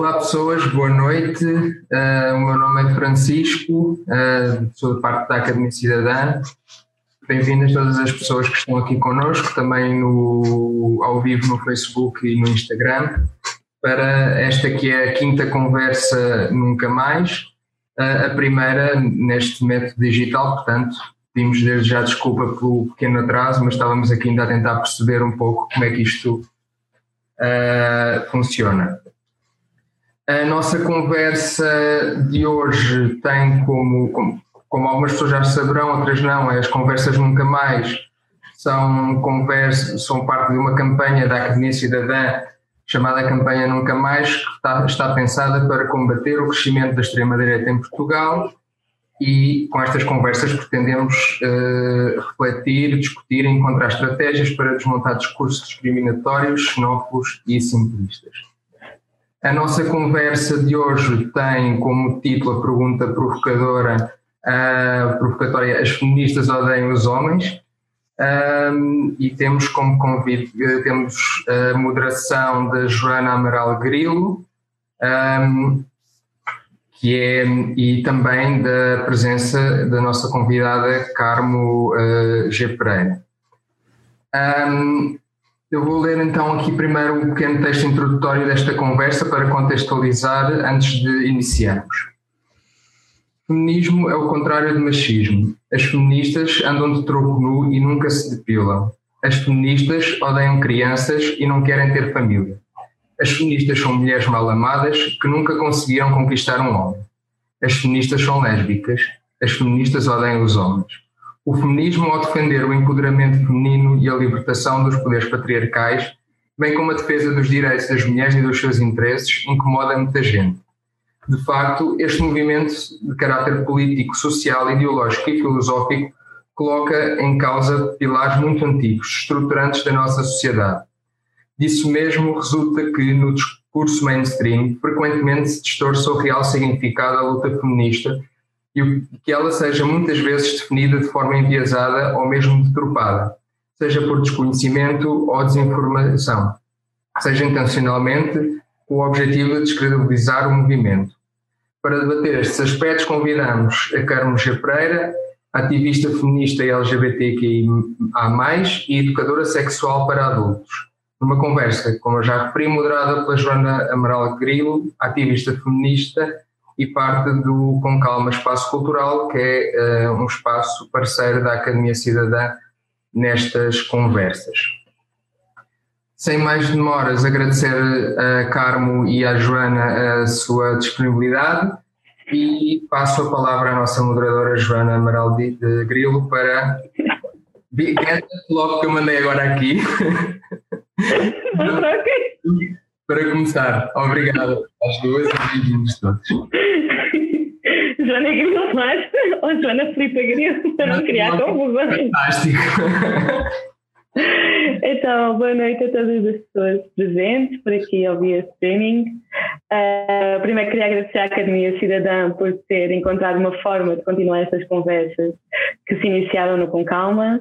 Olá pessoas, boa noite. Uh, o meu nome é Francisco, uh, sou da parte da Academia Cidadã. Bem-vindas todas as pessoas que estão aqui connosco, também no, ao vivo no Facebook e no Instagram, para esta que é a quinta conversa Nunca Mais, uh, a primeira neste método digital, portanto, pedimos desde já desculpa pelo pequeno atraso, mas estávamos aqui ainda a tentar perceber um pouco como é que isto funciona. A nossa conversa de hoje tem como, como, como algumas pessoas já saberão, outras não, é as conversas nunca mais são, conversas, são parte de uma campanha da Academia Cidadã chamada Campanha Nunca Mais, que está, está pensada para combater o crescimento da extrema-direita em Portugal e com estas conversas pretendemos uh, refletir, discutir encontrar estratégias para desmontar discursos discriminatórios, xenófobos e simplistas. A nossa conversa de hoje tem como título a pergunta provocadora, provocatória As feministas odeiam os homens um, e temos como convite, temos a moderação da Joana Amaral Grilo um, que é, e também da presença da nossa convidada Carmo uh, G. Pereira. Um, eu vou ler então aqui primeiro um pequeno texto introdutório desta conversa para contextualizar antes de iniciarmos. Feminismo é o contrário de machismo. As feministas andam de troco nu e nunca se depilam. As feministas odeiam crianças e não querem ter família. As feministas são mulheres mal amadas que nunca conseguiram conquistar um homem. As feministas são lésbicas. As feministas odeiam os homens. O feminismo, ao defender o empoderamento feminino e a libertação dos poderes patriarcais, bem como a defesa dos direitos das mulheres e dos seus interesses, incomoda muita gente. De facto, este movimento de caráter político, social, ideológico e filosófico coloca em causa pilares muito antigos, estruturantes da nossa sociedade. Disso mesmo resulta que, no discurso mainstream, frequentemente se distorce o real significado da luta feminista e que ela seja muitas vezes definida de forma enviesada ou mesmo deturpada, seja por desconhecimento ou desinformação, seja intencionalmente com o objetivo de descredibilizar o movimento. Para debater estes aspectos, convidamos a Carmo G. Pereira, ativista feminista LGBTQIA+, e educadora sexual para adultos. Numa conversa, como eu já referi, moderada pela Joana Amaral Grilo, ativista feminista e parte do Com Calma Espaço Cultural, que é uh, um espaço parceiro da Academia Cidadã nestas conversas. Sem mais demoras, agradecer a Carmo e à Joana a sua disponibilidade e passo a palavra à nossa moderadora Joana Amaral de, Grilo para logo que eu mandei agora aqui. para começar, obrigado às duas e bem-vindos todos. Joana Grilo mais ou Joana Filipe Grilo, para não criar confusão. Fantástico. Então, boa noite a todas as pessoas presentes por aqui ao via streaming. Uh, primeiro queria agradecer à Academia Cidadã por ter encontrado uma forma de continuar estas conversas que se iniciaram no Com Calma.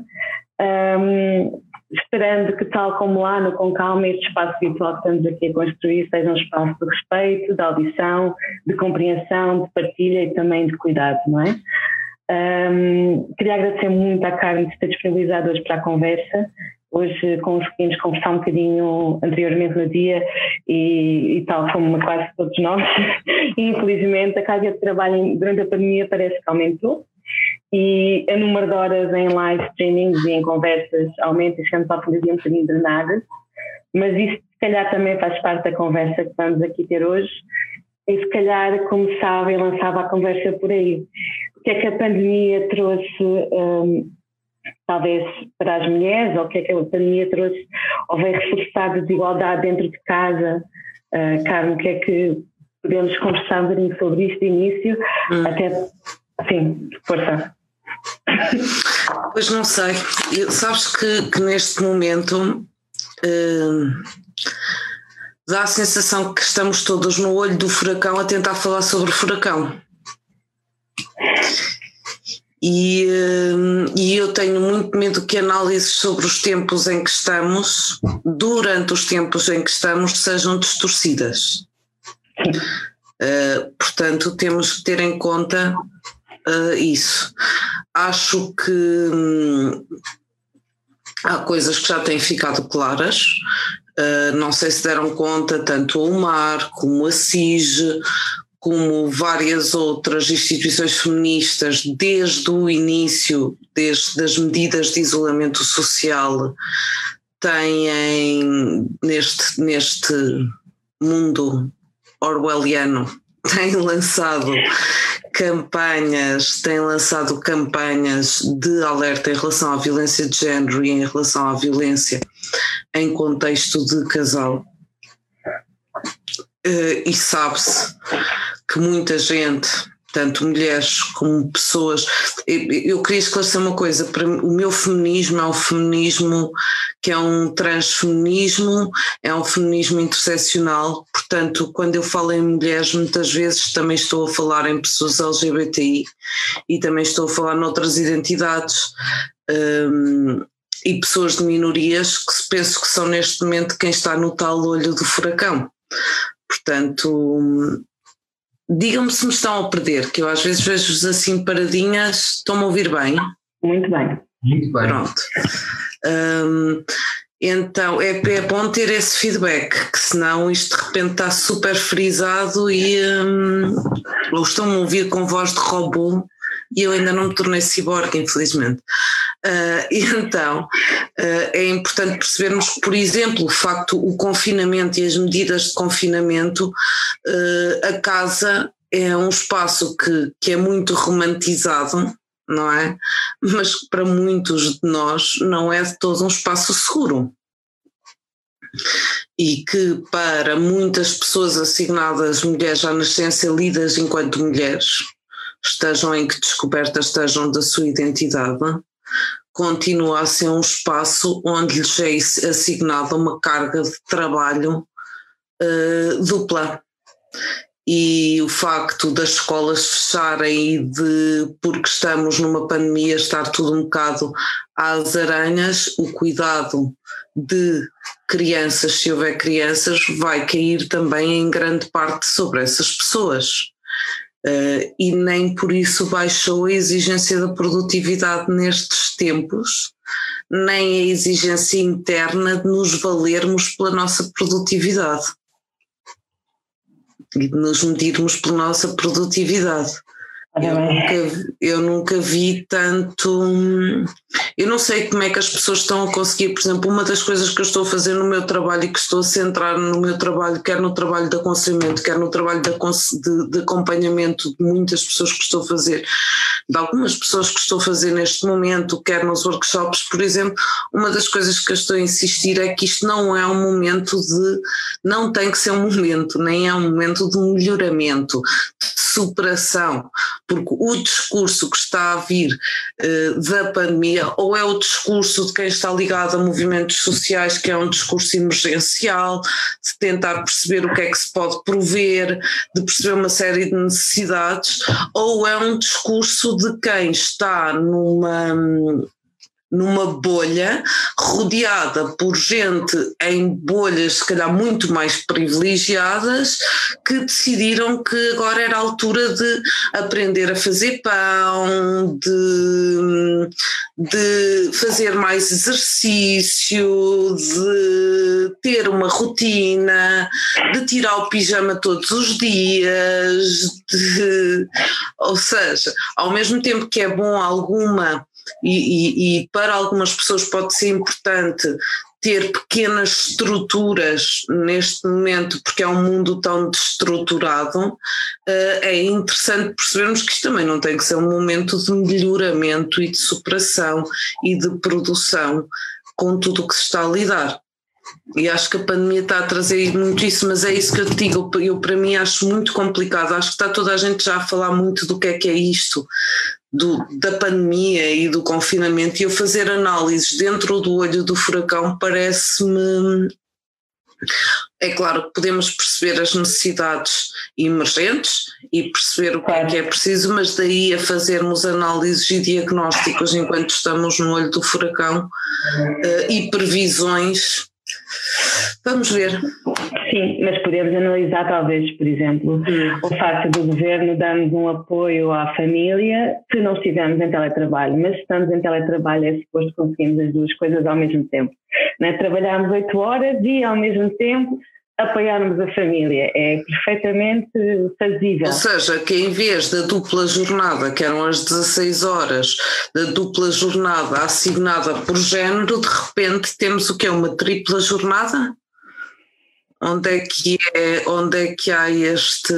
Um, esperando que, tal como lá no Com Calma, este espaço virtual que estamos aqui a construir seja um espaço de respeito, de audição, de compreensão, de partilha e também de cuidado, não é? Um, queria agradecer muito à Carmen por ter disponibilizado hoje para a conversa. Hoje conseguimos conversar um bocadinho anteriormente no dia e, e tal como quase todos nós. infelizmente, a carga de trabalho durante a pandemia parece que aumentou e a número de horas em live streamings e em conversas aumenta e chegamos ao fim um bocadinho drenadas, mas isso se calhar também faz parte da conversa que vamos aqui ter hoje e se calhar começava e lançava a conversa por aí. O que é que a pandemia trouxe um, talvez para as mulheres, ou o que é que a pandemia trouxe, ou veio reforçar a desigualdade dentro de casa, uh, Carmen, o que é que podemos conversar um bocadinho sobre isto de início, hum. até, sim, força. Pois não sei. sabes que, que, neste momento uh, dá a sensação que estamos todos no olho do furacão a tentar falar sobre o furacão. E, uh, e eu tenho muito medo que análises sobre os tempos em que estamos, durante os tempos em que estamos, sejam distorcidas. Uh, portanto, temos que ter em conta uh, isso. Acho que hum, há coisas que já têm ficado claras. Uh, não sei se deram conta, tanto o MAR como a SIG, como várias outras instituições feministas, desde o início, desde as medidas de isolamento social, têm neste, neste mundo orwelliano, têm lançado campanhas, têm lançado campanhas de alerta em relação à violência de género e em relação à violência em contexto de casal. Eh, e sabe-se que muita gente, tanto mulheres como pessoas. Eu queria esclarecer uma coisa: para o meu feminismo é um feminismo que é um transfeminismo, é um feminismo interseccional. Portanto, quando eu falo em mulheres, muitas vezes também estou a falar em pessoas LGBTI e também estou a falar noutras identidades. Um, e pessoas de minorias que penso que são neste momento quem está no tal olho do furacão. Portanto, digam-me se me estão a perder, que eu às vezes vejo-vos assim paradinhas, estão-me a ouvir bem? Muito bem. Muito bem. Pronto. Um, então é, é, bom ter esse feedback, que senão isto de repente está super frisado e um, ou estão-me a ouvir com voz de robô e eu ainda não me tornei ciborgue, infelizmente. Uh, e então uh, é importante percebermos por exemplo, o facto, o confinamento e as medidas de confinamento, uh, a casa é um espaço que, que é muito romantizado, não é? Mas que para muitos de nós não é de todo um espaço seguro. E que para muitas pessoas assignadas mulheres à nascença lidas enquanto mulheres, estejam em que descoberta estejam da sua identidade, continua a ser um espaço onde lhes é assignada uma carga de trabalho uh, dupla. E o facto das escolas fecharem e de, porque estamos numa pandemia, estar tudo um bocado às aranhas, o cuidado de crianças, se houver crianças, vai cair também em grande parte sobre essas pessoas. Uh, e nem por isso baixou a exigência da produtividade nestes tempos, nem a exigência interna de nos valermos pela nossa produtividade e de nos medirmos pela nossa produtividade. Eu nunca, eu nunca vi tanto. Eu não sei como é que as pessoas estão a conseguir, por exemplo, uma das coisas que eu estou a fazer no meu trabalho e que estou a centrar no meu trabalho, quer no trabalho de aconselhamento, quer no trabalho de, de, de acompanhamento de muitas pessoas que estou a fazer, de algumas pessoas que estou a fazer neste momento, quer nos workshops, por exemplo, uma das coisas que eu estou a insistir é que isto não é um momento de. Não tem que ser um momento, nem é um momento de melhoramento, de superação porque o discurso que está a vir uh, da pandemia, ou é o discurso de quem está ligado a movimentos sociais, que é um discurso emergencial, de tentar perceber o que é que se pode prover, de perceber uma série de necessidades, ou é um discurso de quem está numa numa bolha, rodeada por gente em bolhas, se calhar muito mais privilegiadas, que decidiram que agora era a altura de aprender a fazer pão, de, de fazer mais exercício, de ter uma rotina, de tirar o pijama todos os dias, de, ou seja, ao mesmo tempo que é bom alguma e, e, e para algumas pessoas pode ser importante ter pequenas estruturas neste momento, porque é um mundo tão destruturado, eh, é interessante percebermos que isto também não tem que ser um momento de melhoramento e de superação e de produção com tudo o que se está a lidar. E acho que a pandemia está a trazer muito isso, mas é isso que eu te digo. Eu, para mim, acho muito complicado. Acho que está toda a gente já a falar muito do que é que é isto, do, da pandemia e do confinamento, e eu fazer análises dentro do olho do furacão parece-me. É claro que podemos perceber as necessidades emergentes e perceber o que é que é preciso, mas daí a fazermos análises e diagnósticos enquanto estamos no olho do furacão uh, e previsões Vamos ver. Sim, mas podemos analisar talvez, por exemplo, hum. o facto do governo darmos um apoio à família se não estivermos em teletrabalho, mas se estamos em teletrabalho é suposto conseguirmos as duas coisas ao mesmo tempo. Né? Trabalharmos oito horas e ao mesmo tempo apoiarmos a família. É perfeitamente fazível. Ou seja, que em vez da dupla jornada, que eram as 16 horas, da dupla jornada assignada por género, de repente temos o que é uma tripla jornada? Onde é que é, onde é que há este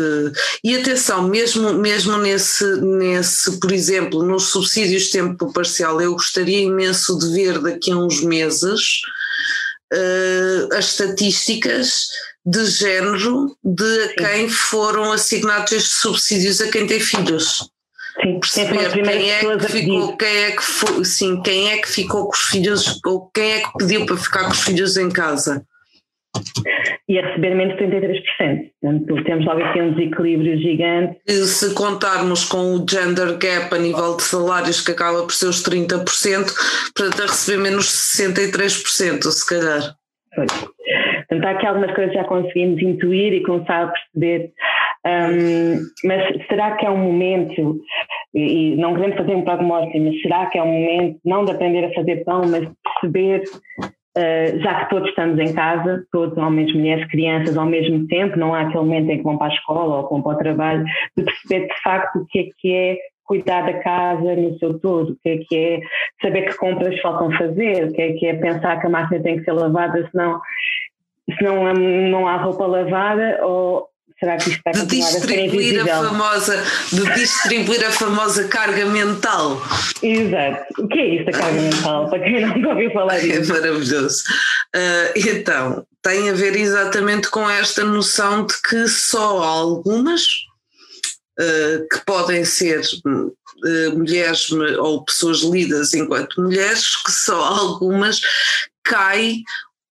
e atenção mesmo mesmo nesse nesse por exemplo nos subsídios de tempo parcial eu gostaria imenso de ver daqui a uns meses uh, as estatísticas de género de a quem foram assignados estes subsídios a quem tem filhos. Sim, perceber quem é que ficou, quem é que foi, sim, quem é que ficou com os filhos, ou quem é que pediu para ficar com os filhos em casa. E a receber menos de 33%. Portanto, temos logo aqui um desequilíbrio gigante. E se contarmos com o gender gap a nível de salários, que acaba por ser os 30%, portanto, a receber menos de 63%, se calhar. Foi. Portanto, há aqui algumas coisas que já conseguimos intuir e começar a perceber. Um, mas será que é um momento, e não querendo fazer um prognóstico, mas será que é um momento não de aprender a fazer pão, mas de perceber, uh, já que todos estamos em casa, todos, homens, mulheres, crianças, ao mesmo tempo, não há aquele momento em que vão para a escola ou vão para o trabalho, de perceber de facto o que é que é cuidar da casa no seu todo, o que é que é saber que compras faltam fazer, o que é que é pensar que a máquina tem que ser lavada, senão se não, não há roupa lavada ou será que isto vai de continuar a? A famosa, de distribuir a famosa carga mental. Exato. O que é isto, a carga mental? Para quem não ouviu falar disso. É maravilhoso. Uh, então, tem a ver exatamente com esta noção de que só algumas uh, que podem ser uh, mulheres ou pessoas lidas enquanto mulheres, que só algumas cai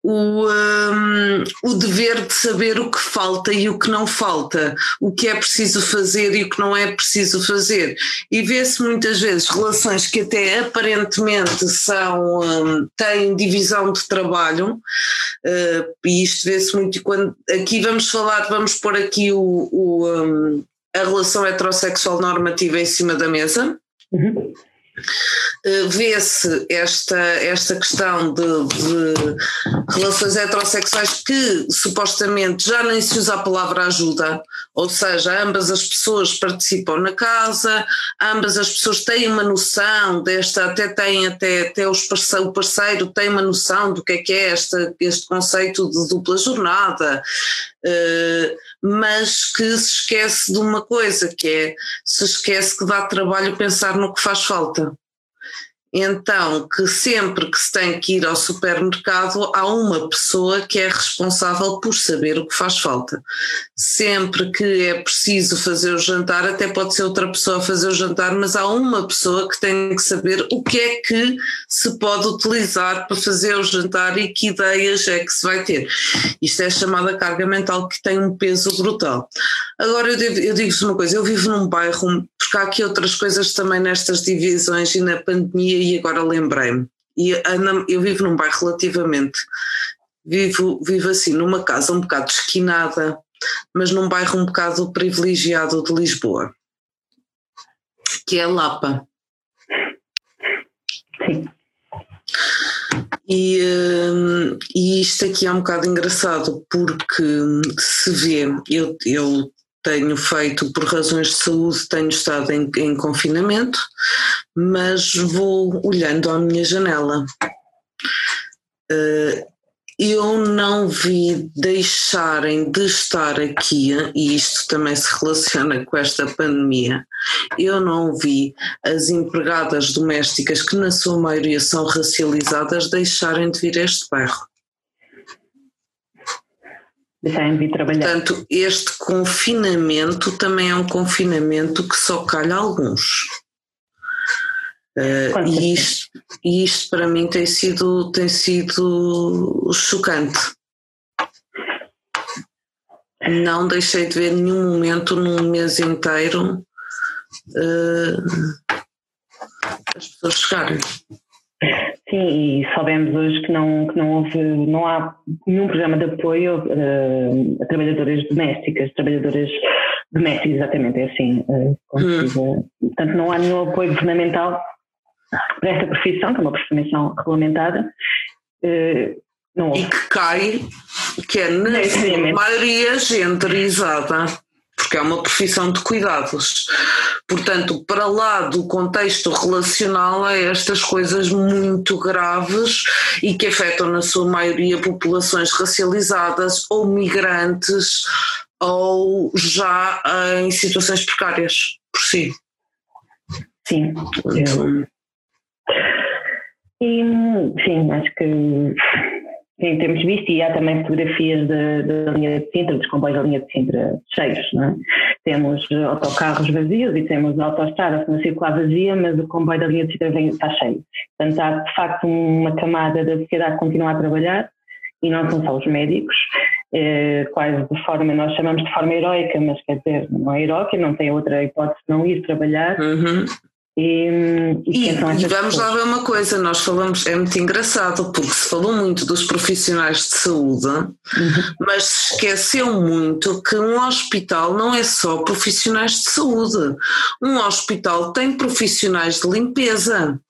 o, um, o dever de saber o que falta e o que não falta, o que é preciso fazer e o que não é preciso fazer. E vê-se muitas vezes relações que até aparentemente são, um, têm divisão de trabalho, uh, e isto vê-se muito quando aqui vamos falar, vamos pôr aqui o, o um, a relação heterossexual normativa em cima da mesa. Uhum. Eh, vê-se esta, esta questão de, de, relações heterossexuais que supostamente já nem se usa a palavra ajuda, ou seja, ambas as pessoas participam na casa, ambas as pessoas têm uma noção desta, até têm até, até os parceiro, o parceiro tem uma noção do que é que é esta, este conceito de dupla jornada, mas que se esquece de uma coisa, que é se esquece que dá trabalho pensar no que faz falta. Então, que sempre que se tem que ir ao supermercado, há uma pessoa que é responsável por saber o que faz falta. Sempre que é preciso fazer o jantar, até pode ser outra pessoa a fazer o jantar, mas há uma pessoa que tem que saber o que é que se pode utilizar para fazer o jantar e que ideias é que se vai ter. Isto é chamada carga mental que tem um peso brutal. Agora, eu, eu digo-vos uma coisa: eu vivo num bairro, porque há aqui outras coisas também nestas divisões e na pandemia e agora lembrei-me. E eu vivo num bairro relativamente, vivo, vivo assim numa casa um bocado esquinada, mas num bairro um bocado privilegiado de Lisboa, que é Lapa. Sim. E, hum, e isto aqui é um bocado engraçado porque se vê, eu, eu tenho feito por razões de saúde, tenho estado em, em confinamento, mas vou olhando à minha janela. Uh, eu não vi deixarem de estar aqui, e isto também se relaciona com esta pandemia, eu não vi as empregadas domésticas, que na sua maioria são racializadas, deixarem de vir a este bairro deixarem de vir trabalhar. Portanto, este confinamento também é um confinamento que só calha alguns. Uh, e, isto, e isto para mim tem sido, tem sido chocante. Não deixei de ver nenhum momento num mês inteiro uh, as pessoas chegarem. Sim, e sabemos hoje que não, que não houve, não há nenhum programa de apoio uh, a trabalhadoras domésticas, trabalhadoras domésticas, exatamente, é assim. Uh, hum. Portanto, não há nenhum apoio governamental para esta profissão, que é uma profissão regulamentada. Uh, não houve. E que cai, que é na maioria genderizada porque é uma profissão de cuidados. Portanto, para lá do contexto relacional, há estas coisas muito graves e que afetam, na sua maioria, populações racializadas ou migrantes ou já em situações precárias por si. Sim. E, sim, acho que Sim, temos visto e há também fotografias da, linha de Sintra, dos comboios da linha de Sintra cheios. É? Temos autocarros vazios e temos a autostrada a circular vazia, mas o comboio da linha de Sintra vem, está cheio. Portanto, há de facto uma camada da sociedade que continua a trabalhar e não são só os médicos, eh, quase de forma, nós chamamos de forma heroica, mas quer dizer, não é heroica, não tem outra hipótese de não ir trabalhar. Uhum. E, e, e, e vamos lá ver uma coisa, nós falamos, é muito engraçado, porque se falou muito dos profissionais de saúde, uhum. mas se esqueceu muito que um hospital não é só profissionais de saúde, um hospital tem profissionais de limpeza.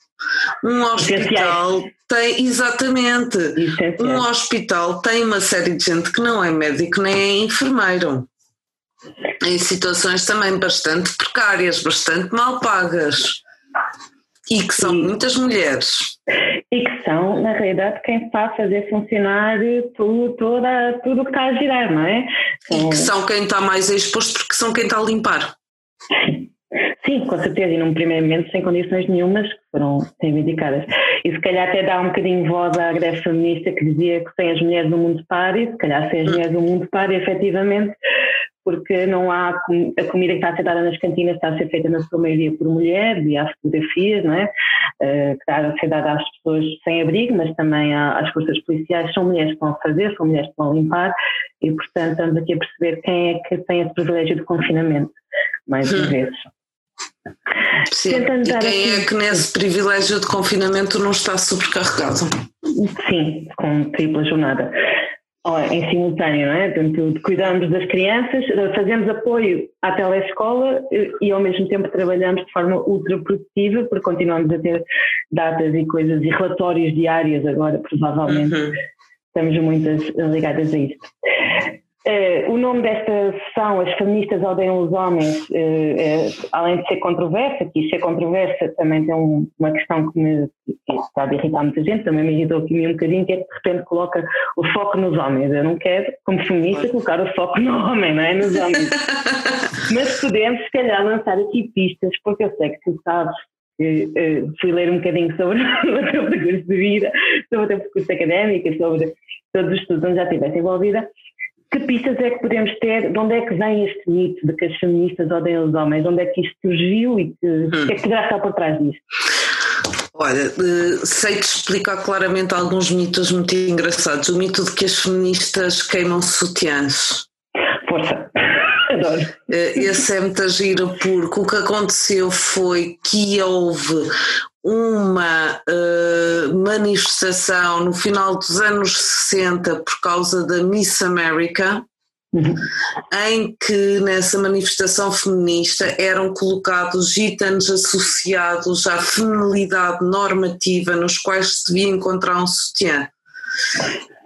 Um hospital tem, exatamente, um hospital tem uma série de gente que não é médico nem é enfermeiro em situações também bastante precárias, bastante mal pagas. E que são muitas mulheres. E que são, na realidade, quem está a fazer funcionar tudo, toda, tudo o que está a girar, não é? São... E que são quem está mais exposto porque são quem está a limpar. Sim, com certeza, e num primeiro momento sem condições nenhumas que foram reivindicadas. E se calhar até dá um bocadinho voz à greve feminista que dizia que sem as mulheres no mundo par, e se calhar sem as hum. mulheres no mundo par, e efetivamente porque não há a comida que está a ser dada nas cantinas está a ser feita na sua maioria por mulheres e há fotografias, não é? Uh, que está a ser dada às pessoas sem abrigo, mas também às forças policiais, são mulheres que a fazer, são mulheres que a limpar e portanto estamos aqui a perceber quem é que tem esse privilégio de confinamento, mais uma hum. vez. Sim, e quem é assim, é que nesse privilégio de confinamento não está sobrecarregado? Sim, com tripla jornada em simultâneo, não é? Portanto, cuidamos das crianças, fazemos apoio à telescola e ao mesmo tempo trabalhamos de forma ultra produtiva, porque continuamos a ter datas e coisas e relatórios diários agora, provavelmente. Uhum. Estamos muitas ligadas a isto. Uh, o nome desta sessão, As Feministas Odeiam os Homens, uh, uh, além de ser controversa, que ser controversa também tem um, uma questão que me que está a irritar muita gente, também me irritou aqui um bocadinho, que é que de repente coloca o foco nos homens. Eu não quero, como feminista, colocar o foco no homem, não é? Nos homens. Mas podemos, se calhar, lançar aqui pistas, porque eu sei que tu sabes fui ler um bocadinho sobre o teu percurso de vida, sobre o teu percurso académico, sobre todos os estudos onde já estiveste envolvida, que pistas é que podemos ter? De onde é que vem este mito de que as feministas odeiam os homens? De onde é que isto surgiu e que, hum. que é que poderá estar por trás disto? Olha, eh, sei-te explicar claramente alguns mitos muito engraçados. O mito de que as feministas queimam sutiãs. Força. Adoro. Eh, esse é muito giro porque o que aconteceu foi que houve uma uh, manifestação no final dos anos 60 por causa da Miss America, uhum. em que nessa manifestação feminista eram colocados itens associados à feminilidade normativa nos quais se devia encontrar um sutiã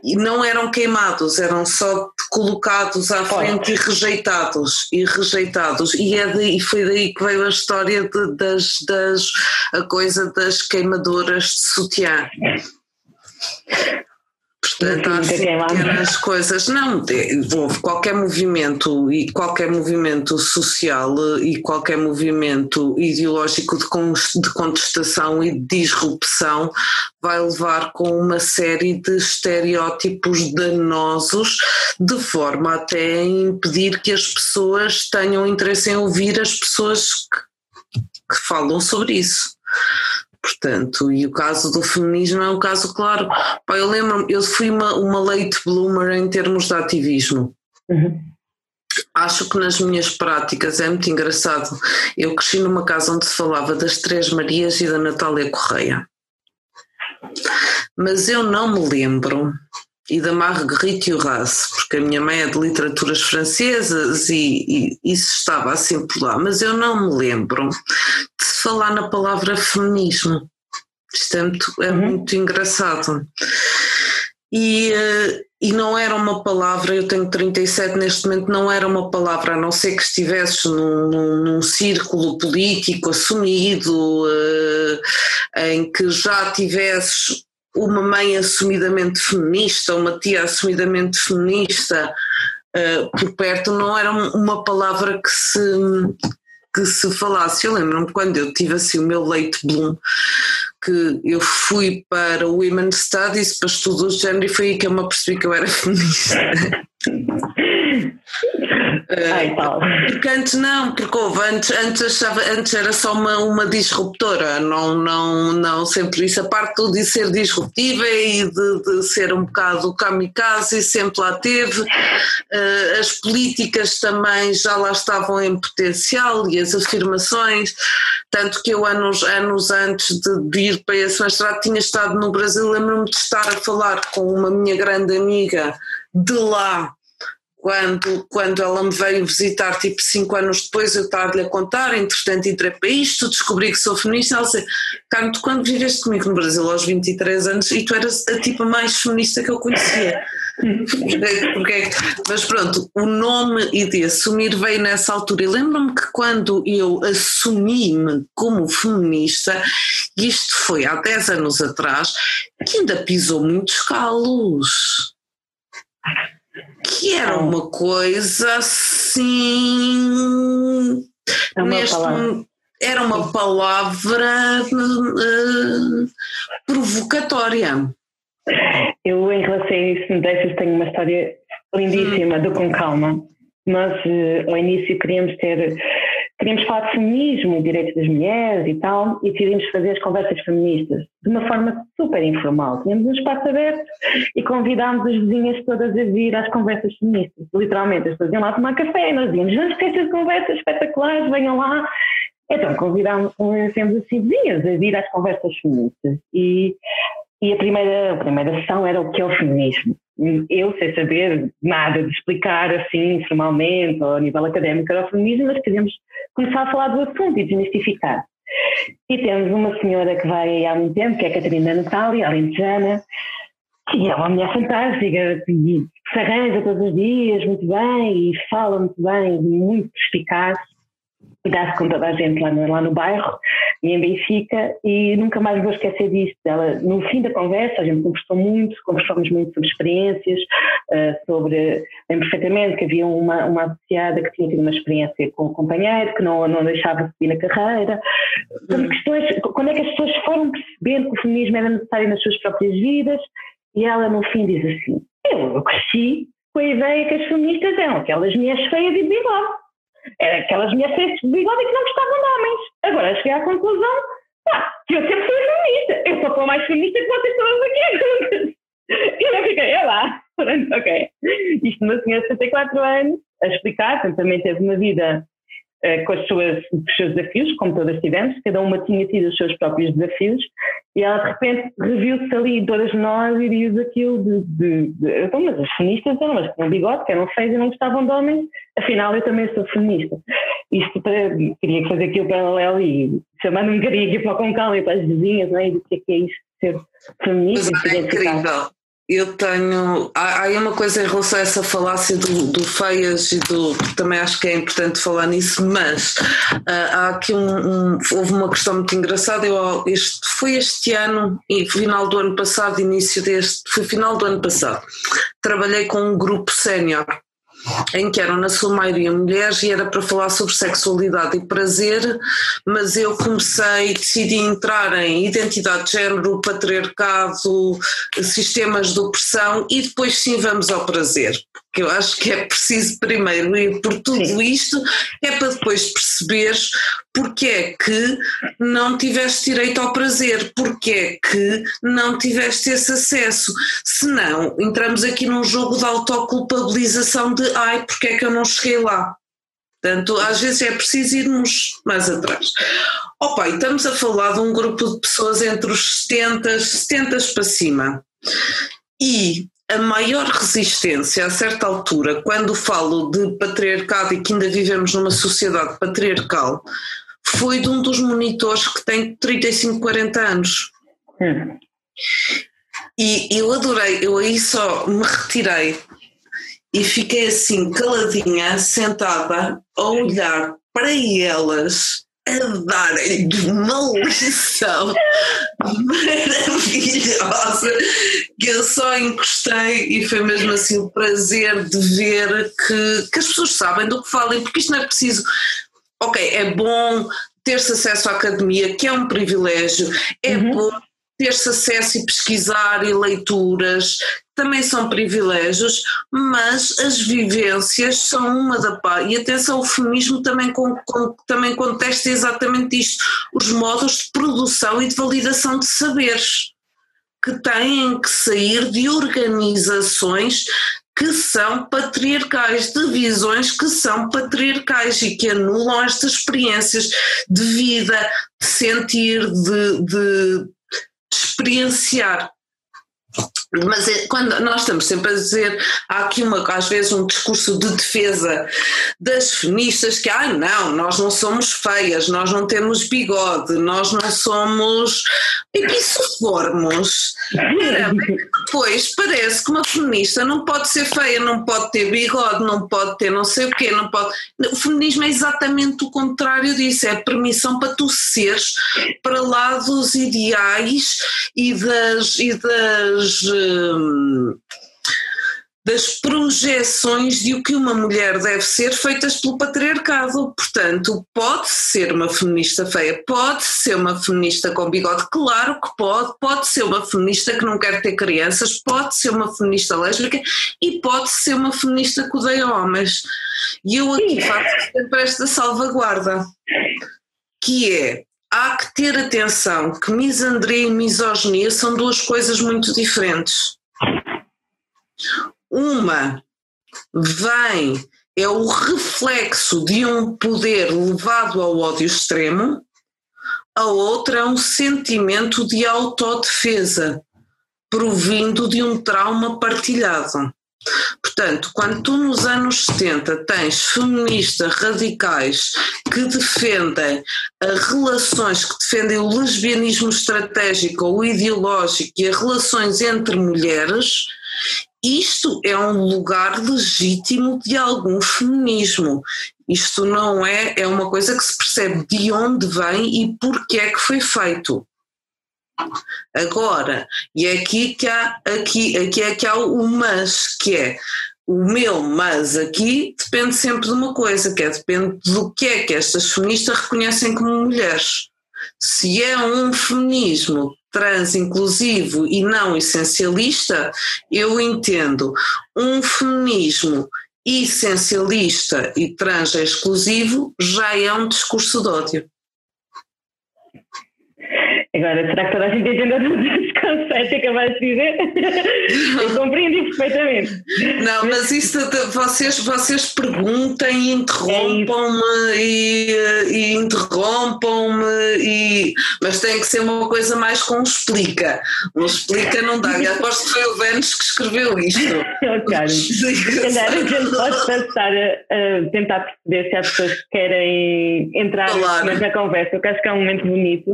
e não eram queimados, eram só colocados à frente e rejeitados, e rejeitados, e é daí, foi daí que veio a história de, das, das, a coisa das queimadoras de sutiã. Portanto, há pequenas coisas. Não, houve qualquer movimento e qualquer movimento social e qualquer movimento ideológico de contestação e de disrupção vai levar com uma série de estereótipos danosos, de forma até a impedir que as pessoas tenham interesse em ouvir as pessoas que, que falam sobre isso. Portanto, e o caso do feminismo é um caso claro. Pá, eu lembro-me, eu fui uma, uma late bloomer em termos de ativismo. Uhum. Acho que nas minhas práticas é muito engraçado. Eu cresci numa casa onde se falava das Três Marias e da Natália Correia. mas eu não me lembro, e da Marguerite Duras, porque a minha mãe é de literaturas francesas e, e isso estava assim por lá, mas eu não me lembro de falar na palavra feminismo. Isto é muito, é uhum. muito engraçado. E, uh, e não era uma palavra, eu tenho 37 neste momento, não era uma palavra, a não ser que estivesses num, num, num círculo político assumido, uh, em que já tivesses uma mãe assumidamente feminista, uma tia assumidamente feminista uh, por perto, não era uma palavra que se, que se falasse. Eu lembro-me quando eu tive assim o meu leite bloom, que eu fui para o Women's Studies, para estudos de género, e foi aí que eu me apercebi que eu era feminista. Ai, tal. Porque antes não, porque houve, antes, antes, achava, antes era só uma, uma disruptora, não, não, não, sempre isso, a parte de ser disruptiva e de, de ser um bocado kamikaze, sempre lá teve, uh, as políticas também já lá estavam em potencial e as afirmações, tanto que eu anos, anos antes de, de ir para esse mestrado tinha estado no Brasil, lembro-me de estar a falar com uma minha grande amiga de lá, quando, quando ela me veio visitar, tipo cinco anos depois, eu estava-lhe a contar, entretanto entrei para isto, descobri que sou feminista, ela disse, Carmo, tu quando viveste comigo no Brasil aos 23 anos e tu eras a tipo mais feminista que eu conhecia. porque, porque, mas pronto, o nome e de assumir veio nessa altura. E lembro-me que quando eu assumi-me como feminista, isto foi há 10 anos atrás, que ainda pisou muitos calos que era uma coisa assim. É uma neste, palavra. Era uma palavra uh, provocatória. Eu, em relação a isso, me deixas, tenho uma história lindíssima hum. do Com Calma. Nós, uh, ao início, queríamos ter queríamos falar de feminismo, direitos das mulheres e tal, e decidimos fazer as conversas feministas de uma forma super informal. Tínhamos um espaço aberto e convidámos as vizinhas todas a vir às conversas feministas. Literalmente, as pessoas iam lá tomar café e nós dizíamos, vamos ter essas conversas espetaculares, venham lá. Então convidámos, convencemos assim vizinhas a vir às conversas feministas. E, e a, primeira, a primeira sessão era o que é o feminismo eu sem saber nada de explicar assim formalmente ou a nível académico era o feminismo, mas queríamos começar a falar do assunto e desmistificar. E temos uma senhora que vai há muito tempo, que é a Catarina Natália, alentejana, que é uma mulher fantástica, que se arranja todos os dias muito bem e fala muito bem, muito eficaz dá-se com toda a gente lá no, lá no bairro e em Benfica e nunca mais vou esquecer disto. Ela, no fim da conversa, a gente conversou muito, conversamos muito sobre experiências, uh, sobre, lembro perfeitamente que havia uma, uma associada que tinha tido uma experiência com um companheiro, que não, não deixava subir na carreira. Hum. Questões, quando é que as pessoas foram percebendo que o feminismo era necessário nas suas próprias vidas e ela no fim diz assim, eu cresci com a ideia que as feministas eram aquelas mulheres feias e de era aquelas mulheres feias de bigode que não gostavam de homens. Agora cheguei à conclusão pá, que eu sempre fui feminista. Eu sou a mais feminista que vocês todos aqui. E eu fiquei, é lá. Pronto, ok. Isto uma senhora de 74 anos, a explicar, também teve uma vida com as suas, os seus desafios, como todas tivemos, cada uma tinha tido os seus próprios desafios, e ela de repente reviu-se ali todas nós e diz aquilo de, de, de então, mas as feministas eram as que tinham bigode, que eram feias e não gostavam de homens, afinal eu também sou feminista. Isto para, queria fazer aqui o paralelo e chamando-me queria aqui para o Concal e para as vizinhas, não é? E o que é que é isto, ser feminista. é incrível. Eu tenho. Há, há uma coisa em relação a essa falácia do, do feias e do. Também acho que é importante falar nisso, mas uh, há aqui um, um, Houve uma questão muito engraçada. Eu, este, foi este ano, e final do ano passado, início deste. Foi final do ano passado. Trabalhei com um grupo sénior em que eram na sua maioria mulheres e era para falar sobre sexualidade e prazer, mas eu comecei, decidi entrar em identidade de género, patriarcado, sistemas de opressão e depois sim vamos ao prazer, que eu acho que é preciso primeiro ir por tudo isto, é para depois perceberes porque é que não tiveste direito ao prazer, porque é que não tiveste esse acesso. Senão, entramos aqui num jogo de autoculpabilização de ai, porque é que eu não cheguei lá. Portanto, às vezes é preciso irmos mais atrás. Opa, e estamos a falar de um grupo de pessoas entre os 70, 70 para cima. E a maior resistência a certa altura, quando falo de patriarcado e que ainda vivemos numa sociedade patriarcal, foi de um dos monitores que tem 35, 40 anos. Hum. E eu adorei, eu aí só me retirei e fiquei assim caladinha, sentada, a olhar para elas a darem uma lição maravilhosa que eu só encostei e foi mesmo assim o prazer de ver que, que as pessoas sabem do que falem, porque isto não é preciso. Ok, é bom ter-se acesso à academia, que é um privilégio, é uhum. bom ter-se acesso e pesquisar e leituras também são privilégios, mas as vivências são uma da pá. E atenção, o feminismo também, com, com, também contesta exatamente isto: os modos de produção e de validação de saberes que têm que sair de organizações que são patriarcais, de visões que são patriarcais e que anulam estas experiências de vida, de sentir, de, de experienciar. Mas é, quando nós estamos sempre a dizer, há aqui uma, às vezes um discurso de defesa das feministas que, ah, não, nós não somos feias, nós não temos bigode, nós não somos. E que se formos, depois parece que uma feminista não pode ser feia, não pode ter bigode, não pode ter não sei o quê, não pode. O feminismo é exatamente o contrário disso, é permissão para tu seres para lá dos ideais e das. E das Hum, das projeções de o que uma mulher deve ser feitas pelo patriarcado. Portanto, pode ser uma feminista feia, pode ser uma feminista com bigode, claro que pode, pode ser uma feminista que não quer ter crianças, pode ser uma feminista lésbica e pode ser uma feminista que odeia homens. E eu aqui faço sempre esta salvaguarda, que é há que ter atenção que misandria e misoginia são duas coisas muito diferentes. Uma vem, é o reflexo de um poder levado ao ódio extremo, a outra é um sentimento de autodefesa, provindo de um trauma partilhado. Portanto, quando tu nos anos 70 tens feministas radicais que defendem relações, que defendem o lesbianismo estratégico ou ideológico e as relações entre mulheres, isto é um lugar legítimo de algum feminismo. Isto não é, é uma coisa que se percebe de onde vem e porquê é que foi feito. Agora, e aqui que há, aqui, aqui é que há o mas, que é o meu mas aqui depende sempre de uma coisa, que é depende do que é que estas feministas reconhecem como mulheres. Se é um feminismo trans inclusivo e não essencialista, eu entendo. Um feminismo essencialista e trans exclusivo já é um discurso de ódio. Agora, será que toda a gente entendeu todos os conceitos que acabaste de dizer? Eu compreendi perfeitamente. Não, mas isso, vocês, vocês perguntem, interrompam-me é e, e interrompam-me, e, mas tem que ser uma coisa mais com explica. Um explica não dá. E aposto que foi o Vênus que escreveu isto. claro. Se calhar a gente pode passar a, a, tentar perceber se há pessoas que querem entrar claro. nessa conversa, eu acho que é um momento bonito,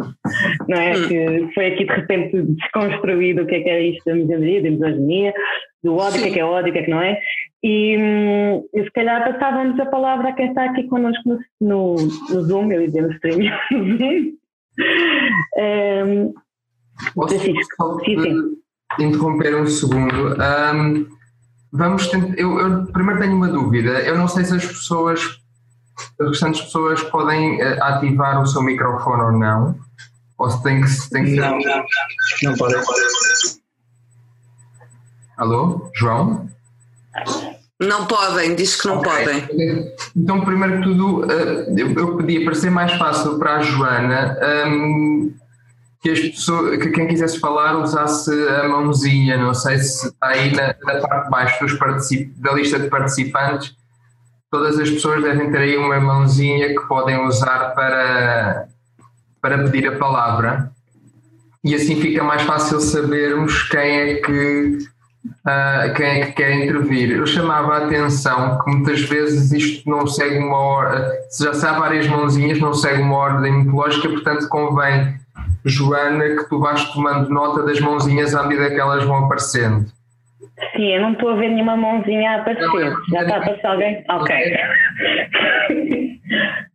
não é? Hum. Que foi aqui de repente desconstruído o que é que é isto da misandria, da misoginia, do ódio, o que é que é ódio, o que é que não é. E, hum, e se calhar passávamos a palavra a quem está aqui connosco no, no, no Zoom, eu ia dizer no stream, um, Francisco, sim, sim. interromper um segundo? Um, vamos tentar, eu, eu, primeiro tenho uma dúvida, eu não sei se as pessoas, as restantes pessoas podem uh, ativar o seu microfone ou não. Ou se tem que, se tem que não, não, não pode. Alô, João? Não podem, diz que não okay. podem. Então, primeiro que tudo, eh, eu pedia para ser mais fácil para a Joana ehm, que, as pessoas, que quem quisesse falar usasse a mãozinha. Não sei se está aí na, na parte de baixo dos da lista de participantes todas as pessoas devem ter aí uma mãozinha que podem usar para, para pedir a palavra e assim fica mais fácil sabermos quem é que uh, quem é que quer intervir. Eu chamava a atenção que muitas vezes isto não segue uma ordem, já se há várias mãozinhas, não segue uma ordem mitológica, portanto convém, Joana, que tu vais tomando nota das mãozinhas à medida que elas vão aparecendo. Sim, eu não estou a ver nenhuma mãozinha a aparecer. Não, Já está a aparecer alguém? Ok.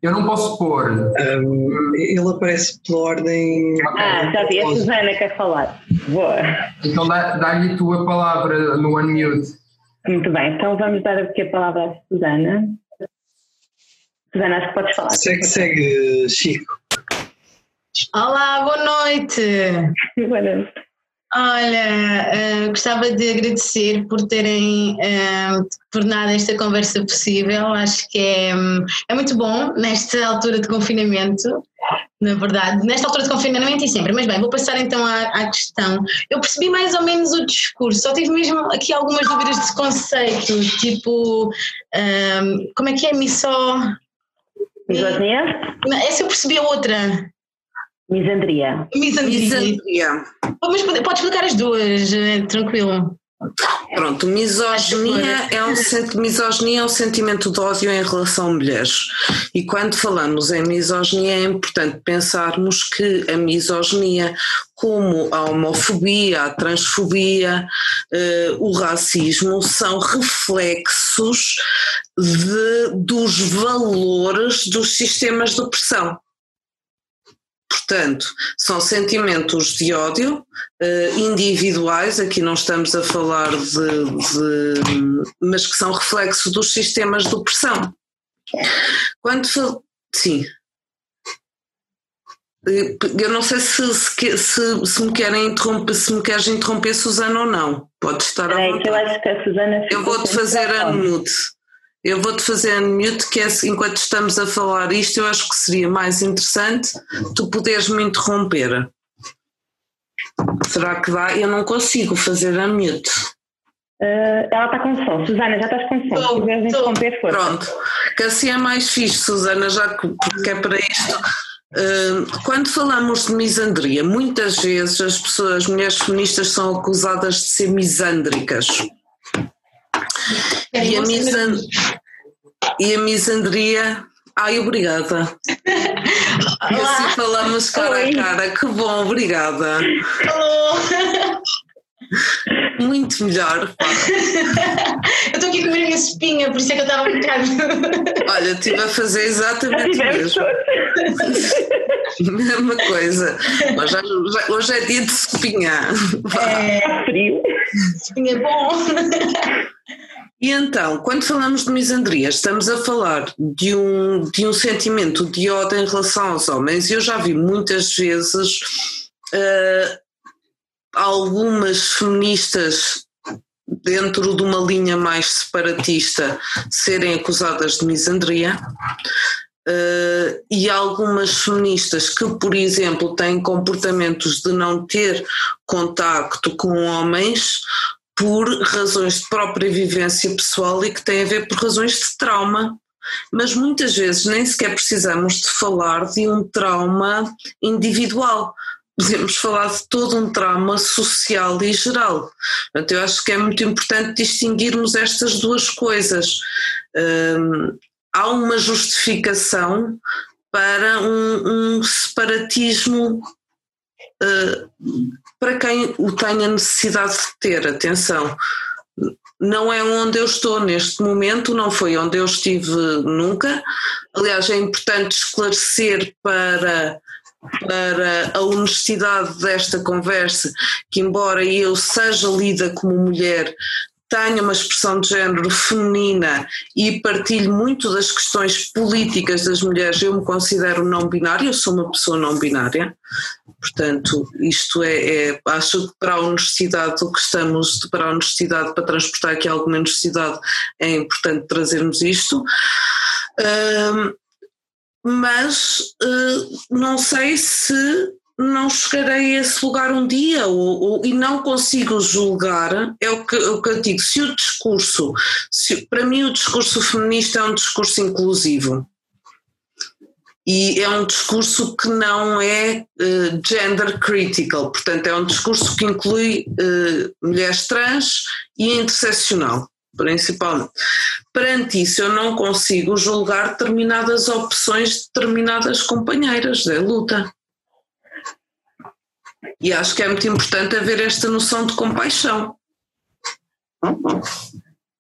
Eu não posso pôr. Um, ele aparece pela ordem. Ah, já vi. A Susana quer falar. Boa. Então dá-lhe dá tu a palavra no unmute. Muito bem, então vamos dar aqui a palavra à Susana. Susana, acho que podes falar. Segue, segue, Chico. Olá, boa noite. boa noite. Olha, uh, gostava de agradecer por terem uh, tornado esta conversa possível. Acho que é, é muito bom nesta altura de confinamento, na verdade, nesta altura de confinamento e sempre. Mas bem, vou passar então à, à questão. Eu percebi mais ou menos o discurso, só tive mesmo aqui algumas dúvidas de conceito, tipo, um, como é que é missó? Misoginia? Essa eu percebi a outra. Misandria. Misandria. Misandria. Mas pode, pode explicar as duas, eh, tranquilo. Pronto, misoginia é, um, misoginia é um sentimento de ódio em relação a mulheres. E quando falamos em misoginia é importante pensarmos que a misoginia, como a homofobia, a transfobia, uh, o racismo, são reflexos de, dos valores dos sistemas de opressão. Portanto, são sentimentos de ódio uh, individuais, aqui não estamos a falar de, de, mas que são reflexo dos sistemas de opressão. Quando sim. Eh, eu não sei se, se, se, se, me querem interromper, se me queres interromper, Susana, ou não. Pode estar a vontade. Eu acho que a Susana. Eu vou-te fazer a unmute. Eu vou-te fazer unmute, que é, enquanto estamos a falar isto, eu acho que seria mais interessante tu poderes me interromper. Será que dá? Eu não consigo fazer a mute. Uh, ela está com som. Susana, já estás com som. Se quiseres interromper, força. Pronto. Que assim é mais fixe, Susana, já que, porque é para isto. Uh, quando falamos de misandria, muitas vezes as pessoas, as mulheres feministas, são acusadas de ser misândricas. É, e, a misan... e a misandria. Ai, obrigada. E assim falamos cara Oi. a cara. Que bom, obrigada. Alô. Muito melhor. Pá. eu estou aqui com a minha espinha, por isso é que eu estava um bocado. Olha, estive a fazer exatamente o mesmo. Mesma coisa. Mas já, hoje é dia de espinha. É frio. Espinha é bom. E então, quando falamos de misandria, estamos a falar de um, de um sentimento de ódio em relação aos homens. Eu já vi muitas vezes uh, algumas feministas dentro de uma linha mais separatista serem acusadas de misandria. Uh, e algumas feministas que, por exemplo, têm comportamentos de não ter contacto com homens por razões de própria vivência pessoal e que têm a ver por razões de trauma. Mas muitas vezes nem sequer precisamos de falar de um trauma individual. Podemos falar de todo um trauma social e geral. Portanto, eu acho que é muito importante distinguirmos estas duas coisas. Um, há uma justificação para um, um separatismo uh, para quem o tenha necessidade de ter. Atenção, não é onde eu estou neste momento, não foi onde eu estive nunca. Aliás, é importante esclarecer para, para a honestidade desta conversa que, embora eu seja lida como mulher, tenho uma expressão de género feminina e partilho muito das questões políticas das mulheres, eu me considero não binária, eu sou uma pessoa não binária, portanto, isto é, é acho que para a honestidade, o que estamos, para a honestidade, para transportar aqui alguma honestidade, é importante trazermos isto. Um, mas uh, não sei se não chegarei a esse lugar um dia ou, ou, e não consigo julgar, é o que, o que eu digo, se o discurso, se, para mim o discurso feminista é um discurso inclusivo e é um discurso que não é uh, gender critical, portanto é um discurso que inclui uh, mulheres trans e interseccional, principalmente. Perante isso eu não consigo julgar determinadas opções de determinadas companheiras da luta. E acho que é muito importante haver esta noção de compaixão.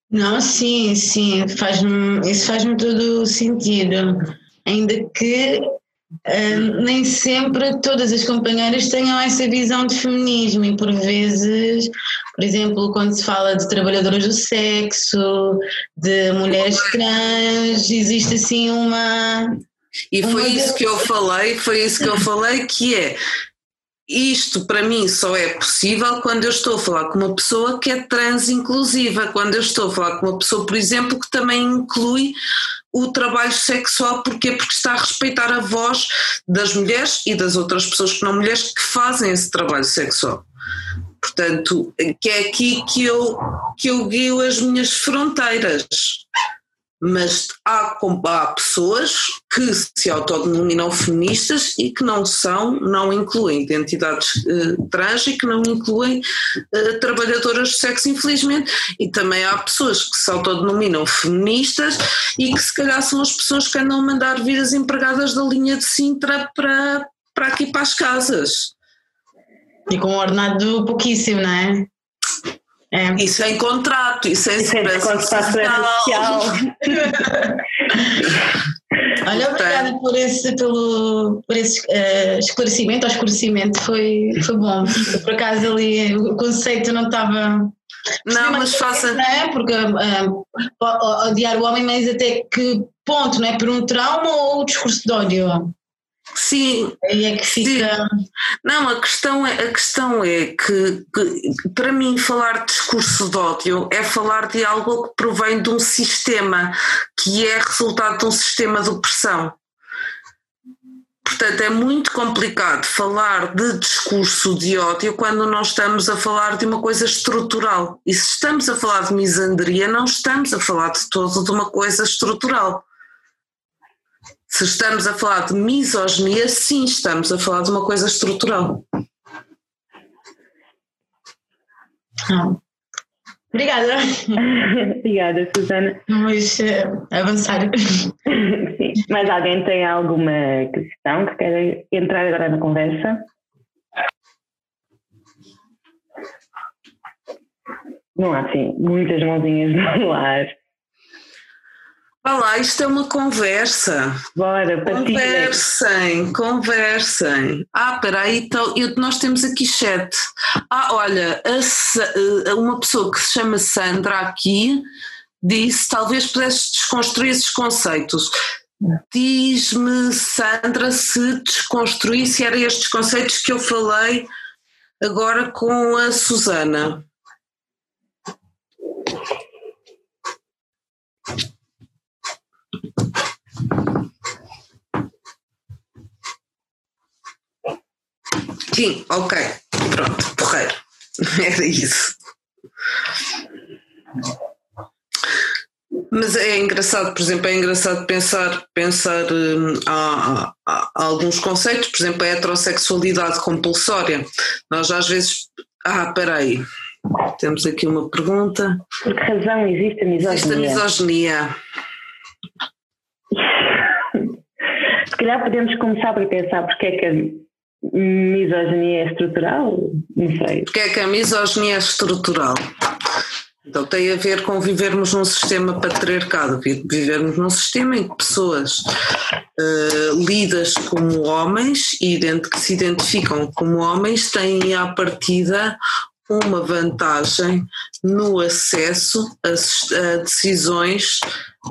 Não, sim, sim, faz isso faz-me todo sentido. Ainda que uh, nem sempre todas as companheiras tenham essa visão de feminismo e por vezes, por exemplo, quando se fala de trabalhadoras do sexo, de mulheres trans, existe assim uma. E foi uma... isso que eu falei, foi isso que eu falei, que é isto para mim só é possível quando eu estou a falar com uma pessoa que é trans inclusiva, quando eu estou a falar com uma pessoa, por exemplo, que também inclui o trabalho sexual, porquê? Porque está a respeitar a voz das mulheres e das outras pessoas que não mulheres que fazem esse trabalho sexual. Portanto, que é aqui que eu, que eu guio as minhas fronteiras mas há, há, pessoas que se autodenominam feministas e que não são, não incluem identidades uh, trans e que não incluem uh, trabalhadoras de sexo, infelizmente, e também há pessoas que se autodenominam feministas e que se calhar são as pessoas que andam a mandar vir as empregadas da linha de Sintra para, para aqui para as casas. E com um ordenado pouquíssimo, não é? É. Isso é em contrato, isso é em segurança social. Olha, obrigada por esse, pelo, por esse uh, esclarecimento, o esclarecimento foi, foi bom. Por acaso ali o conceito não estava. Não, mas faça. Não é? Porque uh, odiar o homem, mas até que ponto, não é? Por um trauma ou o discurso de ódio? Sim. Aí é que fica. Sim. Não, a questão é, a questão é que, que, para mim, falar de discurso de ódio é falar de algo que provém de um sistema que é resultado de um sistema de opressão. Portanto, é muito complicado falar de discurso de ódio quando não estamos a falar de uma coisa estrutural. E se estamos a falar de misandria, não estamos a falar de todo de uma coisa estrutural. Se estamos a falar de misoginia, sim, estamos a falar de uma coisa estrutural. Ah. Obrigada. Obrigada, Susana. Vamos uh, avançar. Sim. Mais alguém tem alguma questão que queira entrar agora na conversa? Não há, assim, muitas mãozinhas no ar. Olha lá, isto é uma conversa. Bora, Conversem, conversem. Ah, peraí, então, eu, nós temos aqui chat. Ah, olha, a, eh, uma pessoa que se chama Sandra aqui disse: talvez pudesse desconstruir esses conceitos. Diz-me, Sandra, se desconstruir, se eram estes conceitos que eu falei agora com a Susana. Sim, ok. Pronto, porreiro. Era isso. Mas é engraçado, por exemplo, é engraçado pensar, pensar hum, há, há, há, alguns conceitos, por exemplo, a heterossexualidade compulsória. Nós às vezes. Ah, peraí. Temos aqui uma pergunta. Por que razão existe a misoginia? Existe a misoginia. Se calhar podemos começar por pensar porque é que a misoginia estrutural? Não sei. Porque é que a misoginia é estrutural? Então tem a ver com vivermos num sistema patriarcado, vivermos num sistema em que pessoas uh, lidas como homens e que se identificam como homens têm à partida uma vantagem no acesso a, a decisões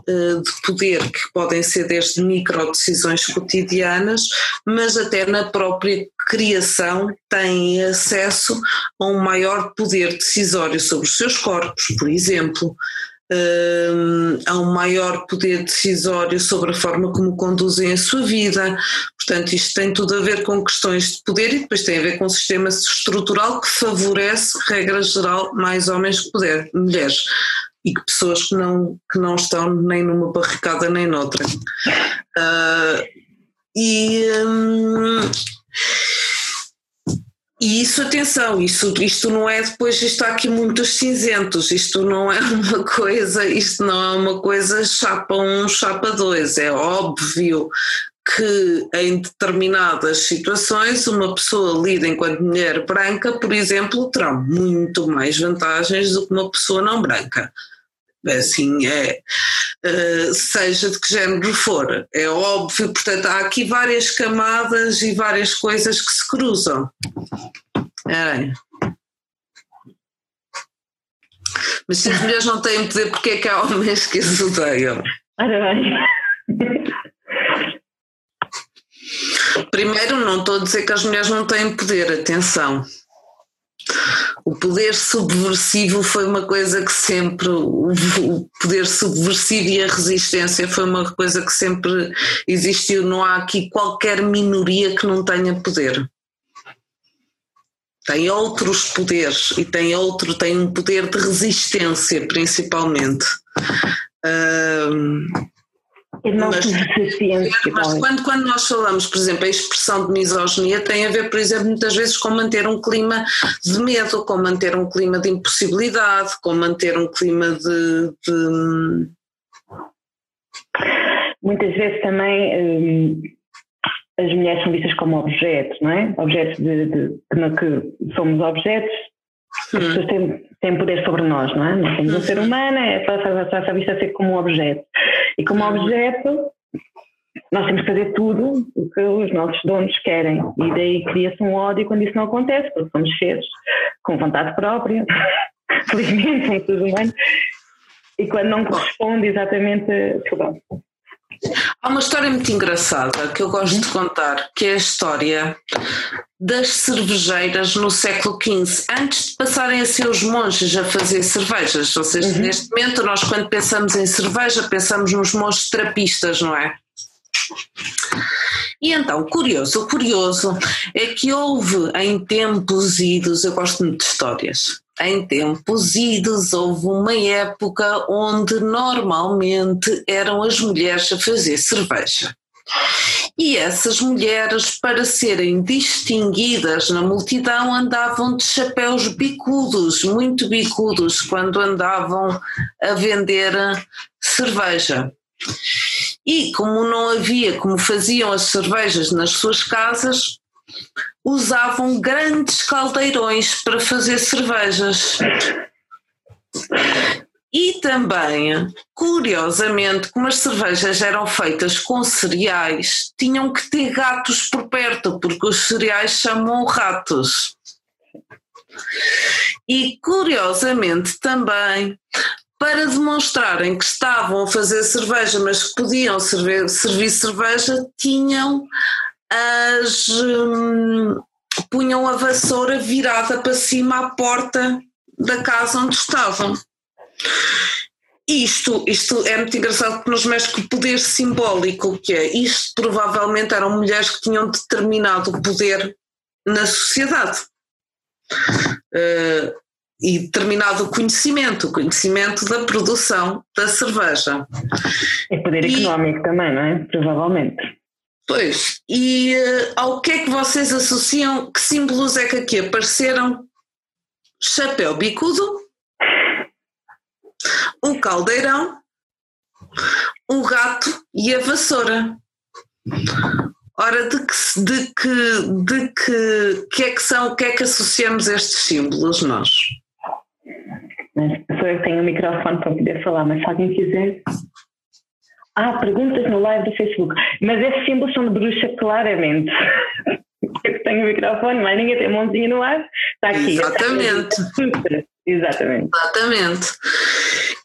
de poder, que podem ser desde micro decisões cotidianas, mas até na própria criação têm acesso a um maior poder decisório sobre os seus corpos, por exemplo. uh, há um maior poder decisório sobre a forma como conduzem a sua vida. Portanto, isto tem tudo a ver com questões de poder e depois tem a ver com um sistema estrutural que favorece, regra geral, mais homens que poder, mulheres e que pessoas que não, que não estão nem numa barricada nem noutra. Uh, e, um, e isso, atenção, isso, isto não é depois, isto está aqui muitos cinzentos, isto não é uma coisa, isto não é uma coisa chapa um, chapa dois, é óbvio que em determinadas situações uma pessoa lida enquanto mulher branca, por exemplo, terá muito mais vantagens do que uma pessoa não branca assim é, uh, seja de que género for, é óbvio, portanto há aqui várias camadas e várias coisas que se cruzam. É. Mas se as mulheres não têm poder, porque é que há homens que as odeiam? Ora bem. Primeiro, não estou a dizer que as mulheres não têm poder, atenção o poder subversivo foi uma coisa que sempre, o poder subversivo e a resistência foi uma coisa que sempre existiu. Não há aqui qualquer minoria que não tenha poder. Tem outros poderes e tem outro, tem um poder de resistência principalmente. Um, mas, mas quando, quando nós falamos, por exemplo, a expressão de misoginia tem a ver, por exemplo, muitas vezes com manter um clima de medo, com manter um clima de impossibilidade, com manter um clima de. de... Muitas vezes também hum, as mulheres são vistas como objetos, não é? Objetos de, de, de que somos objetos as pessoas têm, têm poder sobre nós, não é? Nós temos um ser humano, é só a vista ser como um objeto. E como objeto, nós temos que fazer tudo o que os nossos donos querem. E daí cria-se um ódio quando isso não acontece, porque somos seres com vontade própria, felizmente, somos todos humanos, e quando não corresponde exatamente. Perdão. Há uma história muito engraçada que eu gosto de contar, que é a história das cervejeiras no século XV, antes de passarem a ser os monges a fazer cervejas. Ou seja, uhum. neste momento, nós quando pensamos em cerveja, pensamos nos monges trapistas, não é? E então, curioso, o curioso é que houve em tempos idos, eu gosto muito de histórias, em tempos idos houve uma época onde normalmente eram as mulheres a fazer cerveja. E essas mulheres, para serem distinguidas na multidão, andavam de chapéus bicudos, muito bicudos, quando andavam a vender cerveja. E como não havia, como faziam as cervejas nas suas casas, usavam grandes caldeirões para fazer cervejas. E também, curiosamente, como as cervejas eram feitas com cereais, tinham que ter gatos por perto, porque os cereais chamam ratos. E curiosamente também, para demonstrarem que estavam a fazer cerveja, mas que podiam servir, servir cerveja, tinham as. Hum, punham a vassoura virada para cima à porta da casa onde estavam. Isto, isto é muito engraçado porque nos mexe com o poder simbólico que é. Isto provavelmente eram mulheres que tinham determinado poder na sociedade. Uh, e determinado conhecimento, o conhecimento da produção da cerveja. É poder e, económico também, não é? Provavelmente. Pois, e uh, ao que é que vocês associam, que símbolos é que aqui apareceram? Chapéu bicudo, o caldeirão, o gato e a vassoura. Ora, de que, de que, de que, que é que são, o que é que associamos estes símbolos nós? Sou eu que tenho o microfone para poder falar, mas se alguém quiser. Ah, perguntas no live do Facebook. Mas esses símbolos são de bruxa, claramente. Eu tenho o microfone, mas ninguém tem mãozinha no ar. Está aqui. Exatamente. Exatamente. Exatamente.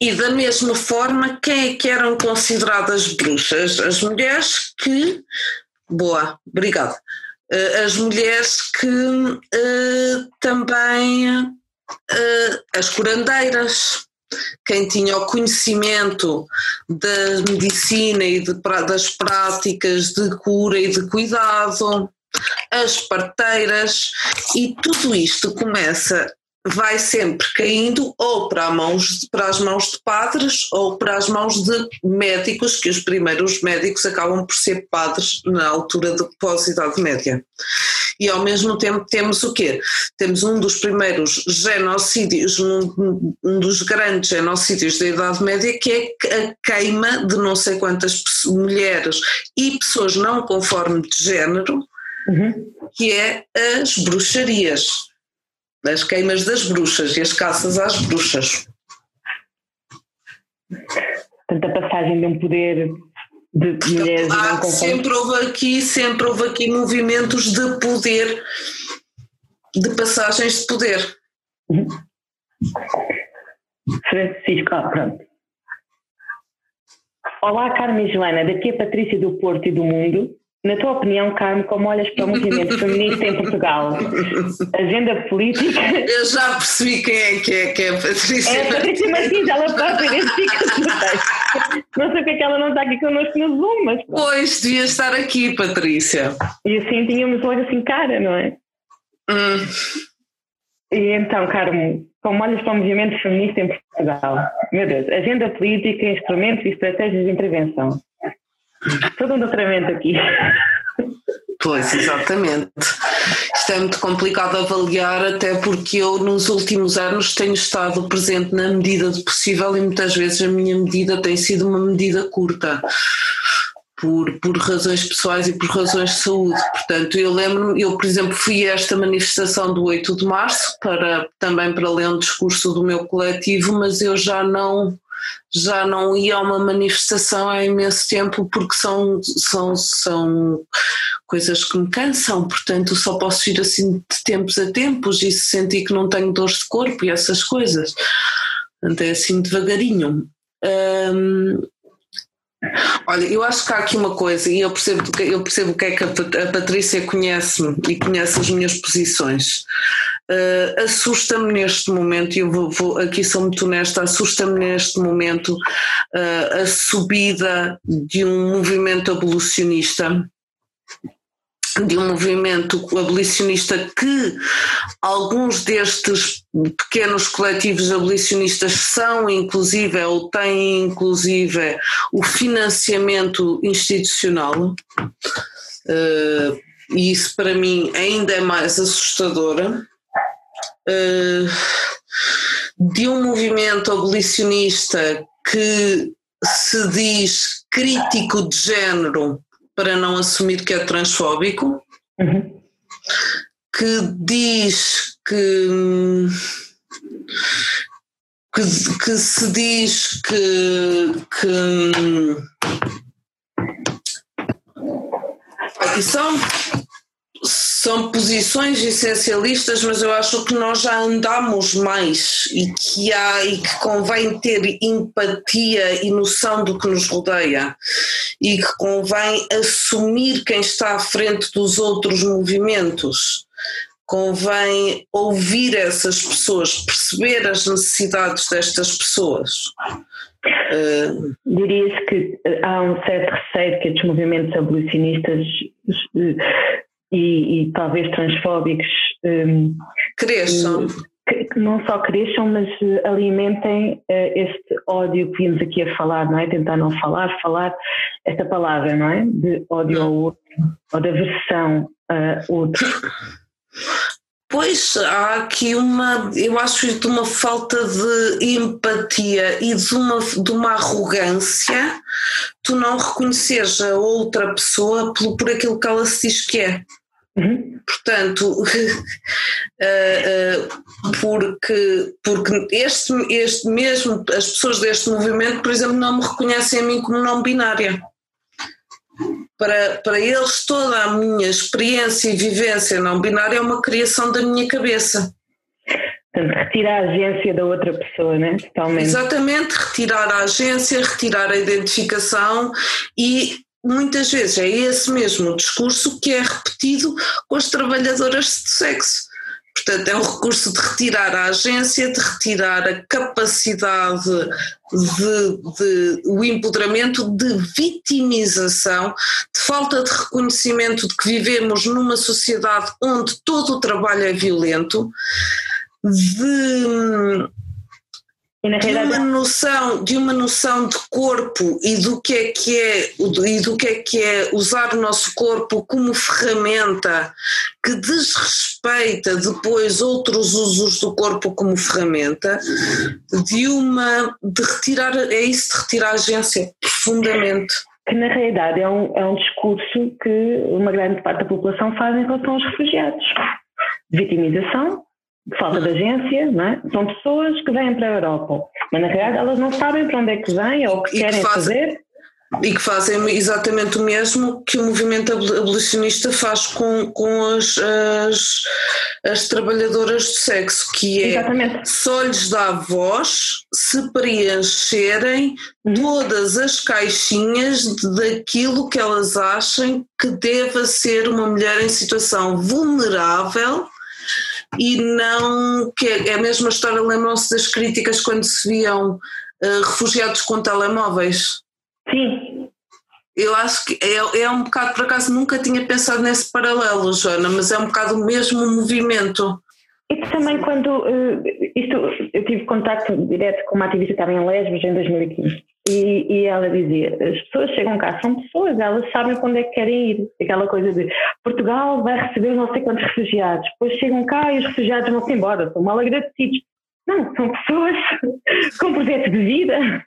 E da mesma forma, quem é que eram consideradas bruxas? As mulheres que. Boa, obrigada. Eh, as mulheres que uh, também. Uh, as curandeiras, quem tinha o conhecimento da medicina e de, das práticas de cura e de cuidado, as parteiras, e tudo isto começa vai sempre caindo ou para, mãos, para as mãos de padres ou para as mãos de médicos, que os primeiros médicos acabam por ser padres na altura de pós-idade média. E ao mesmo tempo temos o quê? Temos um dos primeiros genocídios, um, um dos grandes genocídios da Idade Média, que é a queima de não sei quantas mulheres e pessoas não conforme de género, uhum. que é as bruxarias as queimas das bruxas e as caças às bruxas. Portanto, a passagem de um poder de mulheres Há, não sempre houve aqui sempre houve aqui movimentos de poder de passagens de poder uhum. Francisco, ah, pronto Olá Carmen e Joana, daqui é Patrícia do Porto e do Mundo na tua opinião, Carmo, como olhas para o movimento feminista em Portugal? Agenda política? Eu já percebi quem é que é, que é a Patrícia. É a Patrícia Martins, ela própria identifica-se no texto. Não sei porque é que ela não está aqui connosco no Zoom, mas. Pois, devia estar aqui, Patrícia. E assim tínhamos logo assim cara, não é? Hum. E então, Carmo, como olhas para o movimento feminista em Portugal? Meu Deus, agenda política, instrumentos e estratégias de intervenção. Todo um doutoramento aqui. Pois, exatamente. Isto é muito complicado avaliar, até porque eu, nos últimos anos, tenho estado presente na medida do possível e muitas vezes a minha medida tem sido uma medida curta. Por, por razões pessoais e por razões de saúde. Portanto, eu lembro-me, eu, por exemplo, fui a esta manifestação do 8 de março, para, também para ler um discurso do meu coletivo, mas eu já não já não ia a uma manifestação há imenso tempo porque são, são, são coisas que me cansam, portanto só posso ir assim de tempos a tempos e sentir que não tenho dores de corpo e essas coisas. Portanto é assim devagarinho. Hum, Olha, eu acho que há aqui uma coisa, e eu percebo, eu percebo que é que a Patrícia conhece-me e conhece as minhas posições. Uh, assusta-me neste momento, e eu vou, vou, aqui sou muito honesta, assusta-me neste momento uh, a subida de um movimento abolicionista de um movimento abolicionista que alguns destes pequenos coletivos abolicionistas são inclusive ou têm inclusive o financiamento institucional. Uh, e isso para mim ainda é mais assustador uh, de um movimento abolicionista que se diz crítico de género para não assumir que é transfóbico, uhum. que diz que, que, que se diz que, que são são posições essencialistas, mas eu acho que nós já andamos mais e que há e que convém ter empatia e noção do que nos rodeia e que convém assumir quem está à frente dos outros movimentos. Convém ouvir essas pessoas, perceber as necessidades destas pessoas. Uh, Dirias que há um certo receio que estes movimentos abolicionistas e, e talvez transfóbicos um, cresçam. Que não só cresçam, mas eh, alimentem uh, este ódio que vimos aqui a falar, não é? Tentar não falar, falar esta palavra, não é? De ódio ao outro, ou de aversão a outro. Pois há aqui uma, eu acho de uma falta de empatia e de uma, de uma arrogância, tu não reconheceres a outra pessoa por, por aquilo que ela se diz que é. Uhum. Portanto, uh, uh, porque, porque este, este mesmo, as pessoas deste movimento, por exemplo, não me reconhecem a mim como não binária. Para, para eles, toda a minha experiência e vivência não binária é uma criação da minha cabeça. Portanto, retirar a agência da outra pessoa, né? Totalmente. Exatamente, retirar a agência, retirar a identificação e muitas vezes é esse mesmo discurso que é repetido com as trabalhadoras de sexo. Portanto, é um recurso de retirar a agência, de retirar a capacidade de, de, o empoderamento de vitimização, de falta de reconhecimento de que vivemos numa sociedade onde todo o trabalho é violento, de de uma noção de uma noção de corpo e do que é que é e do que é que é usar o nosso corpo como ferramenta que desrespeita depois outros usos do corpo como ferramenta de uma de retirar é isso de retirar a agência profundamente. Que na realidade é um, é um discurso que uma grande parte da população faz em relação aos refugiados. Vitimização falta de agência, não é? São pessoas que vêm para a Europa, mas na realidade elas não sabem para onde é que vêm ou o que e querem que fazem, fazer. E que fazem exatamente o mesmo que o movimento abolicionista faz com, com as, as, as trabalhadoras do sexo, que é exatamente. só lhes dá voz se preencherem uhum. todas as caixinhas daquilo que elas acham que deva ser uma mulher em situação vulnerável e não que é, a mesma história, lembram-se das críticas quando se viam uh, refugiados com telemóveis? Sim. Eu acho que é, é um bocado, por acaso nunca tinha pensado nesse paralelo, Joana, mas é um bocado o mesmo movimento. E também quando uh, isto, eu tive contato direto com uma ativista que estava em Lesbos em 2015 e, e, ela dizia: as pessoas chegam cá, são pessoas, elas sabem onde é que querem ir. Aquela coisa de Portugal vai receber não sei quantos refugiados, depois chegam cá e os refugiados vão-se embora, são mal agradecidos. Não, são pessoas com projetos de vida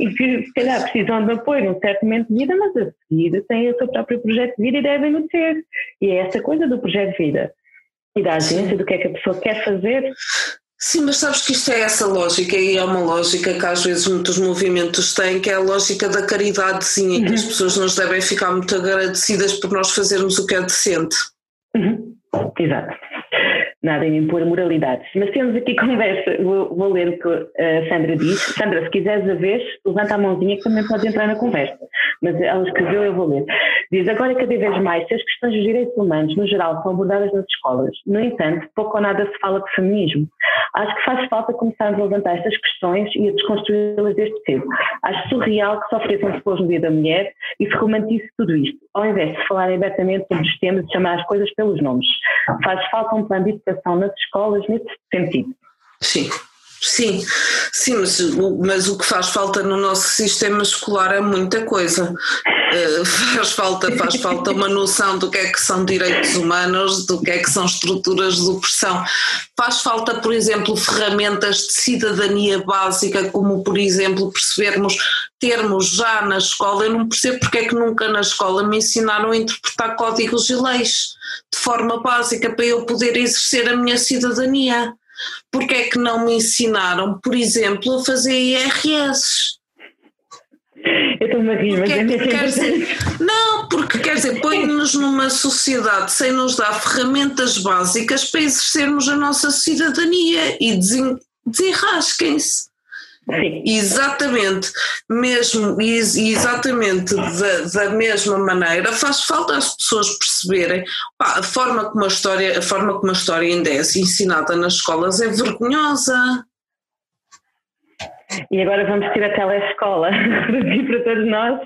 e que se calhar precisam de apoio num certo momento de vida, mas a seguir têm o seu próprio projeto de vida e devem o ter. E é essa coisa do projeto de vida e da agência, do que é que a pessoa quer fazer, Sim, mas sabes que isto é essa lógica e é uma lógica que às vezes muitos movimentos têm, que é a lógica da caridadezinha, uhum. que as uhum. pessoas nos devem ficar muito agradecidas por nós fazermos o que é decente. Uhum. Exato nada em impor moralidades. Mas temos aqui conversa, vou, vou, ler o que a Sandra diz. Sandra, se quiseres a vez, levanta a mãozinha que também pode entrar na conversa. Mas ela escreveu, eu vou ler. Diz, agora cada vez mais, se as questões dos direitos humanos, no geral, são abordadas nas escolas. No entanto, pouco ou nada se fala de feminismo. Acho que faz falta começarmos a levantar estas questões e a desconstruí-las desde cedo. Acho surreal que se ofereçam depois no Dia da Mulher e se romantize tudo isto, ao invés de falar abertamente sobre os temas e chamar as coisas pelos nomes. Faz falta um plano de educação nas escolas nesse sentido. Sim. Sim, sim, mas, mas, o que faz falta no nosso sistema escolar é muita coisa. Uh, faz, falta, faz falta uma noção do que é que são direitos humanos, do que é que são estruturas de opressão. Faz falta, por exemplo, ferramentas de cidadania básica, como, por exemplo, percebermos, termos já na escola. Eu não percebo porque é que nunca na escola me ensinaram a interpretar códigos e leis de forma básica para eu poder exercer a minha cidadania porque é que não me ensinaram, por exemplo, a fazer IRS? Eu a rir, mas é, quer dizer, Não, porque quer dizer, põe-nos numa sociedade sem nos dar ferramentas básicas para exercermos a nossa cidadania e desenrasquem-se. Sim. Exatamente, mesmo, exatamente da, da, mesma maneira, faz falta as pessoas perceberem pá, a forma como a história, a forma como a história ainda é ensinada nas escolas é vergonhosa. E agora vamos ter a telescola para todos nós.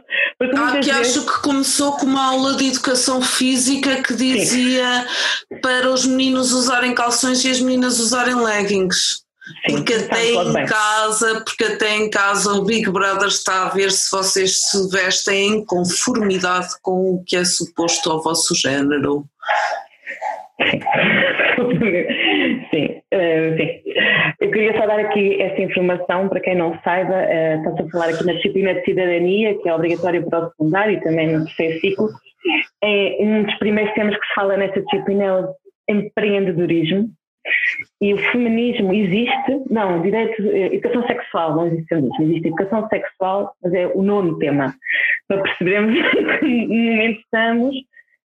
Ah, que vezes... acho que começou com uma aula de educação física que dizia Sim. para os meninos usarem calções e as meninas usarem leggings. Sim, porque até em casa, porque até em casa o Big Brother está a ver se vocês se vestem em conformidade com o que é suposto ao vosso género. Sim, uh, sim. Eu queria só dar aqui essa informação para quem não saiba, uh, estamos a falar aqui na disciplina de cidadania, que é obrigatório para o secundário e também no terceiro ciclo. É, um dos primeiros temas que se fala nessa disciplina é o empreendedorismo, e o feminismo existe, não, direito, educação sexual, não existe feminismo, existe educação sexual, mas é o nono tema, para percebermos que no momento estamos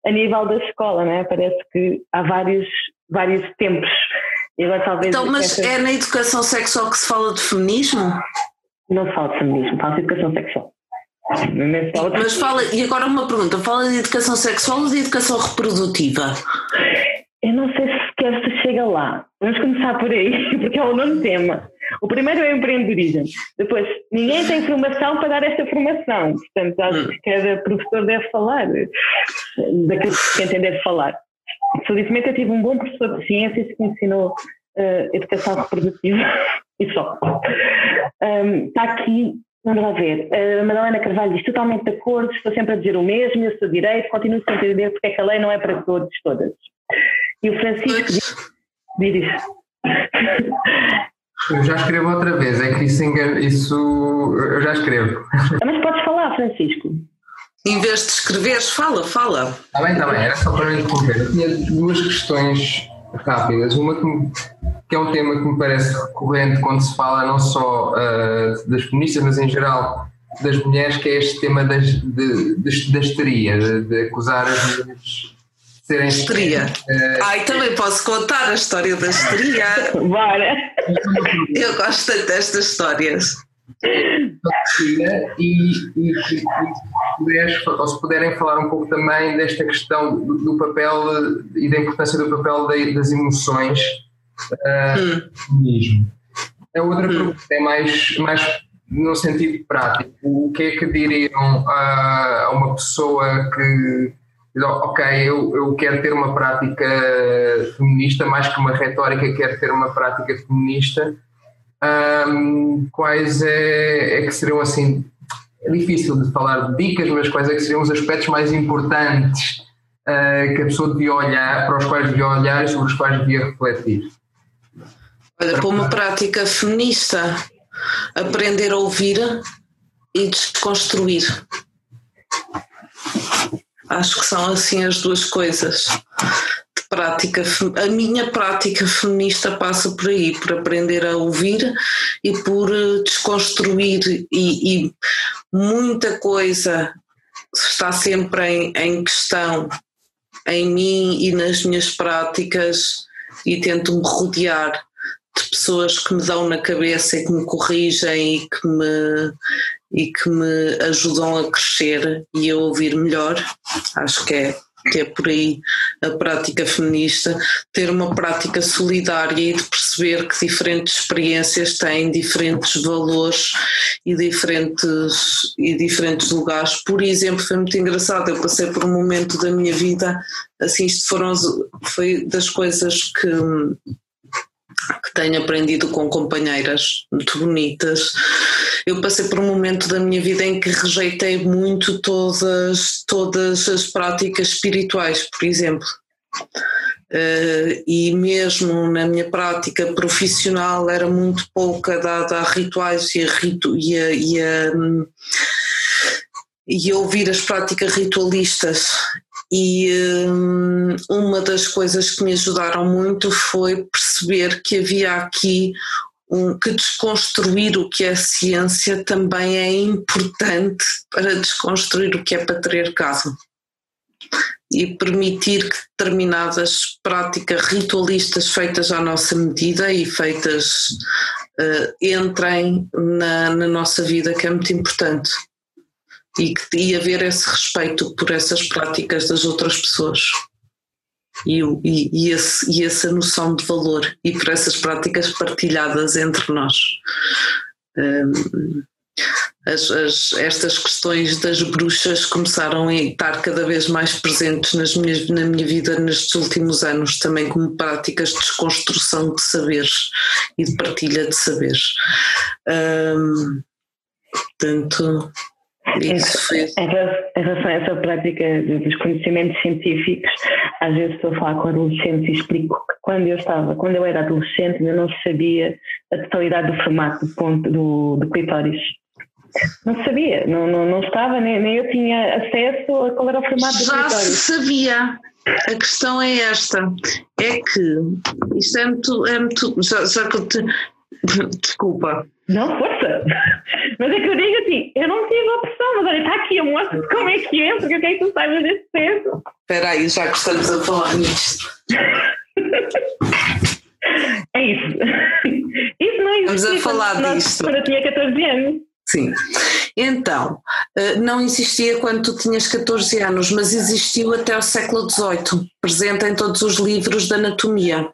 a nível da escola, não é? Parece que há vários, vários tempos. Agora, talvez então, mas essa... é na educação sexual que se fala de feminismo? Não se fala de feminismo, fala de educação sexual. Mas fala, e agora uma pergunta, fala de educação sexual ou de educação reprodutiva? Eu não sei se chega lá. Vamos começar por aí, porque é o nono tema. O primeiro é o empreendedorismo. Depois, ninguém tem formação para dar esta formação. Portanto, acho Hum. que cada professor deve falar daquilo que entender falar. Felizmente, eu tive um bom professor de ciências que me ensinou eh, educação reprodutiva e só. Ahm, Está aqui, vamos lá ver. A Madalena Carvalho diz totalmente de acordo, estou sempre a dizer o mesmo, eu sou direito, continuo sem entender porque é que a lei não é para todos, todas. E o Francisco diz, diz isso. Eu já escrevo outra vez, é que isso, isso eu já escrevo. Mas podes falar, Francisco. Em vez de escreveres, fala, fala. Está bem, está bem, era só para não interromper. Eu tinha duas questões rápidas. Uma que, me- que é um tema que me parece recorrente quando se fala não só ah, das feministas, mas em geral das mulheres, que é este tema das, de, de- da histeria, de, de acusar as mulheres serem Histeria. Eh, Ai, também posso contar a história da histeria. Bora. Eu gosto tanto destas histórias. E, e, e se puderes, ou se puderem falar um pouco também desta questão do, do papel eh, e da importância do papel da- das emoções ah, Hum. no feminismo. A outra pergunta é mais, mais no sentido prático. O que é que diriam a, a uma pessoa que diz, ok, eu, eu quero ter uma prática feminista, mais que uma retórica, quero ter uma prática feminista, Ahm, quais é, é que seriam assim, é difícil de falar de dicas, mas quais é que seriam os aspectos mais importantes ah, que a pessoa devia olhar, para os quais devia olhar e sobre os quais devia refletir? Olha, para uma prática feminista, aprender a ouvir e desconstruir. Acho que são assim as duas coisas. De prática, a minha prática feminista passa por aí, por aprender a ouvir e por eh, desconstruir e, e muita coisa está sempre em, em questão em mim e nas minhas práticas e tento-me rodear de pessoas que me dão na cabeça e que me corrigem e que me, e que me ajudam a crescer e a ouvir melhor. Acho que é, que é por aí a prática feminista. Ter uma prática solidária e de perceber que diferentes experiências têm diferentes valores e diferentes, e diferentes lugares. Por exemplo, foi muito engraçado, eu passei por um momento da minha vida, assim, isto foram, foi das coisas que que tenho aprendido com companheiras muito bonitas. Eu passei por um momento da minha vida em que rejeitei muito todas, todas as práticas espirituais, por exemplo. Eh, e mesmo na minha prática profissional era muito pouca dada a rituais e a, ritu, e a, e a, e a ouvir as práticas ritualistas. E hum, uma das coisas que me ajudaram muito foi perceber que havia aqui um, que desconstruir o que é ciência também é importante para desconstruir o que é patriarcado e permitir que determinadas práticas ritualistas feitas à nossa medida e feitas uh, entrem na, na nossa vida, que é muito importante e, que, e haver esse respeito por essas práticas das outras pessoas e, e, e, esse, e essa noção de valor e por essas práticas partilhadas entre nós. Um, as, as, estas questões das bruxas começaram a estar cada vez mais presentes nas minhas, na minha vida nestes últimos anos, também como práticas de desconstrução de saberes e de partilha de saberes. Um, portanto, isso. Em relação a essa prática dos conhecimentos científicos, às vezes estou a falar com adolescentes e explico que quando eu estava, quando eu era adolescente, eu não sabia a totalidade do formato do ponto do, do clitóris. Não sabia, não, não, não estava, nem, nem eu tinha acesso a qual era o formato do Já clitóris. se sabia. A questão é esta, é que isto é muito, é muito já, já que eu te, desculpa. Não, força! Mas é que eu digo assim, eu não tive opção, mas olha, está aqui moça de como é que entra, porque eu quero que tu saibas desse. Espera aí, já que estamos a falar nisto. É isso. Isso não Estamos a existia falar quando, disto. quando eu tinha 14 anos. Sim. Então, não existia quando tu tinhas 14 anos, mas existiu até o século XVIII, presente em todos os livros de anatomia.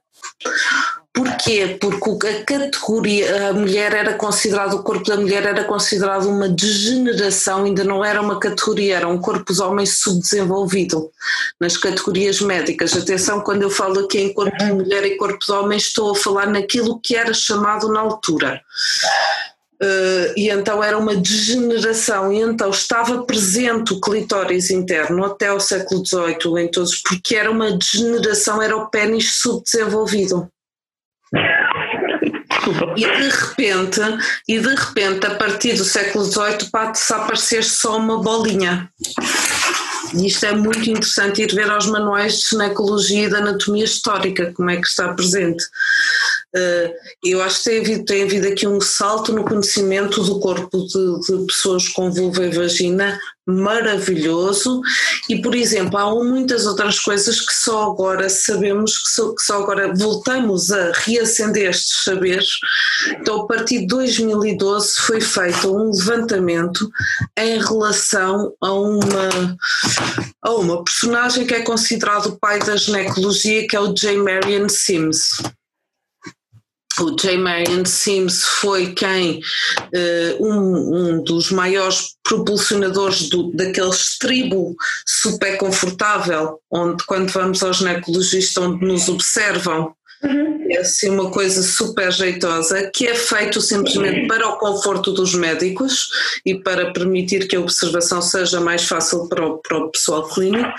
Porquê? Porque a categoria, a mulher era considerada, o corpo da mulher era considerado uma degeneração, ainda não era uma categoria, era um corpo de homem subdesenvolvido nas categorias médicas. Atenção, quando eu falo aqui em corpo de mulher e corpo de homem, estou a falar naquilo que era chamado na altura. Uh, e então era uma degeneração, e então estava presente o clitóris interno até o século XVIII em todos, porque era uma degeneração, era o pênis subdesenvolvido. E de repente, e de repente, a partir do século XVIII, passa a aparecer só uma bolinha. E isto é muito interessante ir ver aos manuais de ginecologia e de anatomia histórica, como é que está presente. Eh, eu acho que tem havido, tem havido aqui um salto no conhecimento do corpo de, de, pessoas com vulva e vagina maravilhoso e, por exemplo, há muitas outras coisas que só agora sabemos, que só, que só agora voltamos a reacender estes saberes. Então, a partir de 2012 foi feito um levantamento em relação a uma, a uma personagem que é considerado o pai da ginecologia, que é o J. Marion Sims o J. Marion Sims foi quem, uh, um, um, dos maiores propulsionadores do, daqueles tribo super confortável, onde quando vamos ao ginecologista onde nos observam, Uhum. É assim uma coisa super jeitosa que é feito simplesmente para o conforto dos médicos e para permitir que a observação seja mais fácil para o, para o pessoal clínico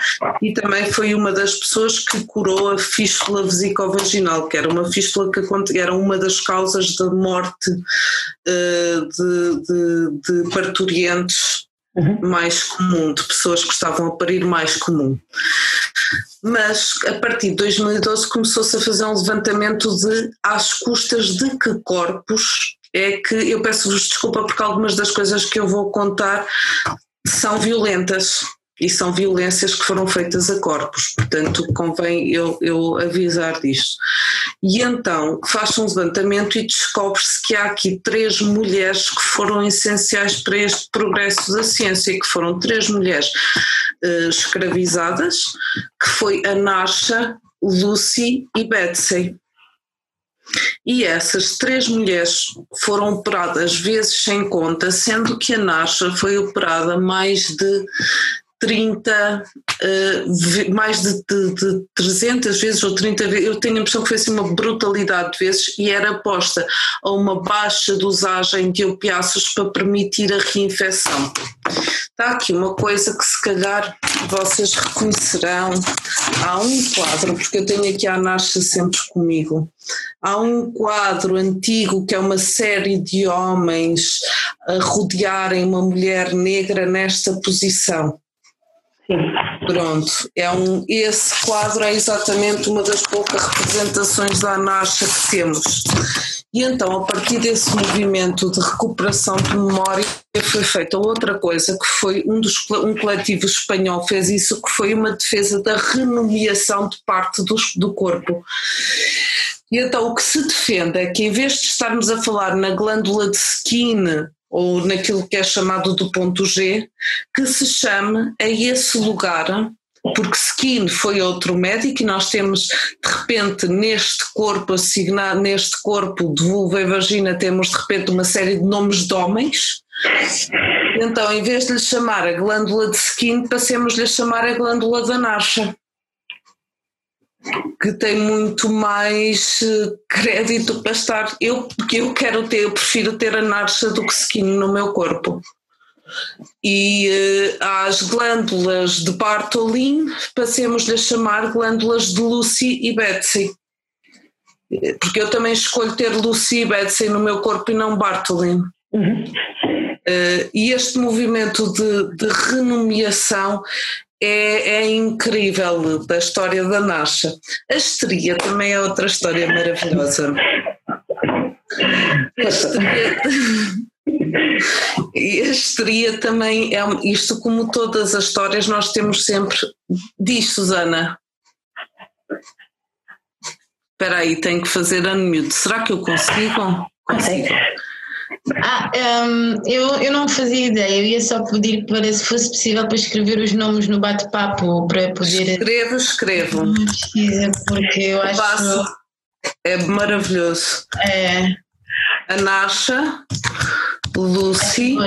e também foi uma das pessoas que curou a fístula vesicovaginal, que era uma fístula que era uma das causas da morte uh, de, de, de parturientes uhum. mais comum, de pessoas que estavam a parir mais comum. Mas a partir de 2012 começou-se a fazer um levantamento de às custas de que corpos é que eu peço-vos desculpa porque algumas das coisas que eu vou contar são violentas e são violências que foram feitas a corpos, portanto convém eu, eu avisar disto. E então faz um levantamento e descobre-se que há aqui três mulheres que foram essenciais para este progresso da ciência, que foram três mulheres uh, escravizadas, que foi a Nasha, Lucy e Betsy. E essas três mulheres foram operadas vezes sem conta, sendo que a Nasha foi operada mais de 30, uh, mais de, de, de, 300 vezes ou 30 vezes, eu tenho a impressão que foi assim uma brutalidade de vezes e era posta a uma baixa dosagem de opiáceos para permitir a reinfecção. Está aqui uma coisa que se calhar vocês reconhecerão. Há um quadro, porque eu tenho aqui a Nasha sempre comigo. Há um quadro antigo que é uma série de homens a rodearem uma mulher negra nesta posição. Sim. Pronto, é um, esse quadro é exatamente uma das poucas representações da anarcha que temos. E então, a partir desse movimento de recuperação de memória, foi feita outra coisa, que foi um, dos, um coletivo espanhol fez isso, que foi uma defesa da renomeação de parte do, do corpo. E então o que se defende é que em vez de estarmos a falar na glândula de skin ou naquilo que é chamado do ponto G, que se chame a esse lugar, porque Skin foi outro médico e nós temos, de repente, neste corpo assignado, neste corpo de vulva e vagina, temos de repente uma série de nomes de homens. Então, em vez de lhe chamar a glândula de Skin, passemos-lhe a chamar a glândula da Narcha que tem muito mais eh, crédito para estar. Eu, porque eu quero ter, eu prefiro ter a narcha do que skin no meu corpo. E uh, às glândulas de Bartolin, passemos-lhe a chamar glândulas de Lucy e Betsy. Porque eu também escolho ter Lucy e Betsy no meu corpo e não Bartolin. Uhum. Uh, e este movimento de, de renomeação é, é, incrível da história da Nasha. A histeria também é outra história maravilhosa. A histeria, a histeria também é isto, como todas as histórias, nós temos sempre. Diz, Susana. Espera aí, tenho que fazer unmute. Será que eu consigo? Consigo. Ah, um, eu, eu não fazia ideia, eu ia só pedir para se fosse possível para escrever os nomes no bate-papo para poder. Escrevo, escrevo. Pesquisa, porque eu acho. Passo, é maravilhoso. É. A Nasha, Lucy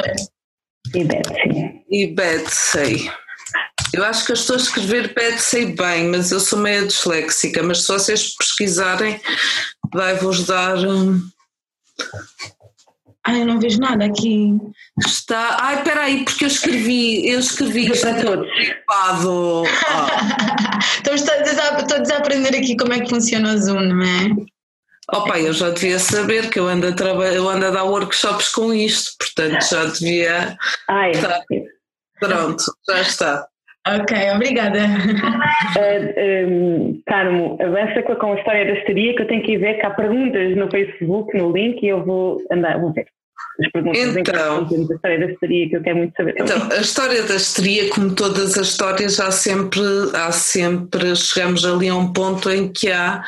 E Betsy. e Betsy. Eu acho que eu estou a escrever Betsy bem, mas eu sou meio disléxica. Mas se vocês pesquisarem, vai-vos dar. hum, Ai, eu não vejo nada aqui. Está. Ai, espera aí, porque eu escrevi, eu escrevi isto Para todos. Ah. Estamos todos a, todos a aprender aqui como é que funciona o Zoom, não é? Opa, eu já devia saber que eu ando a, traba- eu ando a dar workshops com isto, portanto já devia. Ai. Pronto, já está. Ok, obrigada. Uh, um, Carmo, avança com a, com a história da estaria que eu tenho que ir ver que há perguntas no Facebook, no link e eu vou andar, vou ver as perguntas em que Então. temos a história da estaria que eu quero muito saber também. Então, a história da histeria, como todas as histórias, há sempre, há sempre, chegamos ali a um ponto em que há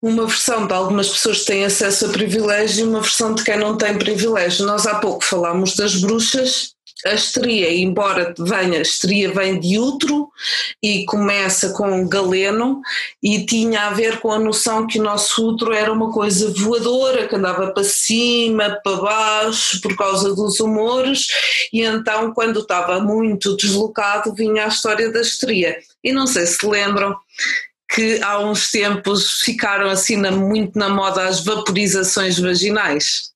uma versão de algumas pessoas que têm acesso a privilégio e uma versão de quem não tem privilégio. Nós há pouco falámos das bruxas. A histeria, embora venha, a vem de útero e começa com Galeno e tinha a ver com a noção que o nosso útero era uma coisa voadora, que andava para cima, para baixo, por causa dos humores, e então, quando estava muito deslocado, vinha a história da histeria. E não sei se lembram que há uns tempos ficaram assim na- muito na moda as vaporizações vaginais.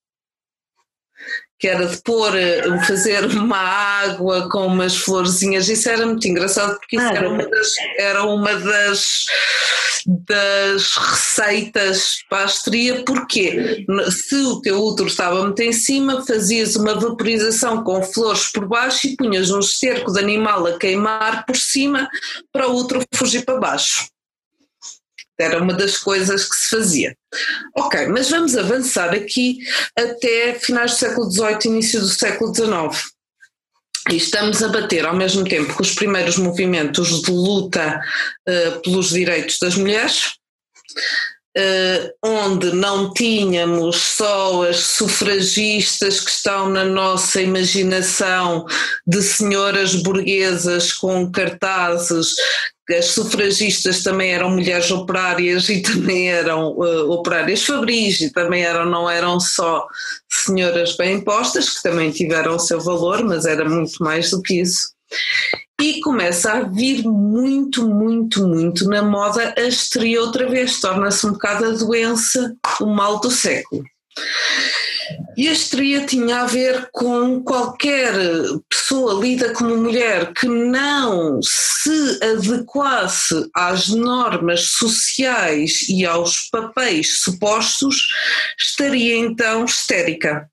Que era de pôr, eh, fazer uma água com umas florzinhas, isso era muito engraçado porque isso Ah, era uma das, era uma das, das receitas para a histeria, porque se o teu útero estava muito em cima, fazias uma vaporização com flores por baixo e punhas um esterco de animal a queimar por cima para o útero fugir para baixo. Era uma das coisas que se fazia. Ok, mas vamos avançar aqui até finais do século XVIII, início do século XIX. E estamos a bater ao mesmo tempo com os primeiros movimentos de luta eh, pelos direitos das mulheres, eh, onde não tínhamos só as sufragistas que estão na nossa imaginação de senhoras burguesas com cartazes as sufragistas também eram mulheres operárias e também eram uh, operárias fabris e também eram, não eram só senhoras bem postas, que também tiveram o seu valor, mas era muito mais do que isso. E começa a vir muito, muito, muito na moda a histeria outra vez, torna-se um bocado a doença, o mal do século. E a histeria tinha a ver com qualquer pessoa lida como mulher que não se adequasse às normas sociais e aos papéis supostos, estaria então histérica.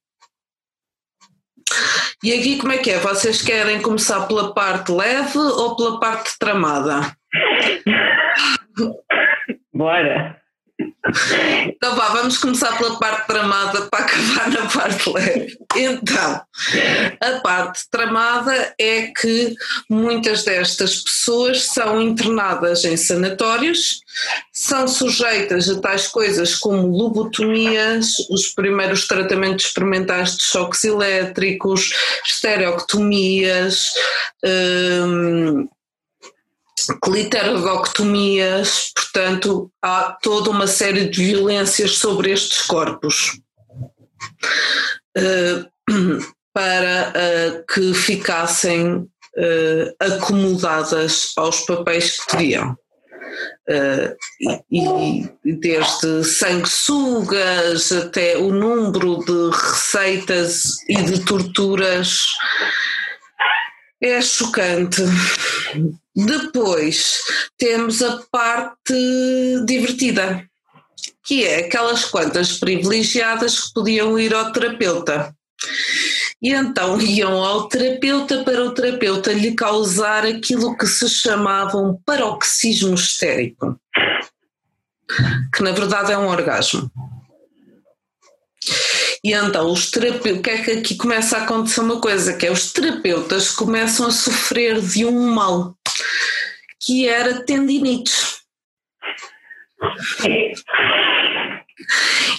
E aqui como é que é? Vocês querem começar pela parte leve ou pela parte tramada? Bora! Então vá, vamos começar pela parte tramada para acabar na parte leve. Então, a parte tramada é que muitas destas pessoas são internadas em sanatórios, são sujeitas a tais coisas como lobotomias, os primeiros tratamentos experimentais de choques elétricos, estereoctomias, hum, cliterodoctomias, portanto, há toda uma série de violências sobre estes corpos eh, para eh, que ficassem eh, acomodadas aos papéis que teriam. Eh, e, e desde sanguessugas até o número de receitas e de torturas é chocante. Depois temos a parte divertida, que é aquelas quantas privilegiadas que podiam ir ao terapeuta. E então iam ao terapeuta para o terapeuta lhe causar aquilo que se chamava um paroxismo histérico, que na verdade é um orgasmo. E então os terapeutas, o que é que aqui começa a acontecer uma coisa, que é os terapeutas começam a sofrer de um mal, que era tendinites.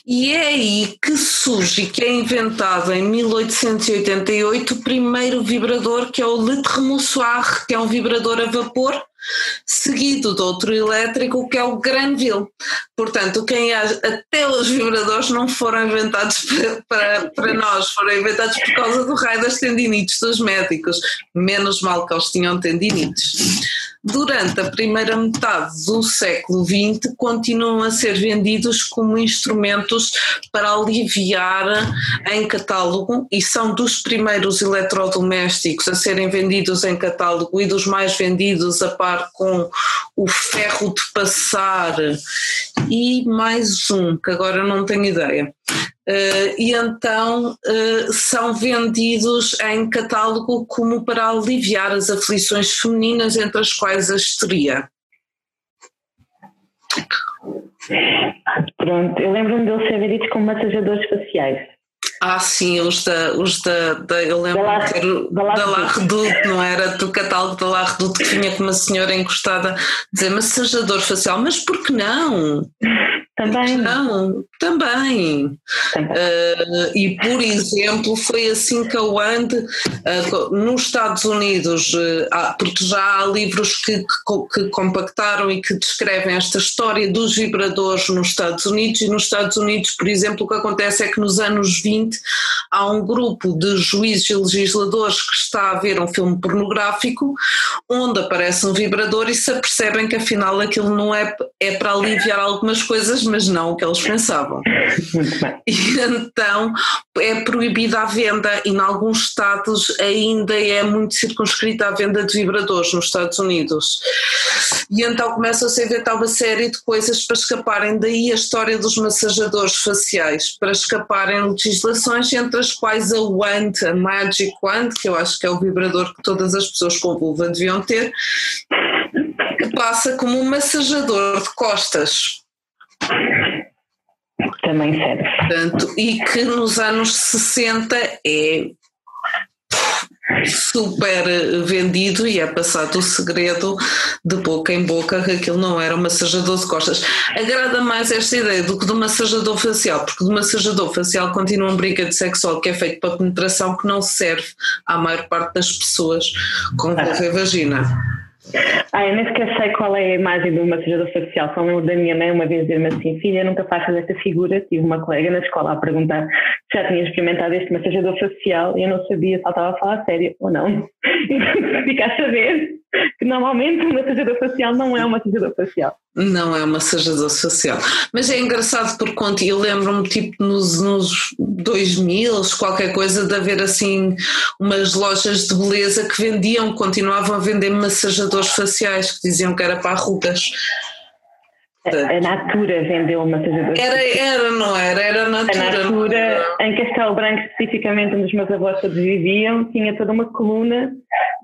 E é aí que surge, que é inventado em 1888 o primeiro vibrador, que é o Le Tremoussoir, que é um vibrador a vapor, seguido de outro elétrico que é o Granville. Portanto, quem até os vibradores não foram inventados para, para, para, nós, foram inventados por causa do raio das tendinites dos médicos. Menos mal que eles tinham tendinites durante a primeira metade do século XX continuam a ser vendidos como instrumentos para aliviar em catálogo e são dos primeiros eletrodomésticos a serem vendidos em catálogo e dos mais vendidos a par com o ferro de passar e mais um que agora não tenho ideia. Uh, e então uh, são vendidos em catálogo como para aliviar as aflições femininas, entre as quais a histeria. Pronto, eu lembro-me deles ser vendidos como massajadores faciais. Ah, sim, os da, os da, da eu lembro da, ter, da, da La Redoute, não era? Do catálogo da La Redoute que vinha com uma senhora encostada dizer massajador facial, mas por que não? Também. Não, também. também. Uh, e, por exemplo, foi assim que a WAND, uh, nos Estados Unidos, uh, porque já há livros que, que, que, compactaram e que descrevem esta história dos vibradores nos Estados Unidos, e nos Estados Unidos, por exemplo, o que acontece é que nos anos 20 há um grupo de juízes e legisladores que está a ver um filme pornográfico onde aparece um vibrador e se apercebem que afinal aquilo não é, é para aliviar algumas coisas, mas não o que eles pensavam. E então é proibida a venda e em alguns estados ainda é muito circunscrita a venda de vibradores nos Estados Unidos. E então começa-se a inventar uma série de coisas para escaparem daí a história dos massajadores faciais, para escaparem legislações entre as quais a Wand, a Magic Wand, que eu acho que é o vibrador que todas as pessoas com vulva deviam ter, que passa como um massajador de costas. Também serve. Portanto, e que nos anos 60 é super vendido e é passado o segredo de boca em boca que aquilo não era um massajador de costas. Agrada mais esta ideia do que do massajador facial, porque do massajador facial continua um brinquedo sexual que é feito para penetração que não serve à maior parte das pessoas com e vagina. Ah, eu nem sequer sei qual é a imagem do massajador facial. Só lembro da minha mãe uma vez dizer-me assim: Filha, nunca faças esta figura. Tive uma colega na escola a perguntar se já tinha experimentado este massajador facial e eu não sabia se ela estava a falar sério ou não. E fica a saber que normalmente um massajador facial não é um massajador facial. Não é um massajador facial. Mas é engraçado por conta, eu lembro-me tipo nos, nos 2000, qualquer coisa, de haver assim umas lojas de beleza que vendiam, continuavam a vender massajadores faciais, que diziam que era para rugas. A Natura vendeu massajadores era, Era, não era? Era a Natura. A Natura, em Castelo Branco, especificamente onde os meus avós todos viviam, tinha toda uma coluna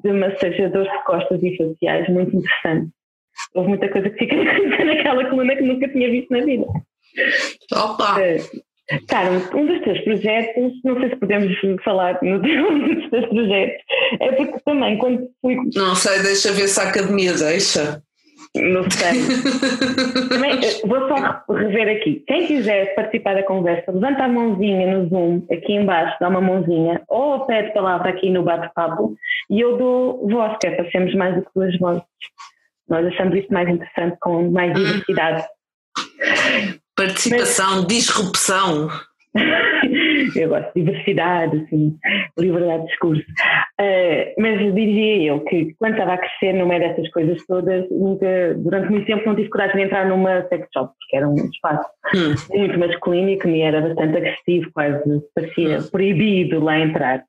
de massajadores de costas e faciais muito interessante. Houve muita coisa que fica naquela coluna que nunca tinha visto na vida. Opa! Carlos, um dos teus projetos, não sei se podemos falar no um dos teus projetos, é porque também quando fui. Não sei, deixa ver se a academia deixa. Não sei. Também, eh, vou só rever aqui. Quem quiser participar da conversa, levanta a mãozinha no Zoom, aqui embaixo, dá uma mãozinha, ou pede palavra aqui no bate-papo, e eu dou voz, que é para sermos mais do que duas vozes. Nós achamos isto mais interessante, com mais diversidade. Participação, Mas... disrupção. eu gosto de diversidade, assim, liberdade de discurso. Uh, mas diria eu que quando estava a crescer no meio dessas coisas todas, nunca, durante muito tempo não tive coragem de entrar numa sex shop, porque era um espaço hum. muito masculino e que me era bastante agressivo, quase parecia hum. proibido lá entrar.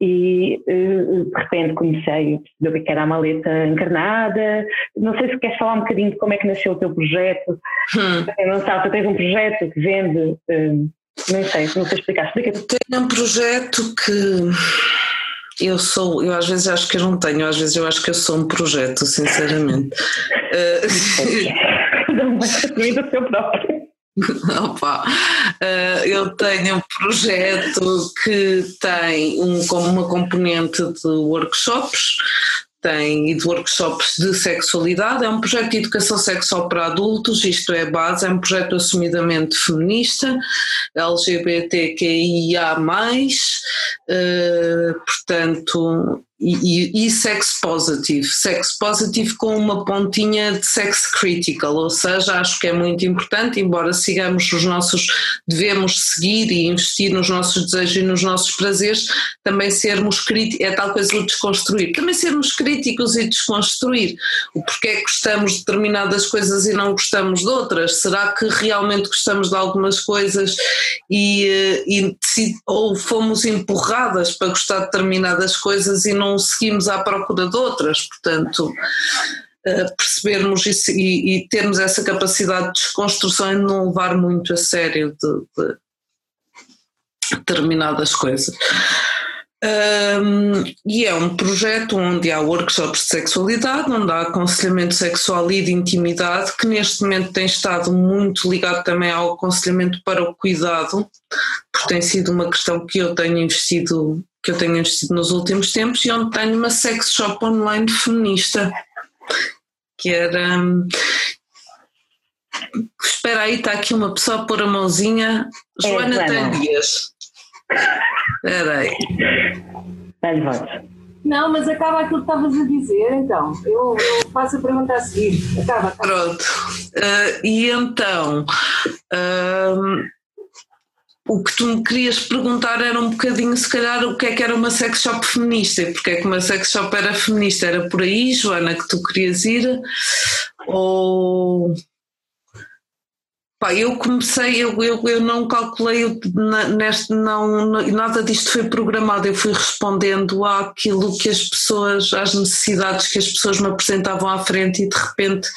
E uh, de repente comecei a perceber o que era a maleta encarnada. Não sei se queres falar um bocadinho de como é que nasceu o teu projeto. Hum. Não sabe, tu tens um projeto que vende. Uh, nem sei, não sei explicar. Explica Tenho um projeto que eu sou, eu às vezes acho que eu não tenho, às vezes eu acho que eu sou um projeto, sinceramente. Cada um vai do seu próprio. Opa, uh, eu tenho um projeto que tem um, como uma componente de workshops, tem e de workshops de sexualidade. É um projeto de educação sexual para adultos, isto é base, é um projeto assumidamente feminista, LGBTQIA, uh, portanto, e, e, sex positive, sex positive com uma pontinha de sex critical, ou seja, acho que é muito importante, embora sigamos os nossos, devemos seguir e investir nos nossos desejos e nos nossos prazeres, também sermos críticos, é tal coisa o desconstruir, também sermos críticos e desconstruir. O porquê é que gostamos de determinadas coisas e não gostamos de outras, será que realmente gostamos de algumas coisas e, eh, e ou fomos empurradas para gostar de determinadas coisas e não seguimos à procura de outras, portanto eh, percebermos isso e, e, termos essa capacidade de desconstrução e não levar muito a sério de, de determinadas coisas. Um, e é um projeto onde há workshops de sexualidade, onde há aconselhamento sexual e de intimidade, que neste momento tem estado muito ligado também ao aconselhamento para o cuidado, porque tem sido uma questão que eu tenho investido, que eu tenho investido nos últimos tempos, e onde tenho uma sex shop online feminista, que era. Espera aí, está aqui uma pessoa a pôr a mãozinha. É, Joana é, Dias. Espera aí. Dá-lhe voz. Não, mas acaba aquilo que estavas a dizer, então. Eu, eu faço a pergunta a seguir. Acaba, acaba. Pronto. Uh, e então, uh, o que tu me querias perguntar era um bocadinho, se calhar, o que é que era uma sex shop feminista e porque é que uma sex shop era feminista. Era por aí, Joana, que tu querias ir? Ou. Pá, eu comecei, eu, eu, eu não calculei neste, não, nada disto foi programado, eu fui respondendo àquilo que as pessoas, às necessidades que as pessoas me apresentavam à frente e de repente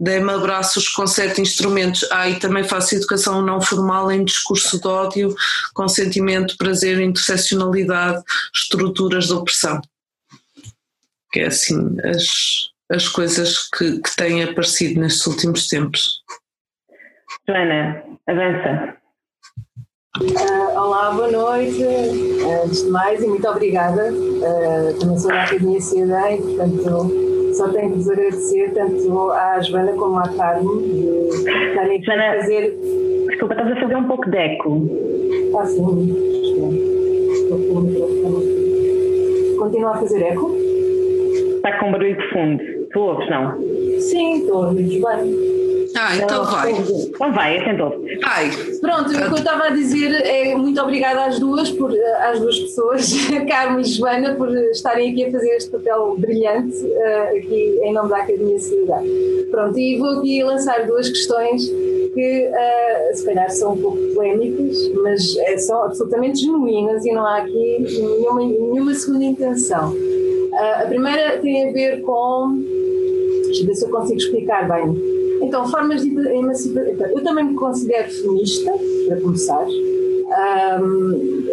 dei-me abraços com sete instrumentos. Ah, e também faço educação não formal em discurso de ódio, consentimento, prazer, interseccionalidade, estruturas de opressão. Que é assim as, as coisas que, que têm aparecido nestes últimos tempos. Joana, avança. Uh, olá, boa noite. Uh, antes de mais, e muito obrigada. Uh, também sou da Academia e, portanto, só tenho que vos agradecer tanto à Joana como à Carmen de estarem aqui Joana, a fazer. Desculpa, estás a fazer um pouco de eco. Ah, sim. Continua a fazer eco? Está com barulho de fundo. Tu ouves, não? Sim, estou a ouvir bem. Ah, então vai. Então vai, atentou. Vai. Pronto, o que eu estava a dizer é muito obrigada às duas, por, às duas pessoas, Carmen e Joana, por estarem aqui a fazer este papel brilhante uh, aqui em nome da Academia Cidade. Pronto, e vou aqui lançar duas questões que uh, se calhar são um pouco polémicas, mas é, são absolutamente genuínas e não há aqui nenhuma, nenhuma segunda intenção. Uh, a primeira tem a ver com. Deixa eu ver se eu consigo explicar bem então, formas de emancipação. Então, eu também me considero feminista, para começar, um, um,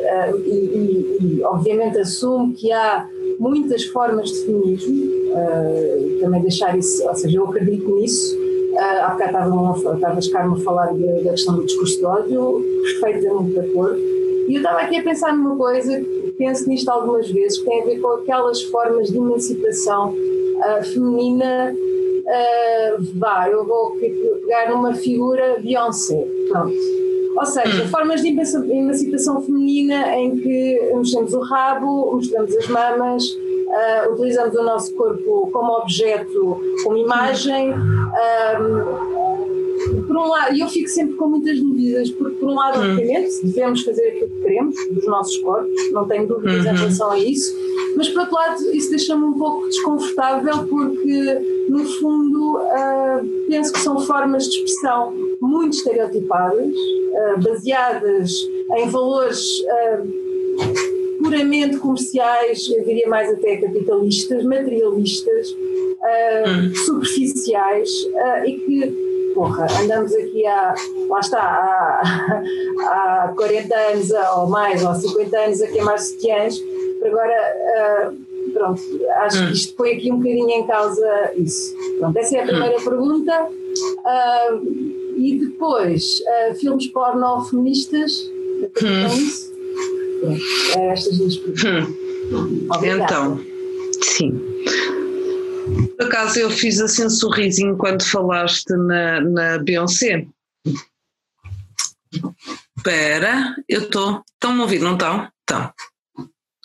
e, e, e, obviamente assumo que há muitas formas de feminismo, uh, também deixar isso, ou seja, eu acredito nisso. Uh, há bocado estavas, Carmo, a falar de, da questão do discurso de ódio, perfeitamente de acordo. E eu estava aqui a pensar numa coisa, penso nisto algumas vezes, que tem a ver com aquelas formas de emancipação uh, feminina uh, vá, eu vou pegar numa figura Beyoncé, pronto. Ou seja, hum. formas de emancipação feminina em que mexemos o rabo, mostramos as mamas, uh, utilizamos o nosso corpo como objeto, como imagem. Um, por um lado, e eu fico sempre com muitas dúvidas, porque por um lado, hum. obviamente, devemos fazer aquilo que queremos dos nossos corpos, não tenho dúvidas uhum. em relação a isso, mas por outro lado, isso deixa-me um pouco desconfortável, porque no fundo uh, penso que são formas de expressão muito estereotipadas, uh, baseadas em valores. Uh, puramente comerciais, eu diria mais até capitalistas, materialistas, uh, superficiais uh, e que porra, andamos aqui há, lá está, há, há 40 anos ou mais, ou 50 anos a queimar sutiãs, agora, uh, pronto, acho hum. que isto põe aqui um bocadinho em causa isso. Pronto, essa é a primeira hum. pergunta. Uh, e depois, filmes porno feministas, hum. isso? Pronto, é estas duas perguntas. Hum. Então, sim. Por acaso eu fiz assim um sorrisinho quando falaste na, na Beyoncé. Espera, eu estou. Estão-me a ouvir, não estão? Estão.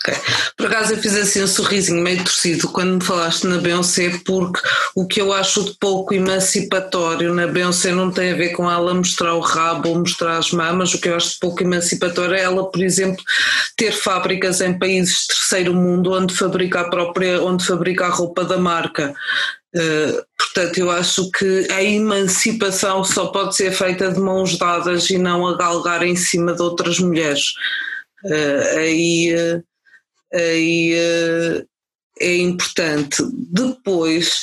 Okay. Por acaso eu fiz assim um sorrisinho meio torcido quando me falaste na Beyoncé, porque o que eu acho de pouco emancipatório na Beyoncé não tem a ver com ela mostrar o rabo ou mostrar as mamas, o que eu acho de pouco emancipatório é ela, por exemplo, ter fábricas em países de terceiro mundo onde fabrica a própria, onde fabrica a roupa da marca. Uh, portanto, eu acho que a emancipação só pode ser feita de mãos dadas e não a galgar em cima de outras mulheres. Uh, aí uh, e uh, é importante. Depois,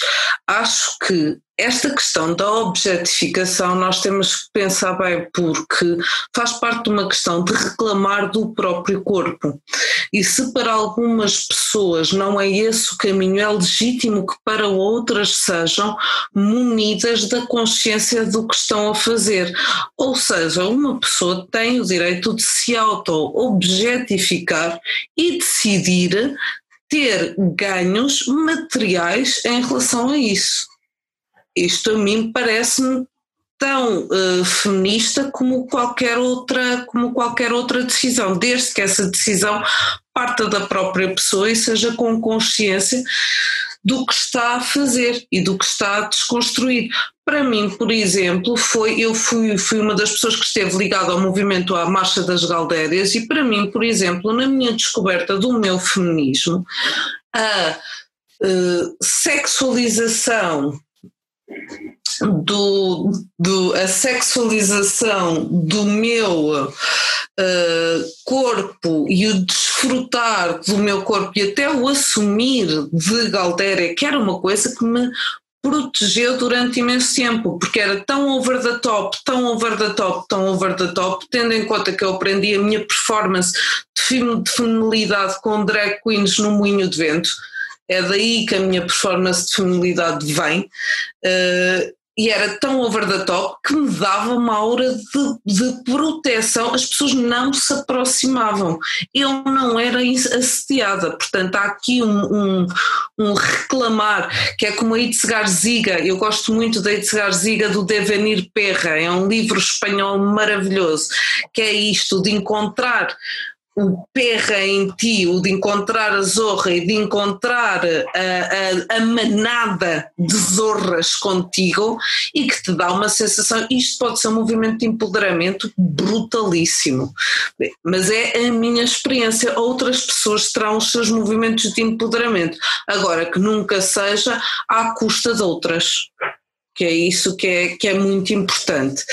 acho que esta questão da objetificação nós temos que pensar bem, porque faz parte de uma questão de reclamar do próprio corpo. E se para algumas pessoas não é esse o caminho, é legítimo que para outras sejam munidas da consciência do que estão a fazer. Ou seja, uma pessoa tem o direito de se auto-objetificar e decidir ter ganhos materiais em relação a isso. Isto a mim parece-me tão uh, feminista como qualquer outra como qualquer outra decisão, desde que essa decisão parta da própria pessoa e seja com consciência do que está a fazer e do que está a desconstruir. Para mim, por exemplo, foi eu fui, fui uma das pessoas que esteve ligada ao movimento à Marcha das Galdérias e para mim, por exemplo, na minha descoberta do meu feminismo, a uh, sexualização do, do, a sexualização do meu uh, corpo e o desfrutar do meu corpo e até o assumir de Galdéria, que era uma coisa que me protegeu durante imenso tempo, porque era tão over the top, tão over the top, tão over the top, tendo em conta que eu aprendi a minha performance de feminilidade com drag queens no moinho de vento, é daí que a minha performance de feminilidade vem. Uh, e era tão over the top que me dava uma aura de, de, proteção, as pessoas não se aproximavam. Eu não era assediada, portanto há aqui um, um, um reclamar, que é como a Itzegar Ziga, eu gosto muito da Itzegar Ziga do Devenir Perra, é um livro espanhol maravilhoso, que é isto de encontrar o perra em ti, o de encontrar a zorra e de encontrar a, a, a, manada de zorras contigo e que te dá uma sensação. Isto pode ser um movimento de empoderamento brutalíssimo, mas é a minha experiência. Outras pessoas terão os seus movimentos de empoderamento, agora que nunca seja à custa de outras que é isso que é, que é muito importante.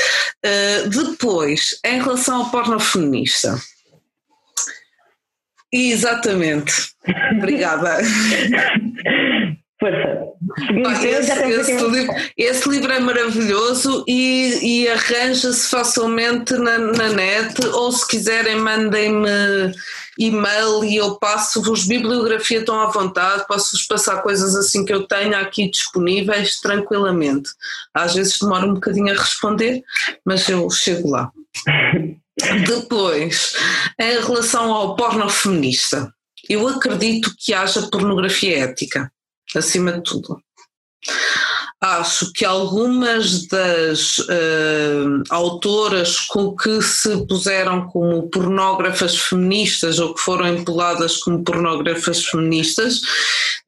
Uh, depois, em relação ao porno feminista, Exatamente. Obrigada. Força. esse, esse, livro, esse, livro, é maravilhoso e, e arranja-se facilmente na, na, net, ou se quiserem, mandem-me e-mail e eu passo-vos bibliografia tão à vontade, posso-vos passar coisas assim que eu tenho aqui disponíveis tranquilamente. Às vezes demora um bocadinho a responder, mas eu chego lá. Depois, em relação ao porno feminista, eu acredito que haja pornografia ética, acima de tudo. Acho que algumas das uh, autoras com que se puseram como pornógrafas feministas ou que foram empoladas como pornógrafas feministas,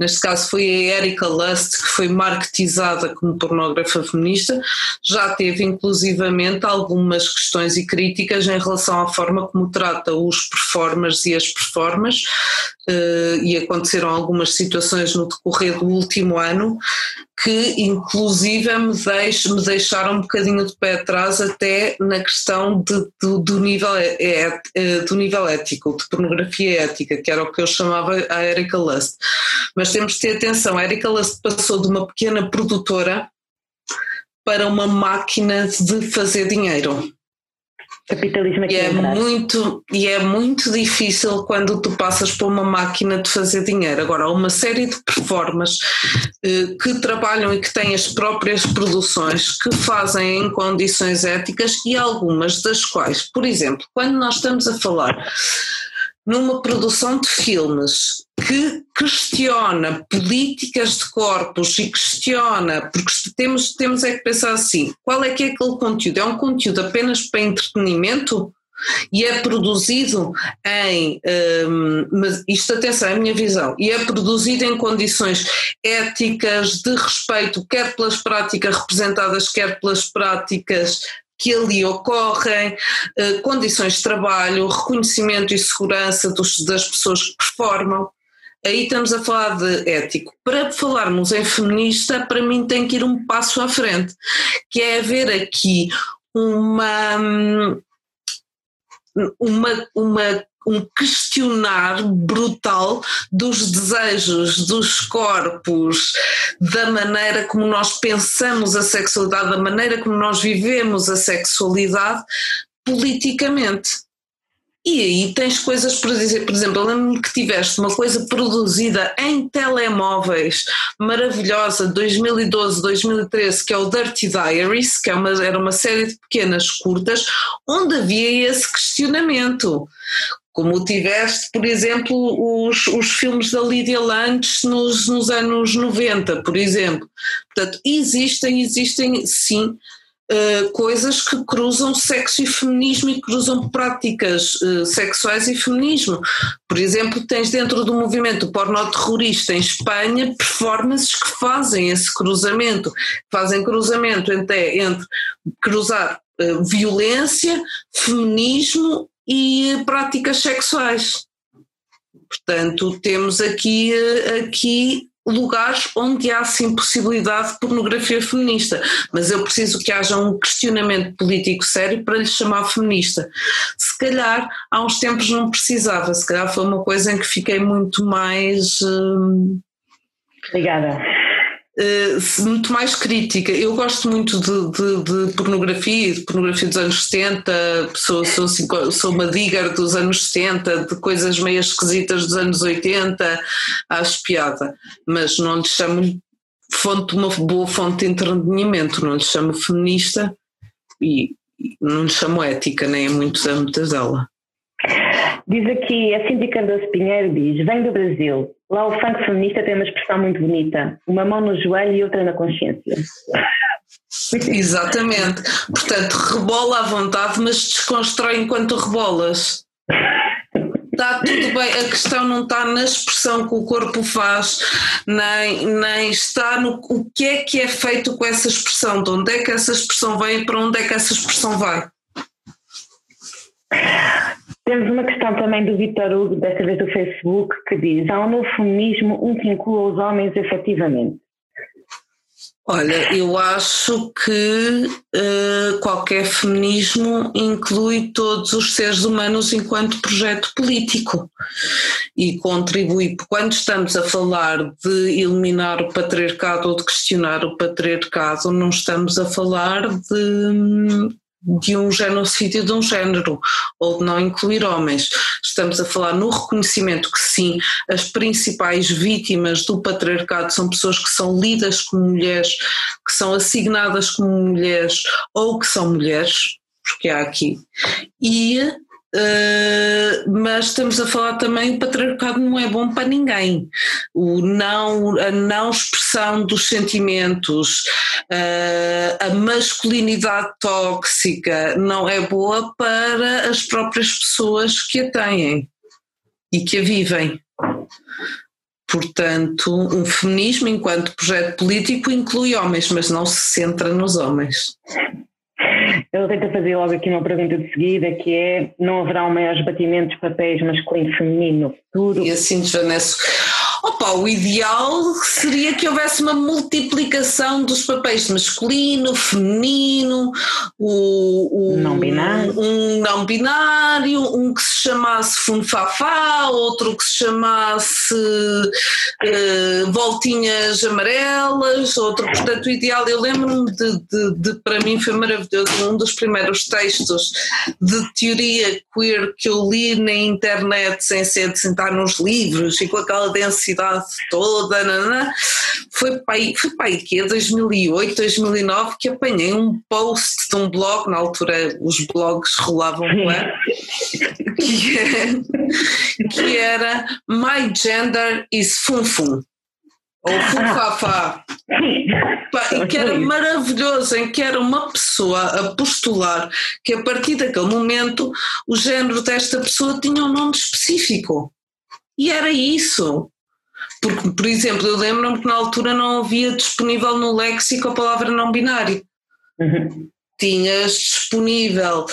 neste caso foi a Erika Lust, que foi marketizada como pornógrafa feminista, já teve inclusivamente algumas questões e críticas em relação à forma como trata os performers e as performers, uh, e aconteceram algumas situações no decorrer do último ano que inclusive me, deix, me deixaram um bocadinho de pé atrás até na questão de, do, nível, é, é, do nível ético, de pornografia ética, que era o que eu chamava a Erika Lust. Mas temos de ter atenção, a Erika Lust passou de uma pequena produtora para uma máquina de fazer dinheiro. Capitalismo aqui e é muito E é muito difícil quando tu passas por uma máquina de fazer dinheiro. Agora, há uma série de performers eh, que trabalham e que têm as próprias produções que fazem em condições éticas e algumas das quais, por exemplo, quando nós estamos a falar numa produção de filmes que questiona políticas de corpos e questiona, porque temos, temos é que pensar assim, qual é que é aquele conteúdo? É um conteúdo apenas para entretenimento e é produzido em, um, mas isto atenção, é a minha visão, e é produzido em condições éticas de respeito, quer pelas práticas representadas, quer pelas práticas que ali ocorrem, uh, condições de trabalho, reconhecimento e segurança dos, das pessoas que performam. Aí estamos a falar de ético. Para falarmos em feminista, para mim tem que ir um passo à frente, que é haver aqui uma, hum, uma, uma, um questionar brutal dos desejos, dos corpos, da maneira como nós pensamos a sexualidade, da maneira como nós vivemos a sexualidade politicamente. E aí tens coisas para dizer, por exemplo, lembro-me que tiveste uma coisa produzida em telemóveis maravilhosa, 2012, 2013, que é o Dirty Diaries, que é uma, era uma série de pequenas curtas, onde havia esse questionamento. Como tiveste, por exemplo, os, os filmes da Lydia Lunch nos, nos anos 90, por exemplo. Portanto, existem, existem sim Uh, coisas que cruzam sexo e feminismo e cruzam práticas uh, sexuais e feminismo. Por exemplo, tens dentro do movimento porno terrorista em Espanha performances que fazem esse cruzamento, fazem cruzamento entre, entre cruzar uh, violência, feminismo e práticas sexuais. Portanto, temos aqui, aqui lugares onde há sim possibilidade de pornografia feminista, mas eu preciso que haja um questionamento político sério para lhe chamar feminista. Se calhar há uns tempos não precisava, se calhar foi uma coisa em que fiquei muito mais. Hum. Uh, muito mais crítica. Eu gosto muito de, de, de, pornografia, de pornografia dos anos 70, sou, sou, sou uma digger dos anos 70, de coisas meio esquisitas dos anos 80, acho piada, mas não lhe chamo fonte, uma boa fonte de entretenimento, não lhe chamo feminista e, não lhe chamo ética, nem é muito âmbitos dela. Diz aqui, a Cindy Cardoso Pinheiro diz, vem do Brasil, lá o funk feminista tem uma expressão muito bonita, uma mão no joelho e outra na consciência. Exatamente, portanto rebola à vontade, mas desconstrói enquanto rebolas. Está tudo bem, a questão não está na expressão que o corpo faz, nem, nem está no o que é que é feito com essa expressão, de onde é que essa expressão vem e para onde é que essa expressão vai. Temos uma questão também do Vitor Hugo, desta vez do Facebook, que diz: há um novo feminismo, um que inclua os homens efetivamente. Olha, eu acho que uh, qualquer feminismo inclui todos os seres humanos enquanto projeto político e contribui. Quando estamos a falar de eliminar o patriarcado ou de questionar o patriarcado, não estamos a falar de de um genocídio de um género ou de não incluir homens. Estamos a falar no reconhecimento que sim, as principais vítimas do patriarcado são pessoas que são lidas como mulheres, que são assignadas como mulheres ou que são mulheres, porque há aqui, e Uh, mas estamos a falar também que o patriarcado não é bom para ninguém. O não, a não expressão dos sentimentos, uh, a masculinidade tóxica não é boa para as próprias pessoas que a têm e que a vivem. Portanto, um feminismo enquanto projeto político inclui homens, mas não se centra nos homens. Ele tenta fazer logo aqui uma pergunta de seguida que é não haverá um maior esbatimento de papéis masculino e feminino no futuro? E assim desvaneço. Opa, o ideal seria que houvesse uma multiplicação dos papéis masculino, feminino, o, o não binário. um não binário, um que se chamasse funfafá, outro que se chamasse uh, voltinhas amarelas, outro, portanto o ideal, eu lembro-me de, de, de, para mim foi maravilhoso, um dos primeiros textos de teoria queer que eu li na internet sem ser de sentar nos livros e com aquela densidade cidade toda, nanã. foi para aí, foi aí que é 2008, 2009 que apanhei um post de um blog, na altura os blogs rolavam lá, que, é, que era My Gender is Funfun. ou Fufafá, que era maravilhoso, em que era uma pessoa a postular que a partir daquele momento o género desta pessoa tinha um nome específico. E era isso. Porque, por exemplo, eu lembro-me que na altura não havia disponível no léxico a palavra não binário. Uhum. Tinhas disponível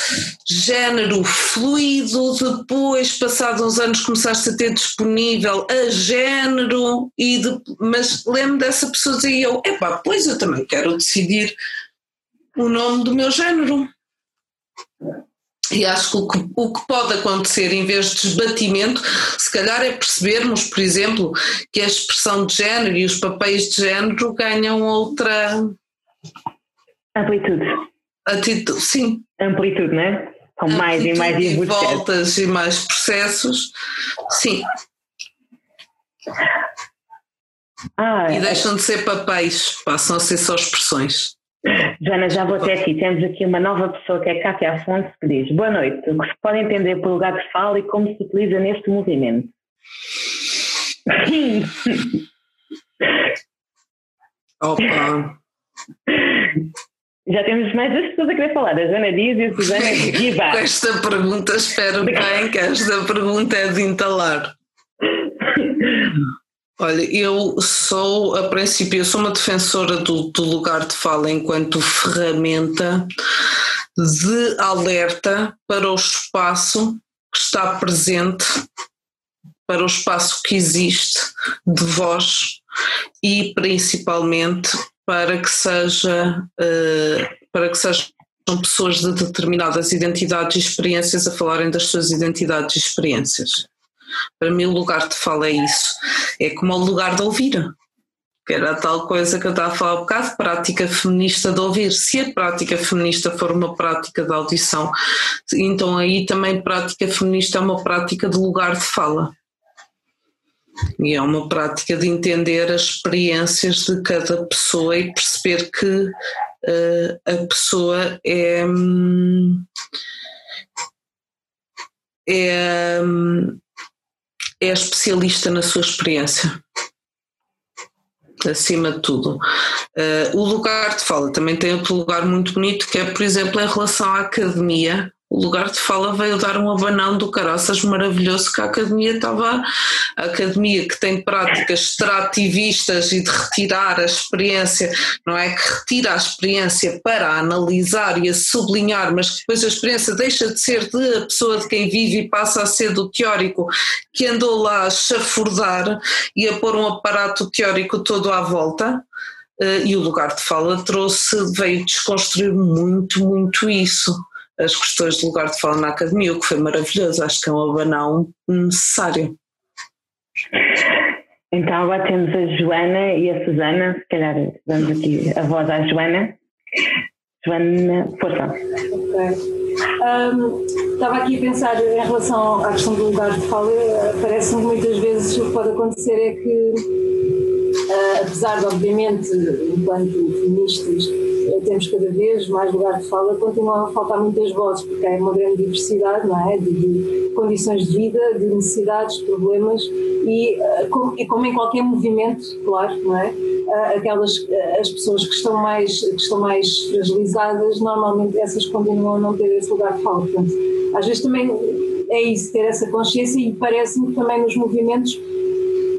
género fluido, depois, passados uns anos, começaste a ter disponível a género, e de, mas lembro dessa pessoa dizer eu, epá, pois eu também quero decidir o nome do meu género. E acho que o, que o que pode acontecer em vez de desbatimento, se calhar é percebermos, por exemplo, que a expressão de género e os papéis de género ganham outra Amplitude. atitude, sim, Amplitude, né? Com mais e mais e voltas e mais processos, sim, Ah, e deixam de ser papéis, passam a ser só expressões. Joana, já vou até aqui. Temos aqui uma nova pessoa que é Cátia Afonso que diz Boa noite. O que se pode entender por lugar de fala e como se utiliza neste movimento? Opa, Já temos mais duas pessoas a querer falar, a Joana Dias e a Susana com Guiba. esta pergunta espero bem que esta pergunta é de entalar. Olha, eu sou, a princípio, eu sou uma defensora do, do lugar de fala enquanto ferramenta de alerta para o espaço que está presente, para o espaço que existe de voz e principalmente para que seja eh, para que sejam pessoas de determinadas identidades e experiências a falarem das suas identidades e experiências. Para mim, o lugar de fala é isso. É como o lugar de ouvir. Que era a tal coisa que eu estava a falar um bocado, prática feminista de ouvir. Se a prática feminista for uma prática de audição, então aí também prática feminista é uma prática de lugar de fala. E é uma prática de entender as experiências de cada pessoa e perceber que eh, a pessoa é. hum, é, hum, é especialista na sua experiência. Acima de tudo. Eh, o lugar de fala também tem outro lugar muito bonito, que é, por exemplo, em relação à academia. O lugar de fala veio dar um abanão do caraças maravilhoso que a academia estava. A academia que tem práticas extrativistas e de retirar a experiência, não é? Que retira a experiência para analisar e a sublinhar, mas que depois a experiência deixa de ser de a pessoa de quem vive e passa a ser do teórico que andou lá a chafurdar e a pôr um aparato teórico todo à volta. Eh, E o lugar de fala trouxe, veio desconstruir muito, muito isso as questões de lugar de fala na academia, o que foi maravilhoso, acho que é um abanão necessário. Então agora temos a Joana e a Susana, se calhar damos aqui a voz à Joana. Joana, força. Ok. Ahm, estava aqui a pensar em relação à questão do lugar de fala, parece-me que muitas vezes o que pode acontecer é que, apesar de, obviamente, enquanto feministas, eh, temos cada vez mais lugar de fala, continuam a faltar muitas vozes, porque há uma grande diversidade não é? de, de condições de vida, de necessidades, de problemas, e, ah, como, e como em qualquer movimento, claro, não é? Ah, aquelas ah, as pessoas que estão mais que estão mais fragilizadas normalmente essas continuam a não ter esse lugar de fala portanto às vezes também é isso ter essa consciência e parece-me que também nos movimentos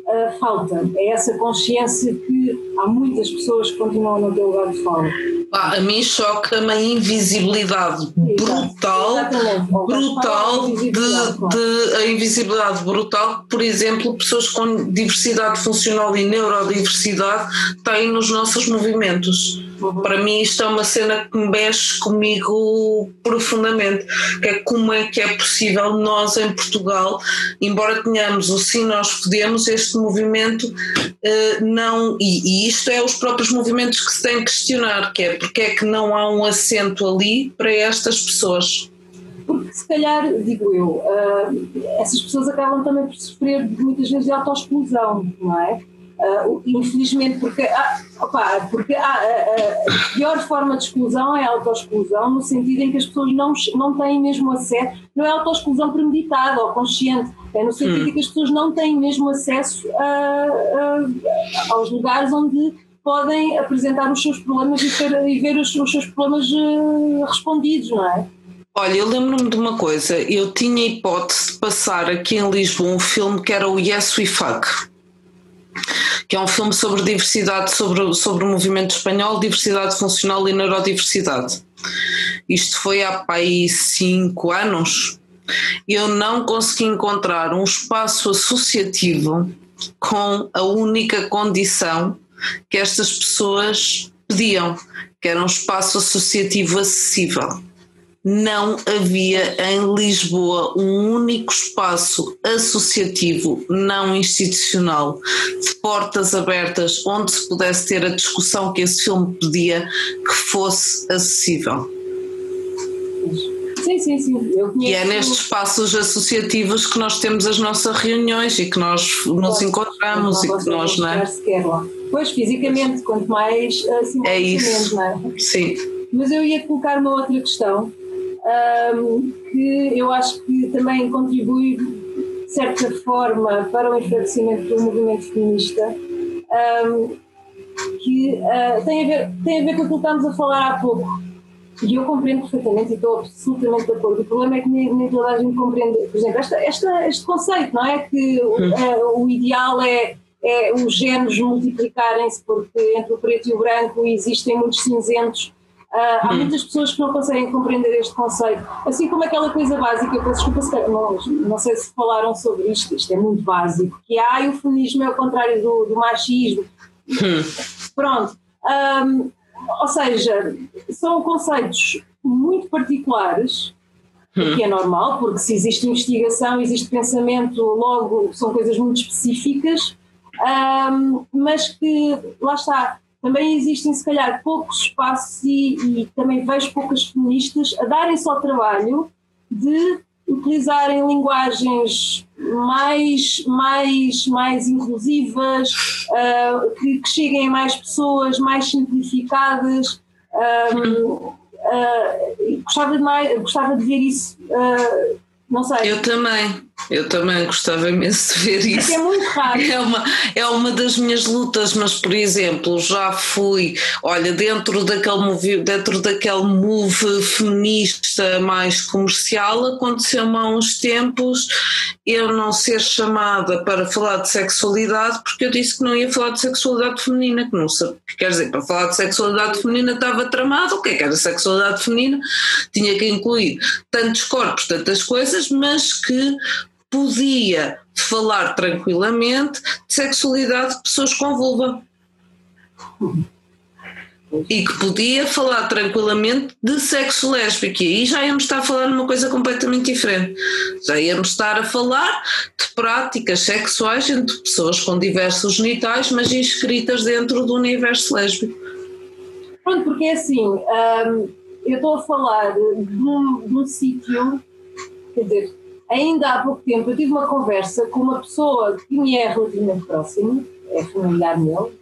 ah, falta é essa consciência que há muitas pessoas que continuam a não ter lugar de fala Pá, a mim choca-me a invisibilidade brutal, Exatamente. brutal de, de- a invisibilidade brutal, por exemplo, pessoas com diversidade funcional e neurodiversidade têm nos nossos movimentos. Para mim isto é uma cena que mexe comigo profundamente, que é como é que é possível nós em Portugal, embora tenhamos o Sim Nós Podemos, este movimento eh, não, e, e isto é os próprios movimentos que se têm que questionar, que é porque é que não há um assento ali para estas pessoas. porque se calhar, digo eu, ah, essas pessoas acabam também por sofrer muitas vezes de autoexclusão, não é? Uh, infelizmente, porque, ah, opa, porque ah, a pior forma de exclusão é a autoexclusão, no sentido em que as pessoas não, não têm mesmo acesso, não é autoexclusão premeditada ou consciente, é no sentido hum. em que as pessoas não têm mesmo acesso a, a, aos lugares onde podem apresentar os seus problemas e, ter, e ver os, os, seus problemas uh, respondidos, não é? Olha, eu lembro-me de uma coisa, eu tinha hipótese de passar aqui em Lisboa um filme que era o Yes We Fuck que é um filme sobre diversidade, sobre, sobre o movimento espanhol, diversidade funcional e neurodiversidade. Isto foi há pai cinco anos. Eu não consegui encontrar um espaço associativo com a única condição que estas pessoas pediam, que era um espaço associativo acessível não havia em Lisboa um único espaço associativo não institucional de portas abertas onde se pudesse ter a discussão que esse filme pedia que fosse acessível. Sim, sim, sim. e é nestes espaços associativos que nós temos as nossas reuniões e que nós nos encontramos e que nós, não é? Pois, fisicamente, quanto mais assim, é isso. Não é? Sim. Mas eu ia colocar uma outra questão um, que eu acho que também contribui, de certa forma, para o enfraquecimento do movimento feminista, um, que uh, tem, a ver, tem a ver com aquilo que estávamos a falar há pouco. E eu compreendo perfeitamente e estou absolutamente de acordo. O problema é que nem, nem toda a gente compreende, por exemplo, esta, esta, este conceito, não é? Que uh, o ideal é é os géneros multiplicarem-se porque entre o preto e o branco existem muitos cinzentos Uh, há hum. muitas pessoas que não conseguem compreender este conceito, assim como aquela coisa básica, eu peço desculpa, não, não sei se falaram sobre isto, isto é muito básico, que há o feminismo é o contrário do, do machismo. Hum. Pronto. Um, ou seja, são conceitos muito particulares, hum. o que é normal, porque se existe investigação, existe pensamento, logo são coisas muito específicas, um, mas que, lá está, também existem, se calhar, poucos espaços e, e também vejo poucas feministas a darem-se ao trabalho de utilizarem linguagens mais, mais, mais inclusivas, uh, que, que, cheguem a mais pessoas, mais simplificadas. Um, uh, gostava, de mais, gostava de ver isso uh, não sei. Eu também, eu também gostava imenso de ver isso. É muito raro. É uma, é uma das minhas lutas, mas por exemplo, já fui, olha, dentro daquele move, dentro daquele move feminista mais comercial, aconteceu-me há uns tempos eu não ser chamada para falar de sexualidade porque eu disse que não ia falar de sexualidade feminina, que não quer dizer, para falar de sexualidade feminina estava tramado, o que é que era sexualidade feminina? Tinha que incluir tantos corpos, tantas coisas, mas que podia falar tranquilamente de sexualidade de pessoas com vulva e que podia falar tranquilamente de sexo lésbico. E aí já íamos estar a falar numa coisa completamente diferente. Já íamos estar a falar de práticas sexuais entre pessoas com diversos genitais, mas inscritas dentro do universo lésbico. Pronto, porque é assim, hum, eu estou a falar de um, de um sítio, quer dizer, ainda há pouco tempo eu tive uma conversa com uma pessoa que me é relativamente próxima, é familiar meu,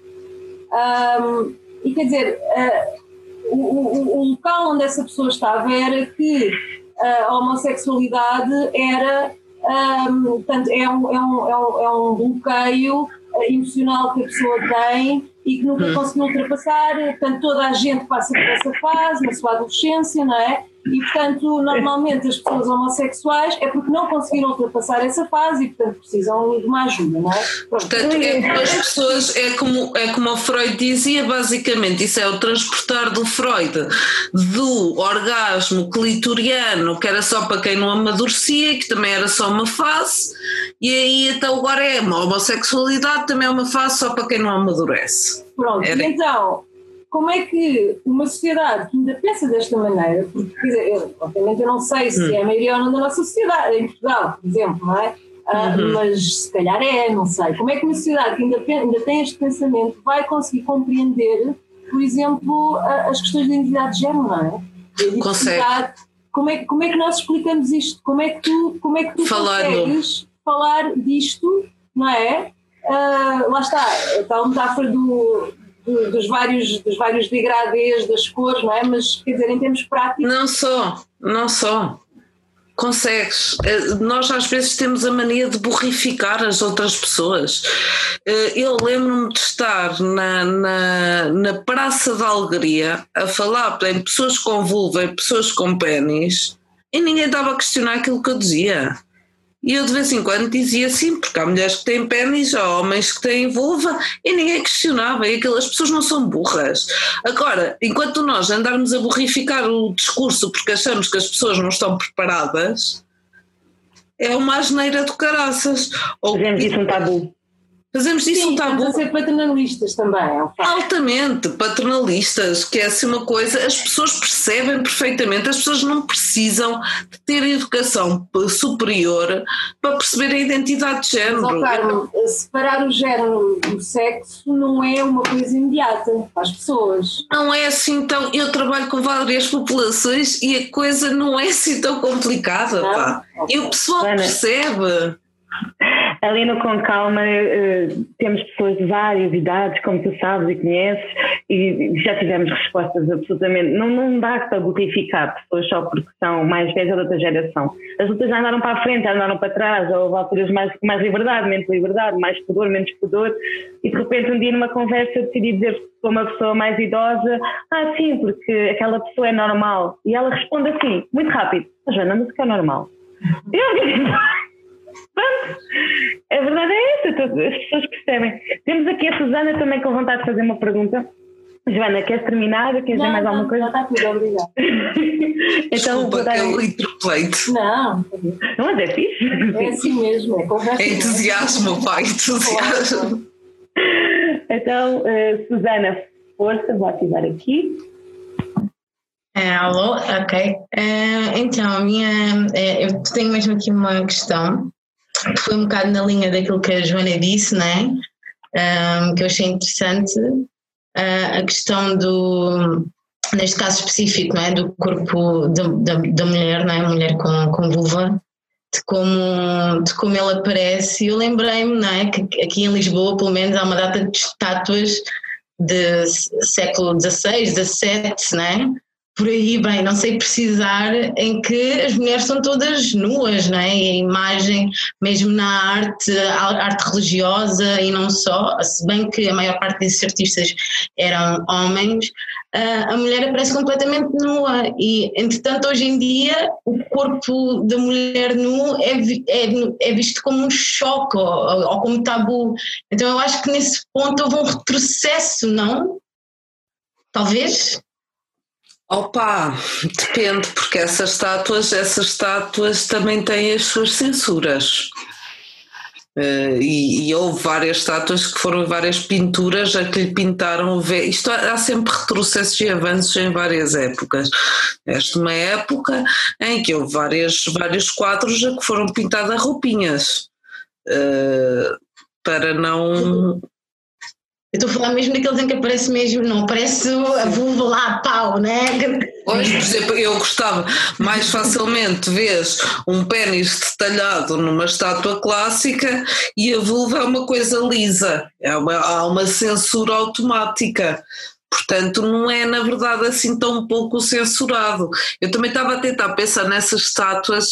um, e quer dizer, uh, o, o, o, local onde essa pessoa estava era que a homossexualidade era, um, portanto, é um, é um, é um, é um bloqueio emocional que a pessoa tem e que nunca hum. conseguiu ultrapassar. Portanto, toda a gente passa por essa fase na sua adolescência, não é? E, portanto, normalmente as pessoas homossexuais é porque não conseguiram ultrapassar essa fase e, portanto, precisam de uma ajuda, não é? Portanto, é as pessoas, é como, é como o Freud dizia, basicamente, isso é o transportar do Freud do orgasmo clitoriano, que era só para quem não amadurecia, que também era só uma fase, e aí então agora é uma homossexualidade, também é uma fase só para quem não amadurece. Pronto, era. então como é que uma sociedade que ainda pensa desta maneira, porque, quer dizer, eu, obviamente eu não sei se hum. é a maioria ou não da nossa sociedade, em Portugal, por exemplo, não é? Uh, uhum. Mas se calhar é, não sei. Como é que uma sociedade que ainda, ainda tem este pensamento vai conseguir compreender, por exemplo, a, as questões da identidade de género, não é? Consegue. Como é, como é que nós explicamos isto? Como é que tu, como é que tu consegues falar disto, não é? uh, lá está, tal metáfora do, do, dos, vários, dos vários degradês das cores, não é? Mas quer dizer, em termos práticos. Não só, não só. Consegues. Eh, nós às vezes temos a mania de borrificar as outras pessoas. Eh, eu lembro-me de estar na, na, na Praça da Alegria a falar em pessoas com vulva e pessoas com pênis e ninguém estava a questionar aquilo que eu dizia. E eu de vez em quando dizia sim, porque há mulheres que têm pênis, há homens que têm vulva e ninguém questionava, e aquelas pessoas não são burras. Agora, enquanto nós andarmos a borrificar o discurso porque achamos que as pessoas não estão preparadas, é uma asneira do caraças. Ou, Fazemos isso um tabu. Fazemos disso Sim, um tabu. a ser paternalistas também, é um. Altamente paternalistas, que é assim uma coisa, as pessoas percebem perfeitamente, as pessoas não precisam de ter educação superior para perceber a identidade de género. Mas, Carmo, separar o género do sexo não é uma coisa imediata para as pessoas. Não é assim tão. Eu trabalho com várias populações e a coisa não é assim tão complicada, Não? pá. E o pessoal Ana. percebe. Ali no Com Calma eh, temos pessoas de várias idades, como tu sabes e conheces, e já tivemos respostas absolutamente. Não, não dá para glorificar pessoas só porque são mais velhas de outra geração. As outras já andaram para a frente, já andaram para trás, ou houve alturas mais, mais liberdade, menos liberdade, mais pudor, menos pudor, e de repente um dia numa conversa eu decidi dizer para uma pessoa mais idosa: Ah, sim, porque aquela pessoa é normal. E ela responde assim, muito rápido: "Ah, Joana, mas o que é normal? Eu Pronto, a verdade é essa, as pessoas percebem. Temos aqui a Susana também com vontade de fazer uma pergunta. Joana, queres terminar? Queres dizer mais alguma Já coisa? está tudo, obrigada. então, Desculpa dar... que eu interpelei-te. Não, Não, mas é fixe. é assim mesmo, é conversa. É entusiasmo, pai, entusiasmo. Então, eh, Susana, força, vou ativar aqui. É, alô? Ok. É, então, a minha, é, eu tenho mesmo aqui uma questão que foi um bocado na linha daquilo que a Joana disse, né? Um, que eu achei interessante. Ah, a questão do, neste caso específico, não é? do corpo da, da, da mulher, não é? mulher com, com vulva, de como, de como ele aparece. E eu lembrei-me é? que aqui em Lisboa, pelo menos, há uma data de estátuas de século XVI, XVII, não é? Por aí, bem, não sei precisar, em que as mulheres são todas nuas, não é? E a imagem, mesmo na arte, arte religiosa e não só, se bem que a maior parte desses artistas eram homens, a mulher aparece completamente nua e, entretanto, hoje em dia o corpo da mulher nu é, é, é visto como um choque ou, ou como tabu. Então eu acho que nesse ponto houve um retrocesso, não? Talvez? Opa, depende, porque essas estátuas, essas estátuas também têm as suas censuras. Uh, e, e, houve várias estátuas que foram várias pinturas a que lhe pintaram o véu. Isto há, há sempre retrocessos e avanços em várias épocas. Esta é uma época em que houve várias, vários quadros a que foram pintadas roupinhas uh, para não eu estou a falar mesmo daqueles em que aparece mesmo, não aparece a vulva lá a pau, né? Hoje, por exemplo, eu gostava mais facilmente vês um pênis detalhado numa estátua clássica e a vulva é uma coisa lisa, é uma, há uma censura automática. Portanto, não é na verdade assim tão pouco censurado. Eu também estava a tentar pensar nessas estátuas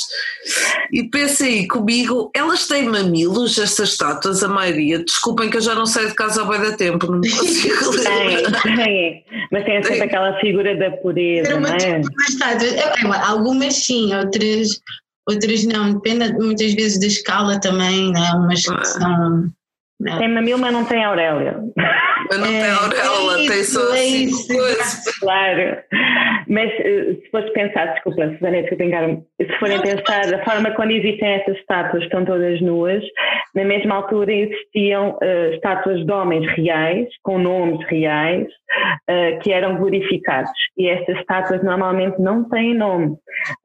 e pensei comigo, elas têm mamilos, estas estátuas, a maioria. Desculpem que eu já não saio de casa há bem da tempo, não me consigo lembrar. Tem, tem. Mas tem sempre Tem. aquela figura da pureza, não é? É, é, Algumas sim, outras, outras não. Depende muitas vezes da escala também, né? Umas que são. não. Tem mamilo, mas não tem Aurélia. Mas não tem É, auréola, é tem só é assim isso, coisa. Claro. Mas eh, se fores pensar, desculpa, Susana, desculpa, engano, se forem pensar, a forma quando existem essas estátuas, estão todas nuas, na mesma altura existiam eh, estátuas de homens reais, com nomes reais, eh, que eram glorificados. E estas estátuas normalmente não têm nome.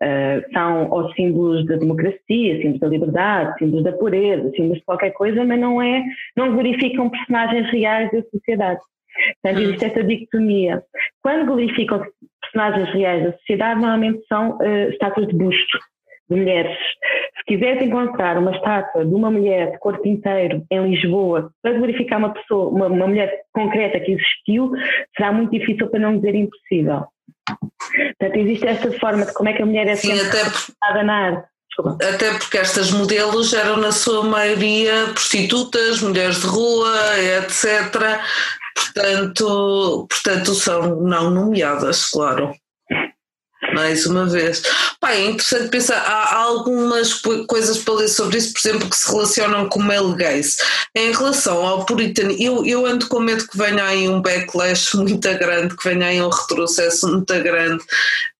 Eh, são os símbolos da democracia, símbolos da liberdade, símbolos da pureza, símbolos de qualquer coisa, mas não é, não glorificam personagens reais da sociedade. Portanto, Hum. existe essa dicotomia. Quando glorificam personagens reais da sociedade, normalmente são eh, estátuas de busto de mulheres. Se Se quiseres encontrar uma estátua de uma mulher de corpo inteiro em Lisboa para glorificar uma pessoa, uma, uma mulher concreta que existiu, será muito difícil para não dizer impossível. Portanto, existe esta forma de como é que a mulher é Sim, até representada na arte. Até porque estas modelos eram, na sua maioria, prostitutas, mulheres de rua, etc. Portanto, portanto são não nomeadas, claro. Mais uma vez. Pá, é interessante pensar, há, algumas co- coisas para ler sobre isso, por exemplo, que se relacionam com o male gaze. Em relação ao puritanismo, eu, eu ando com medo que venha aí um backlash muito grande, que venha aí um retrocesso muito grande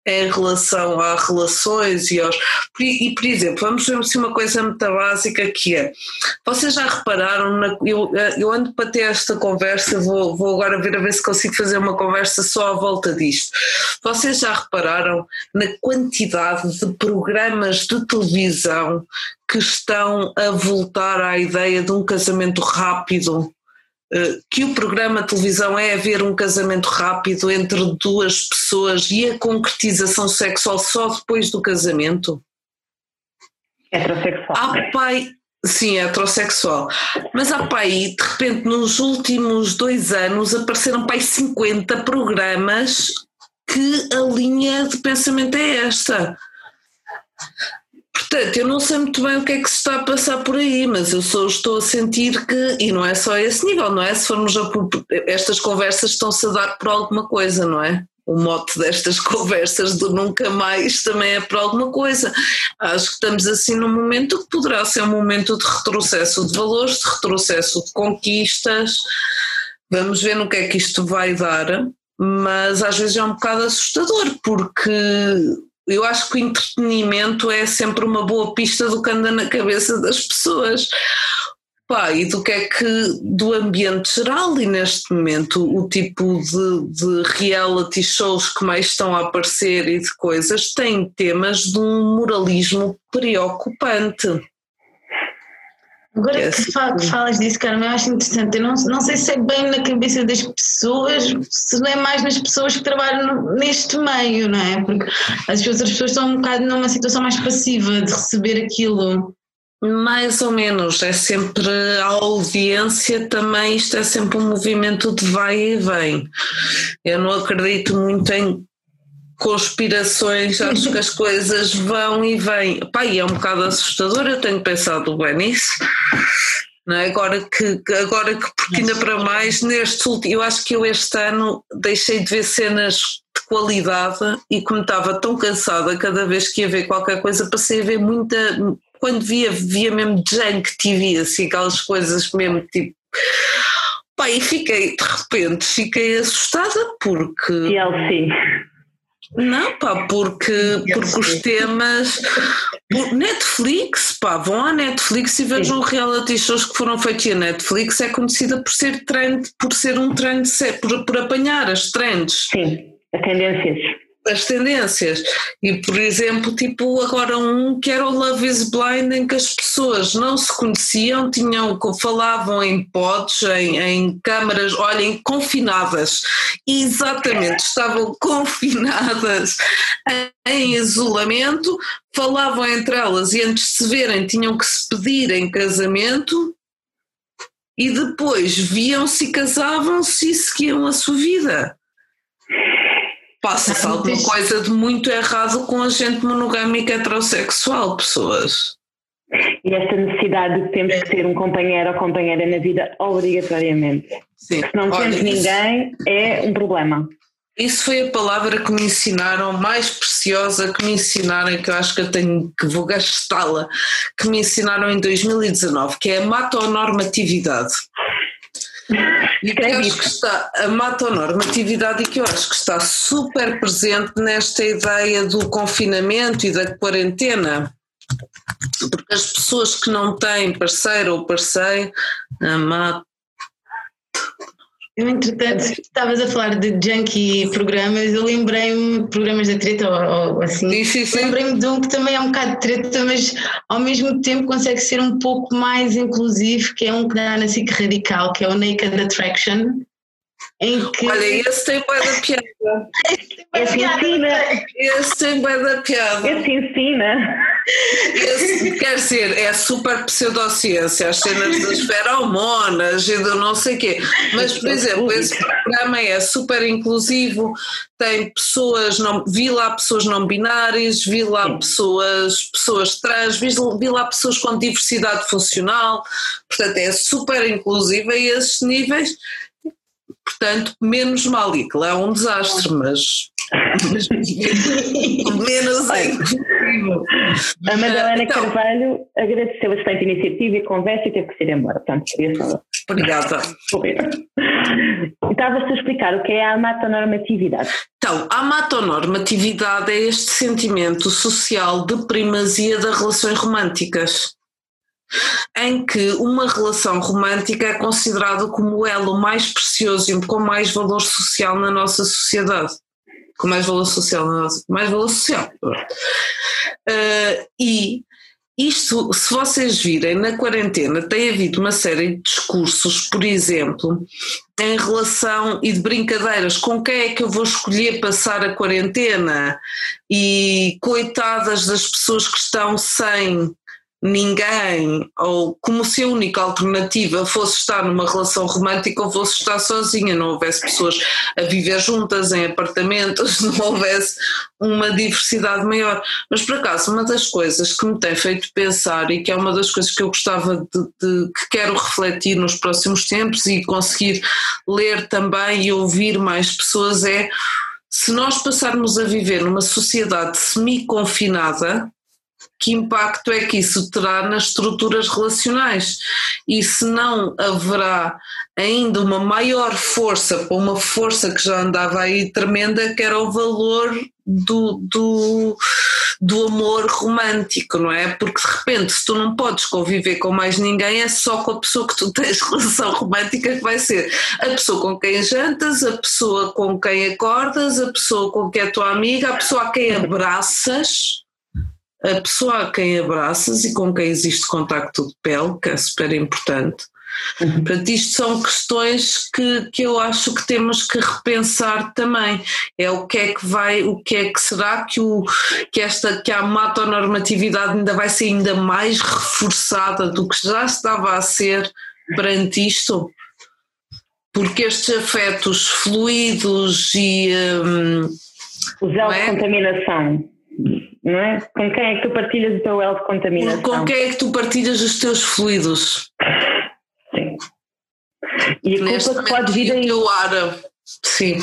em relação a relações e aos. E, por exemplo, vamos ver assim uma coisa muito básica que é. Vocês já repararam, na, eu, eu ando para ter esta conversa, vou, vou agora ver a ver se consigo fazer uma conversa só à volta disto. Vocês já repararam na quantidade de programas de televisão que estão a voltar à ideia de um casamento rápido? Eh, Que o programa de televisão é haver um casamento rápido entre duas pessoas e a concretização sexual só depois do casamento? Heterossexual. Há pai, sim, é heterossexual, mas há pai, de repente, nos últimos dois anos apareceram pai 50 programas que a linha de pensamento é esta. Portanto, eu não sei muito bem o que é que se está a passar por aí, mas eu estou a sentir que, e não é só esse nível, não é? Se formos a, estas conversas estão-se a dar por alguma coisa, não é? O mote destas conversas do nunca mais também é por alguma coisa. Acho que estamos assim num momento que poderá ser um momento de retrocesso de valores, de retrocesso de conquistas. Vamos ver no que é que isto vai dar, mas às vezes é um bocado assustador, porque eu acho que o entretenimento é sempre uma boa pista do que anda na cabeça das pessoas. Pá, e do que é que do ambiente geral e neste momento o tipo de, de reality shows que mais estão a aparecer e de coisas têm temas de um moralismo preocupante. Agora É que, assim. fa- que falas disso, Carmen, eu acho interessante. Eu não, não sei se é bem na cabeça das pessoas, se não é mais nas pessoas que trabalham neste meio, não é? Porque as outras pessoas estão um bocado numa situação mais passiva de receber aquilo. Mais ou menos, é sempre a audiência também, isto é sempre um movimento de vai e vem. Eu não acredito muito em conspirações, acho que as coisas vão e vêm. Pá, e é um bocado assustador, eu tenho pensado bem nisso. Não é? Agora que, agora que, porque ainda para mais, neste último, eu acho que eu este ano deixei de ver cenas de qualidade e como estava tão cansada cada vez que ia ver qualquer coisa, passei a ver muita, quando via, via mesmo junk TV, assim, aquelas coisas mesmo tipo. Pá, e fiquei, de repente, fiquei assustada porque. TLC. Não, pá, porque, porque os temas. por- Netflix, pá, vão à Netflix e vejam reality shows que foram feitos e a Netflix é conhecida por ser trend, por ser um trend, por, por apanhar as trends Sim, as tendências. As tendências. E, por exemplo, tipo agora um que era o Love is Blind, em que as pessoas não se conheciam, tinham, falavam em pods, em, em câmaras, olhem, confinadas. Exatamente, estavam confinadas em isolamento, falavam entre elas e antes de se verem tinham que se pedir em casamento. E depois viam-se casavam-se e seguiam a sua vida. Passa-se alguma coisa de muito errado com a gente monogâmica heterossexual, pessoas. E esta necessidade de termos que ter um companheiro ou companheira na vida obrigatoriamente. Sim. Se não temos isso, ninguém, é um problema. isso foi a palavra que me ensinaram, mais preciosa que me ensinaram, que eu acho que eu tenho que vou gastá-la, que me ensinaram em 2019, que é a matonormatividade. E que eu Escreve acho que está a matonormatividade e que eu acho que está super presente nesta ideia do confinamento e da quarentena. Porque as pessoas que não têm parceiro ou parceiro, a. Eu, entretanto, estavas a falar de junkie programas, eu lembrei-me de programas da treta ou, ou assim. Sim, sim, sim. Lembrei-me de um que também é um bocado de treta, mas ao mesmo tempo consegue ser um pouco mais inclusivo, que é um que dá na SIC radical, que é o Naked Attraction, em que. Olha, esse tem bué da piada. Esse ensina, Esse tem bué da piada. esse ensina. Esse, Quer dizer, é super pseudociência, as cenas das feromonas e do não sei quê. Mas, por exemplo, esse programa é super inclusivo, tem pessoas, não, vi lá pessoas não binárias, vi lá pessoas, pessoas trans, vi, vi lá pessoas com diversidade funcional, portanto é super inclusiva a esses níveis. Portanto, menos mal, e que lá é um desastre, mas menos incrível. A Madalena Então- Carvalho agradeceu a excelente iniciativa e conversa e teve que ir embora. Portanto, queria só Obrigada. Estavas-te a explicar o que é a amatonormatividade. Então, a matonormatividade é este sentimento social de primazia das relações românticas, em que uma relação romântica é considerada como o elo mais precioso e com mais valor social na nossa sociedade. Com mais valor social na nossa. Mais valor social. Uh, e isto, se vocês virem, na quarentena tem havido uma série de discursos, por exemplo, em relação e de brincadeiras com quem é que eu vou escolher passar a quarentena e coitadas das pessoas que estão sem ninguém ou como se a única alternativa fosse estar numa relação romântica ou fosse estar sozinha, não houvesse pessoas a viver juntas em apartamentos, não houvesse uma diversidade maior. Mas por acaso, uma das coisas que me tem feito pensar e que é uma das coisas que eu gostava de, de que quero refletir nos próximos tempos e conseguir ler também e ouvir mais pessoas é se nós passarmos a viver numa sociedade semi-confinada, que impacto é que isso terá nas estruturas relacionais? E se não haverá ainda uma maior força, para uma força que já andava aí tremenda, que era o valor do, do, do amor romântico, não é? Porque de repente, se tu não podes conviver com mais ninguém, é só com a pessoa que tu tens relação romântica que vai ser a pessoa com quem jantas, a pessoa com quem acordas, a pessoa com quem é tua amiga, a pessoa a quem abraças a pessoa a quem abraças e com quem existe contacto de pele, que é super importante. Portanto, isto são questões que, que eu acho que temos que repensar também. É o que é que vai, o que é que será que, o, que, esta, que a matonormatividade ainda vai ser ainda mais reforçada do que já estava a ser perante isto? Porque estes afetos fluidos e. hum, O elo Não de é? contaminação. Não é? Com quem é que tu partilhas o teu elo de contaminação? com quem é que tu partilhas os teus fluidos? Sim. E a Neste culpa que pode vir e o ar. Sim.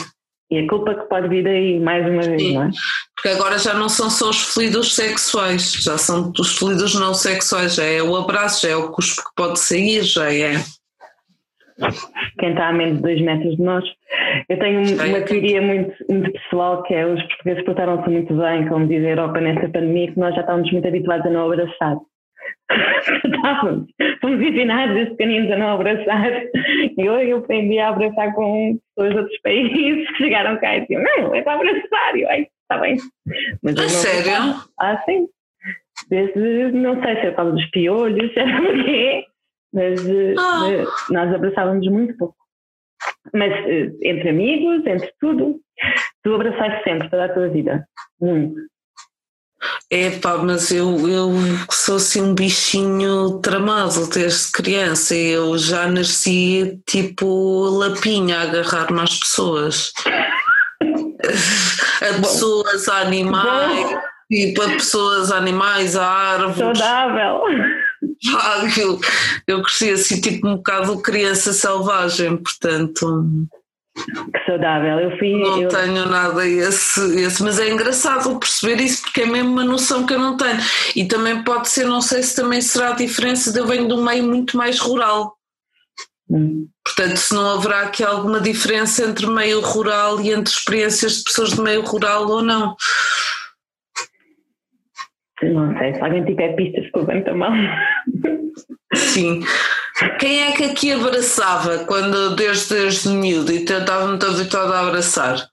E a culpa que pode vir daí, mais uma vez, Sim. não é? Porque agora já não são só os fluidos sexuais, já são os fluidos não sexuais, já é o abraço, já é o cuspo que pode sair, já é. Quem está a menos de dois metros de nós. Eu tenho Sei. uma teoria muito, muito pessoal que é os portugueses portaram-se muito bem, como diz a Europa nesta pandemia, que nós já estávamos muito habituados a não abraçar. Estávamos, fomos ensinados desde pequeninos a não abraçar. E hoje eu aprendi a abraçar com pessoas de outros países que chegaram cá e diziam: Não, é para abraçar. E eu, ai, está bem. Mas A sério? abraçava. Ah, sim. Desde, não sei se é por causa dos piolhos, se era por quê, mas eh, Ah. eh, nós abraçávamos muito pouco. Mas eh, entre amigos, entre tudo, tu abraçaste sempre toda a tua vida. Muito. É pá, mas eu, eu sou assim um bichinho tramado desde criança. Eu já nasci tipo lapinha a agarrar-me às pessoas. A pessoas, a animais, tipo, a pessoas, a animais, a árvores. Saudável. Eu, eu cresci assim, tipo um bocado criança selvagem, portanto Que saudável. Eu fui. não eu, tenho nada esse, esse. Mas é engraçado perceber isso porque é mesmo uma noção que eu não tenho. E também pode ser, não sei se também será a diferença de eu venho de um meio muito mais rural. Hum, Portanto, se não haverá aqui alguma diferença entre meio rural e entre experiências de pessoas de meio rural ou não. Não sei, se alguém tiver pistas, levanta a mão. Sim. Quem é que aqui abraçava quando desde, desde miúdo e estava muito habituado a abraçar?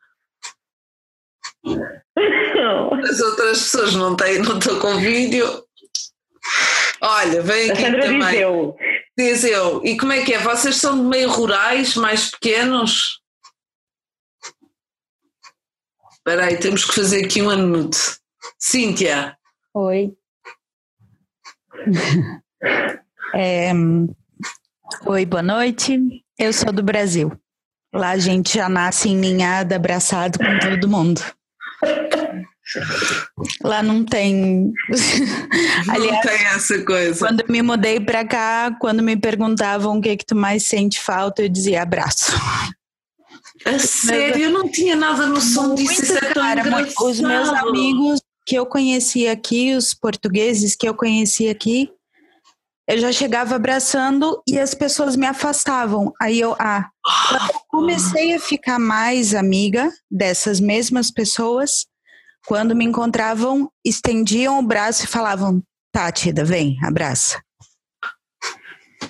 As outras pessoas não têm, não estou com vídeo. Olha, vem A aqui Sandra também. diz eu. Diz eu. E como é que é? Vocês são de meio rurais, mais pequenos? Espera aí, temos que fazer aqui um anúncio. Cíntia, Oi. É, oi, boa noite. Eu sou do Brasil. Lá a gente já nasce em ninhada, abraçado com todo mundo. Lá não tem. Aliás, não tem essa coisa. Quando me mudei para cá, quando me perguntavam o que, que tu mais sente falta, eu dizia abraço. A sério, eu não tinha nada noção disso. Isso é cara, os meus amigos que eu conheci aqui, os portugueses que eu conheci aqui, eu já chegava abraçando e as pessoas me afastavam. Aí eu, ah, eu comecei a ficar mais amiga dessas mesmas pessoas. Quando me encontravam, estendiam o braço e falavam: Tá, Tida, vem, abraça.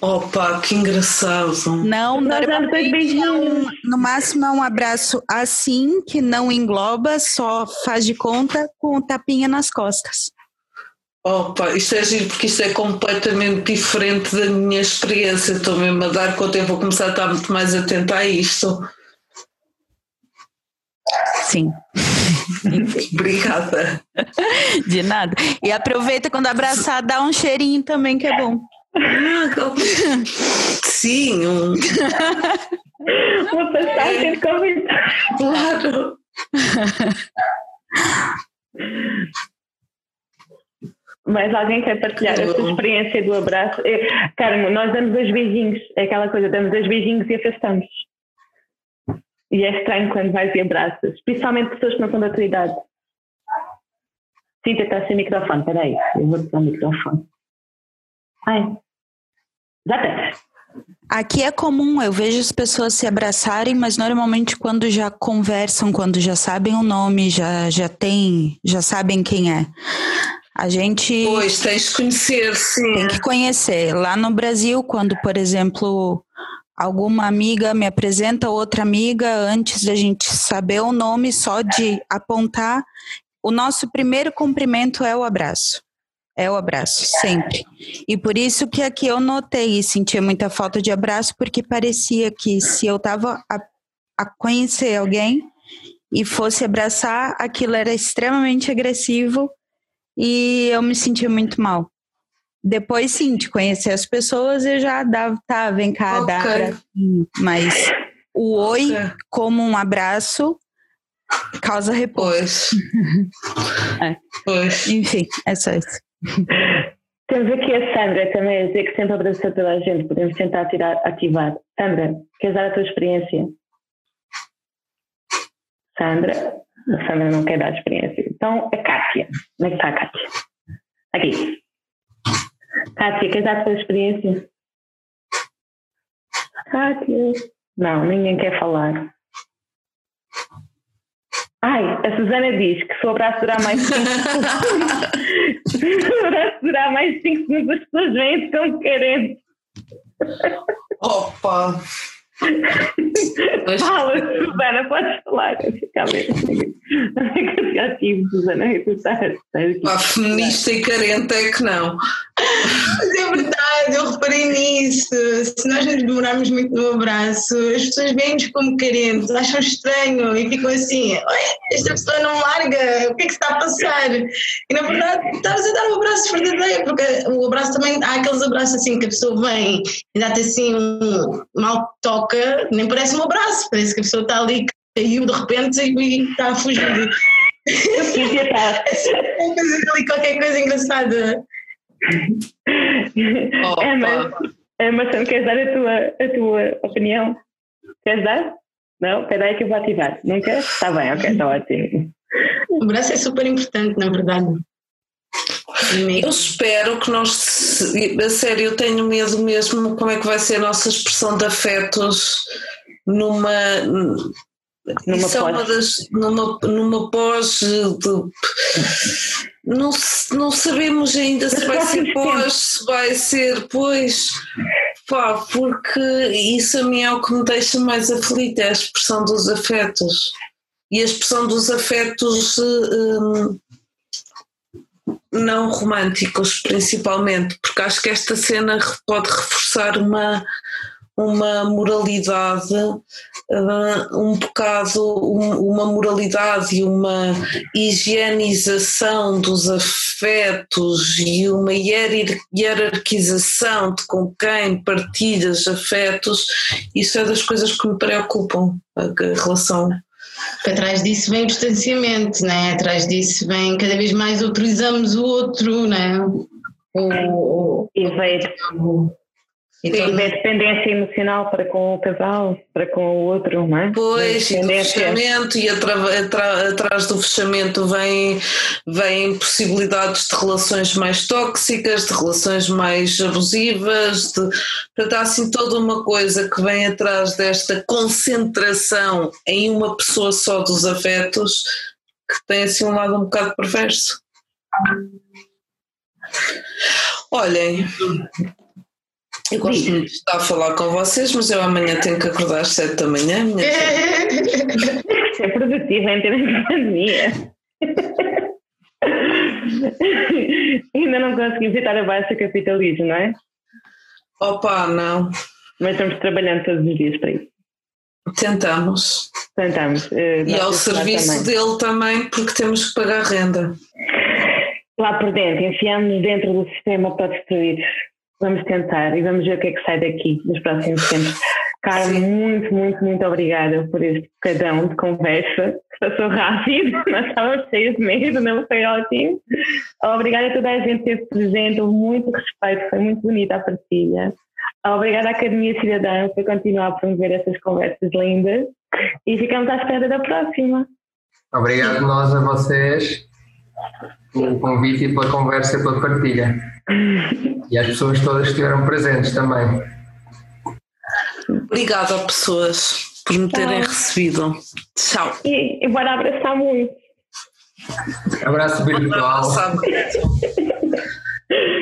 Opa, que engraçado. Não, normalmente não, no máximo é um abraço assim, que não engloba, só faz de conta com o tapinha nas costas. Opa, isto é giro porque isto é completamente diferente da minha experiência. Estou mesmo a dar conta, eu vou começar a estar muito mais atenta a isto. Sim. Obrigada. De nada. E aproveita quando abraçar, dá um cheirinho também, que é bom. Sim, um... uma passagem de comentário. Claro. Mas alguém quer partilhar a sua experiência do abraço? Carmo, nós damos dois beijinhos, é aquela coisa, damos dois beijinhos e afastamos. E é estranho quando vais e abraças, especialmente pessoas que não são da tua idade. Cíntia está sem microfone, peraí, eu vou te dar o microfone. Ai, já tens. Aqui é comum, eu vejo as pessoas se abraçarem, mas normalmente quando já conversam, quando já sabem o nome, já, já tem, já sabem quem é. A gente. Pois, tens que conhecer, sim. Tem que conhecer. Lá no Brasil, quando, por exemplo, alguma amiga me apresenta outra amiga, antes da gente saber o nome, só de apontar, o nosso primeiro cumprimento é o abraço. É o abraço, sempre. E por isso que aqui eu notei e sentia muita falta de abraço, porque parecia que se eu estava a, a conhecer alguém e fosse abraçar, aquilo era extremamente agressivo e eu me sentia muito mal. Depois, sim, de conhecer as pessoas, eu já dava, tá, vem cá, okay. dá Mas o oi, okay. como um abraço, causa repouso. Pois. é. pois. Enfim, é só isso. Temos aqui a Sandra também a dizer que sempre abraçou toda a gente, podemos tentar tirar, ativar. Sandra, queres dar a tua experiência? Sandra, a Sandra não quer dar a experiência. Então, a Kátia. Como é que está a Kátia? Aqui. Kátia, queres dar a tua experiência? Kátia. Não, ninguém quer falar. Ai, a Susana diz que se o abraço durar mais 5 segundos, se o abraço durar mais 5 segundos, as pessoas vêm como carentes. Opa! Fala, Susana, podes falar. Já tive, Susana, tu estás. A feminista e carente é que não. Mas é verdade, eu reparei nisso. Se nós nos demorarmos muito no abraço, as pessoas veem-nos como carentes, acham estranho e ficam assim: esta pessoa não larga, o que é que está a passar? E na verdade, estavas a dar um abraço verdadeiro, porque o abraço também, há aqueles abraços assim que a pessoa vem e dá-te assim um mal toca, nem parece um abraço, parece que a pessoa está ali, caiu de repente e está a fugir. ali qualquer coisa engraçada. Oh, é, mas, é, mas não queres dar a tua, a tua opinião? Queres dar? Não? Espera aí que eu vou ativar. Não queres? Está bem, ok, está ótimo. O braço é super importante, na verdade. Eu espero que nós, a sério, eu tenho medo mesmo como é que vai ser a nossa expressão de afetos numa. Numa Isso é uma das. numa, numa pós. De, não, não sabemos ainda se vai ser pós, se vai ser pois. Pá, porque isso a mim é o que me deixa mais aflita, é a expressão dos afetos. E a expressão dos afetos. Hum, não românticos, principalmente, porque acho que esta cena pode reforçar uma, uma moralidade, uh, um bocado, um, uma moralidade e uma higienização dos afetos e uma hierarquização de com quem partilhas afetos, isso é das coisas que me preocupam, a relação porque atrás disso vem o distanciamento, né? atrás disso vem cada vez mais autorizamos o outro, né? o, o, e veio então, Sim, é dependência emocional para com o casal, para com o outro, não é? Pois, e do fechamento, e atrás do fechamento vem, vem possibilidades de relações mais tóxicas, de relações mais abusivas, de, portanto, há assim toda uma coisa que vem atrás desta concentração em uma pessoa só dos afetos, que tem assim um lado um bocado perverso. Olhem, eu gosto muito de estar a falar com vocês, mas eu amanhã tenho que acordar às sete da manhã. Minha é produtivo em termos de pandemia. Ainda não consegui visitar a baixa capitalismo, não é? Opa, não. Mas estamos trabalhando todos os dias para isso. Tentamos. Tentamos. Uh, e ao serviço também. dele também, porque temos que pagar renda. Lá por dentro, enfiamos dentro do sistema para destruir Vamos tentar e vamos ver o que é que sai daqui nos próximos tempos. Carmen, muito, muito, muito obrigada por este bocadão de conversa, passou rápido, nós estávamos cheios de medo, não foi ótimo. Obrigada a toda a gente que esteve presente, houve muito respeito, foi muito bonita a partilha. Obrigada à Academia Cidadã por continuar a promover essas conversas lindas e ficamos à espera da próxima. Obrigado nós a vocês pelo convite e pela conversa e pela partilha. E às pessoas todas que estiveram presentes também. Obrigada pessoas por me terem Tchau. recebido. Tchau. E, e bora abraçar muito. Abraço virtual.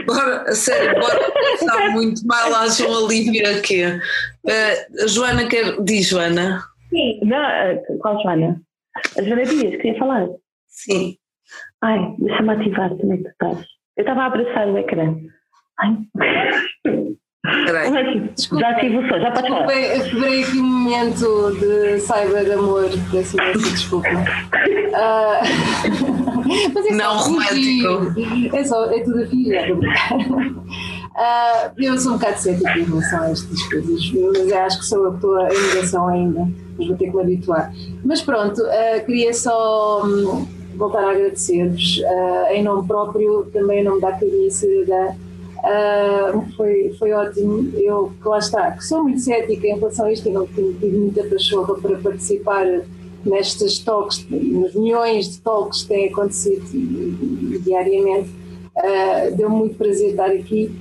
Bora, sério, bora abraçar muito. Vai lá, João Olívia, aqui. Uh, Joana quer. Diz, Joana. Sim, não, eh, qual Joana? A Joana Dias, queria falar. Sim. Ai, deixa-me ativar também que estás. Eu estava a abraçar o ecrã. Ai. Peraí. Desculpa, já tive o som, já pode falar. Quebrei aqui um momento de cyber amor, peço imensa desculpa. Uh, mas é Não romântico. É, só, é tudo a filha. Uh, eu sou um bocado cética em relação a estas coisas, mas acho que sou que estou em negação ainda, mas vou ter que me habituar. Mas pronto, uh, queria só. Um, voltar a agradecer-vos uh, em nome próprio, também em nome da Academia Cidadã. Uh, foi, foi ótimo. Eu, que lá está, que sou muito cética em relação a isto e não tenho tido muita pachorra para participar nestes talks, nas reuniões de talks que têm acontecido diariamente. Uh, Deu-me muito prazer estar aqui.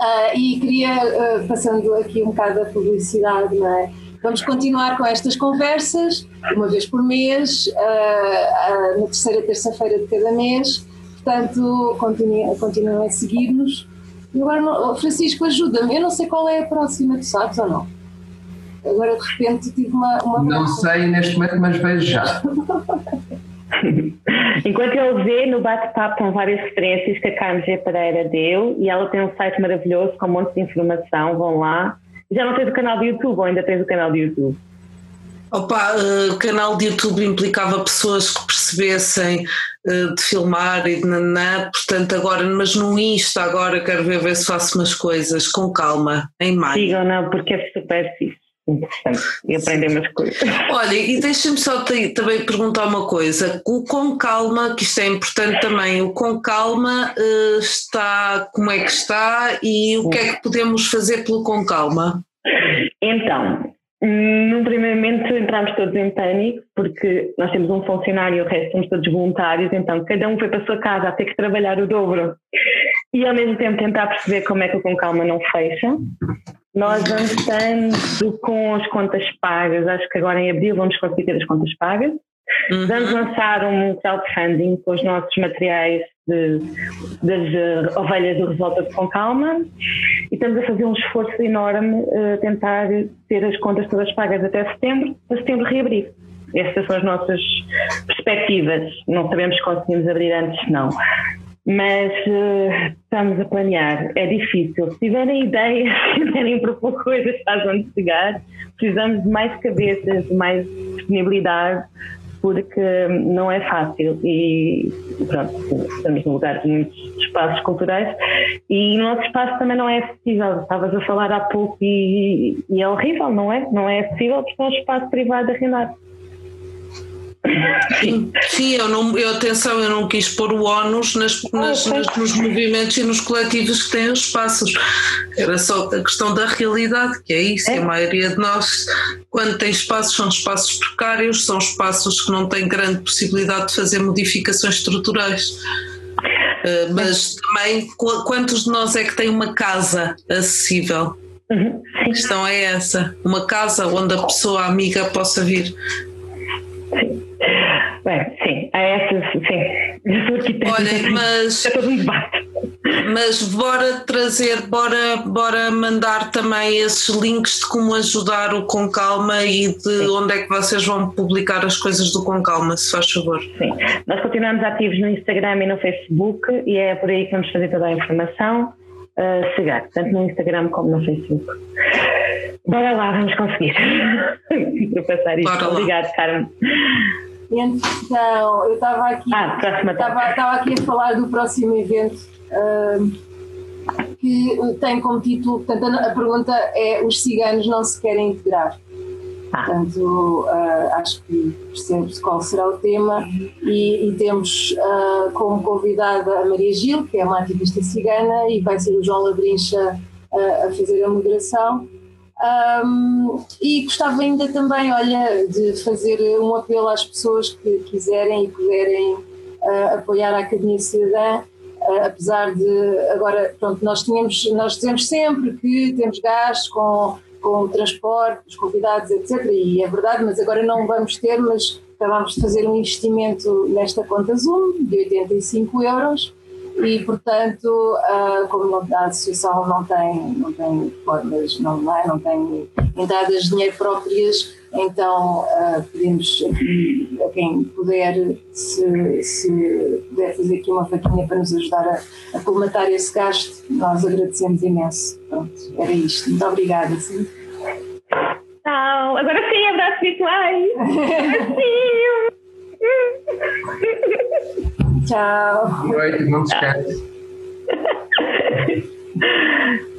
Uh, e queria, uh, passando aqui um bocado a publicidade, não é? Vamos continuar com estas conversas, uma vez por mês, uh, uh, na terceira terça-feira de cada mês. Portanto, continuem, continuem a seguir-nos. E agora, oh, Francisco, ajuda-me. Eu não sei qual é a próxima, tu sabes ou não? Agora, de repente, tive uma. uma não sei neste momento, mas vejo já. Enquanto ele vê, no bate-papo estão várias referências que a Carmen G. Pereira deu e ela tem um site maravilhoso com um monte de informação. Vão lá já não tens o canal de YouTube ou ainda tens o canal de YouTube? Opa, uh, o canal de YouTube implicava pessoas que percebessem uh, de filmar e de naná, portanto agora, mas no Insta agora quero ver, ver se faço umas coisas com calma, em maio. Sigam não, porque é super fixe interessante e aprender umas coisas. Olha, e deixa-me só te, também perguntar uma coisa: o com calma, que isto é importante também, o com calma uh, está como é que está e o que é que podemos fazer pelo com calma? Então, num primeiro momento entramos todos em pânico, porque nós temos um funcionário e o resto somos todos voluntários, então cada um foi para a sua casa a ter que trabalhar o dobro e ao mesmo tempo tentar perceber como é que o Com Calma não fecha. Nós avançando com as contas pagas, acho que agora em abril vamos conseguir ter as contas pagas. Uhum. Vamos lançar um crowdfunding com os nossos materiais de, das uh, ovelhas do Revolta Com Calma e estamos a fazer um esforço enorme uh, tentar ter as contas todas pagas até setembro, para setembro reabrir. Essas são as nossas perspectivas. Não sabemos se conseguimos abrir antes, não. Mas uh, estamos a planear. É difícil. Se tiverem ideias, se tiverem propor coisas onde chegar, precisamos de mais cabeças, de mais disponibilidade, porque não é fácil. E pronto, estamos no lugar de muitos espaços culturais e o nosso espaço também não é acessível. Estavas a falar há pouco e, e, é horrível, não é? Não é acessível porque é um espaço privado arrendado. Sim, sim eu não, eu, atenção, eu não quis pôr o ónus nas, nas, nas, nos movimentos e nos coletivos que têm os espaços. Era só a questão da realidade, que é isso. É. A maioria de nós, quando tem espaços, são espaços precários, são espaços que não têm grande possibilidade de fazer modificações estruturais. Uh, mas também, quantos de nós é que têm uma casa acessível? Uhum. A questão é essa: uma casa onde a pessoa amiga possa vir. Sim. Bem, sim, a essa, sim. Eu sou arquiteta. Olha, mas. É todo um debate. Mas bora trazer, bora, bora mandar também esses links de como ajudar o Com Calma e de sim. onde é que vocês vão publicar as coisas do Com Calma, se faz favor. Sim, nós continuamos ativos no Instagram e no Facebook e é por aí que vamos fazer toda a informação uh, chegar, tanto no Instagram como no Facebook. Bora lá, vamos conseguir ultrapassar isto. Obrigada, Carmen. Então, eu estava aqui, ah, estava, estava aqui a falar do próximo evento uh, que tem como título, portanto, a pergunta é: os ciganos não se querem integrar? Ah. Portanto, uh, acho que percebes qual será o tema e, e temos uh, como convidada a Maria Gil, que é uma ativista cigana, e vai ser o João Labrincha uh, a fazer a moderação. Um, e gostava ainda também, olha, de fazer um apelo às pessoas que quiserem e puderem apoiar a Academia Cidadã, apesar de agora, pronto, nós tínhamos, nós dizemos sempre que temos gastos com, com transporte, os convidados, etc. E é verdade, mas agora não vamos ter, mas acabámos de fazer um investimento nesta conta Zoom de 85 euros e, portanto, uh, como a associação não tem, não tem formas, não, é? não tem entradas de dinheiro próprias, então uh, pedimos aqui a quem puder, se, se puder fazer aqui uma faquinha para nos ajudar a, a colmatar esse gasto, nós agradecemos imenso. Pronto, era isto. Muito obrigada. Sim. Tchau. Agora sim, abraços virtuais. Tchau. Boa noite, não se esquece.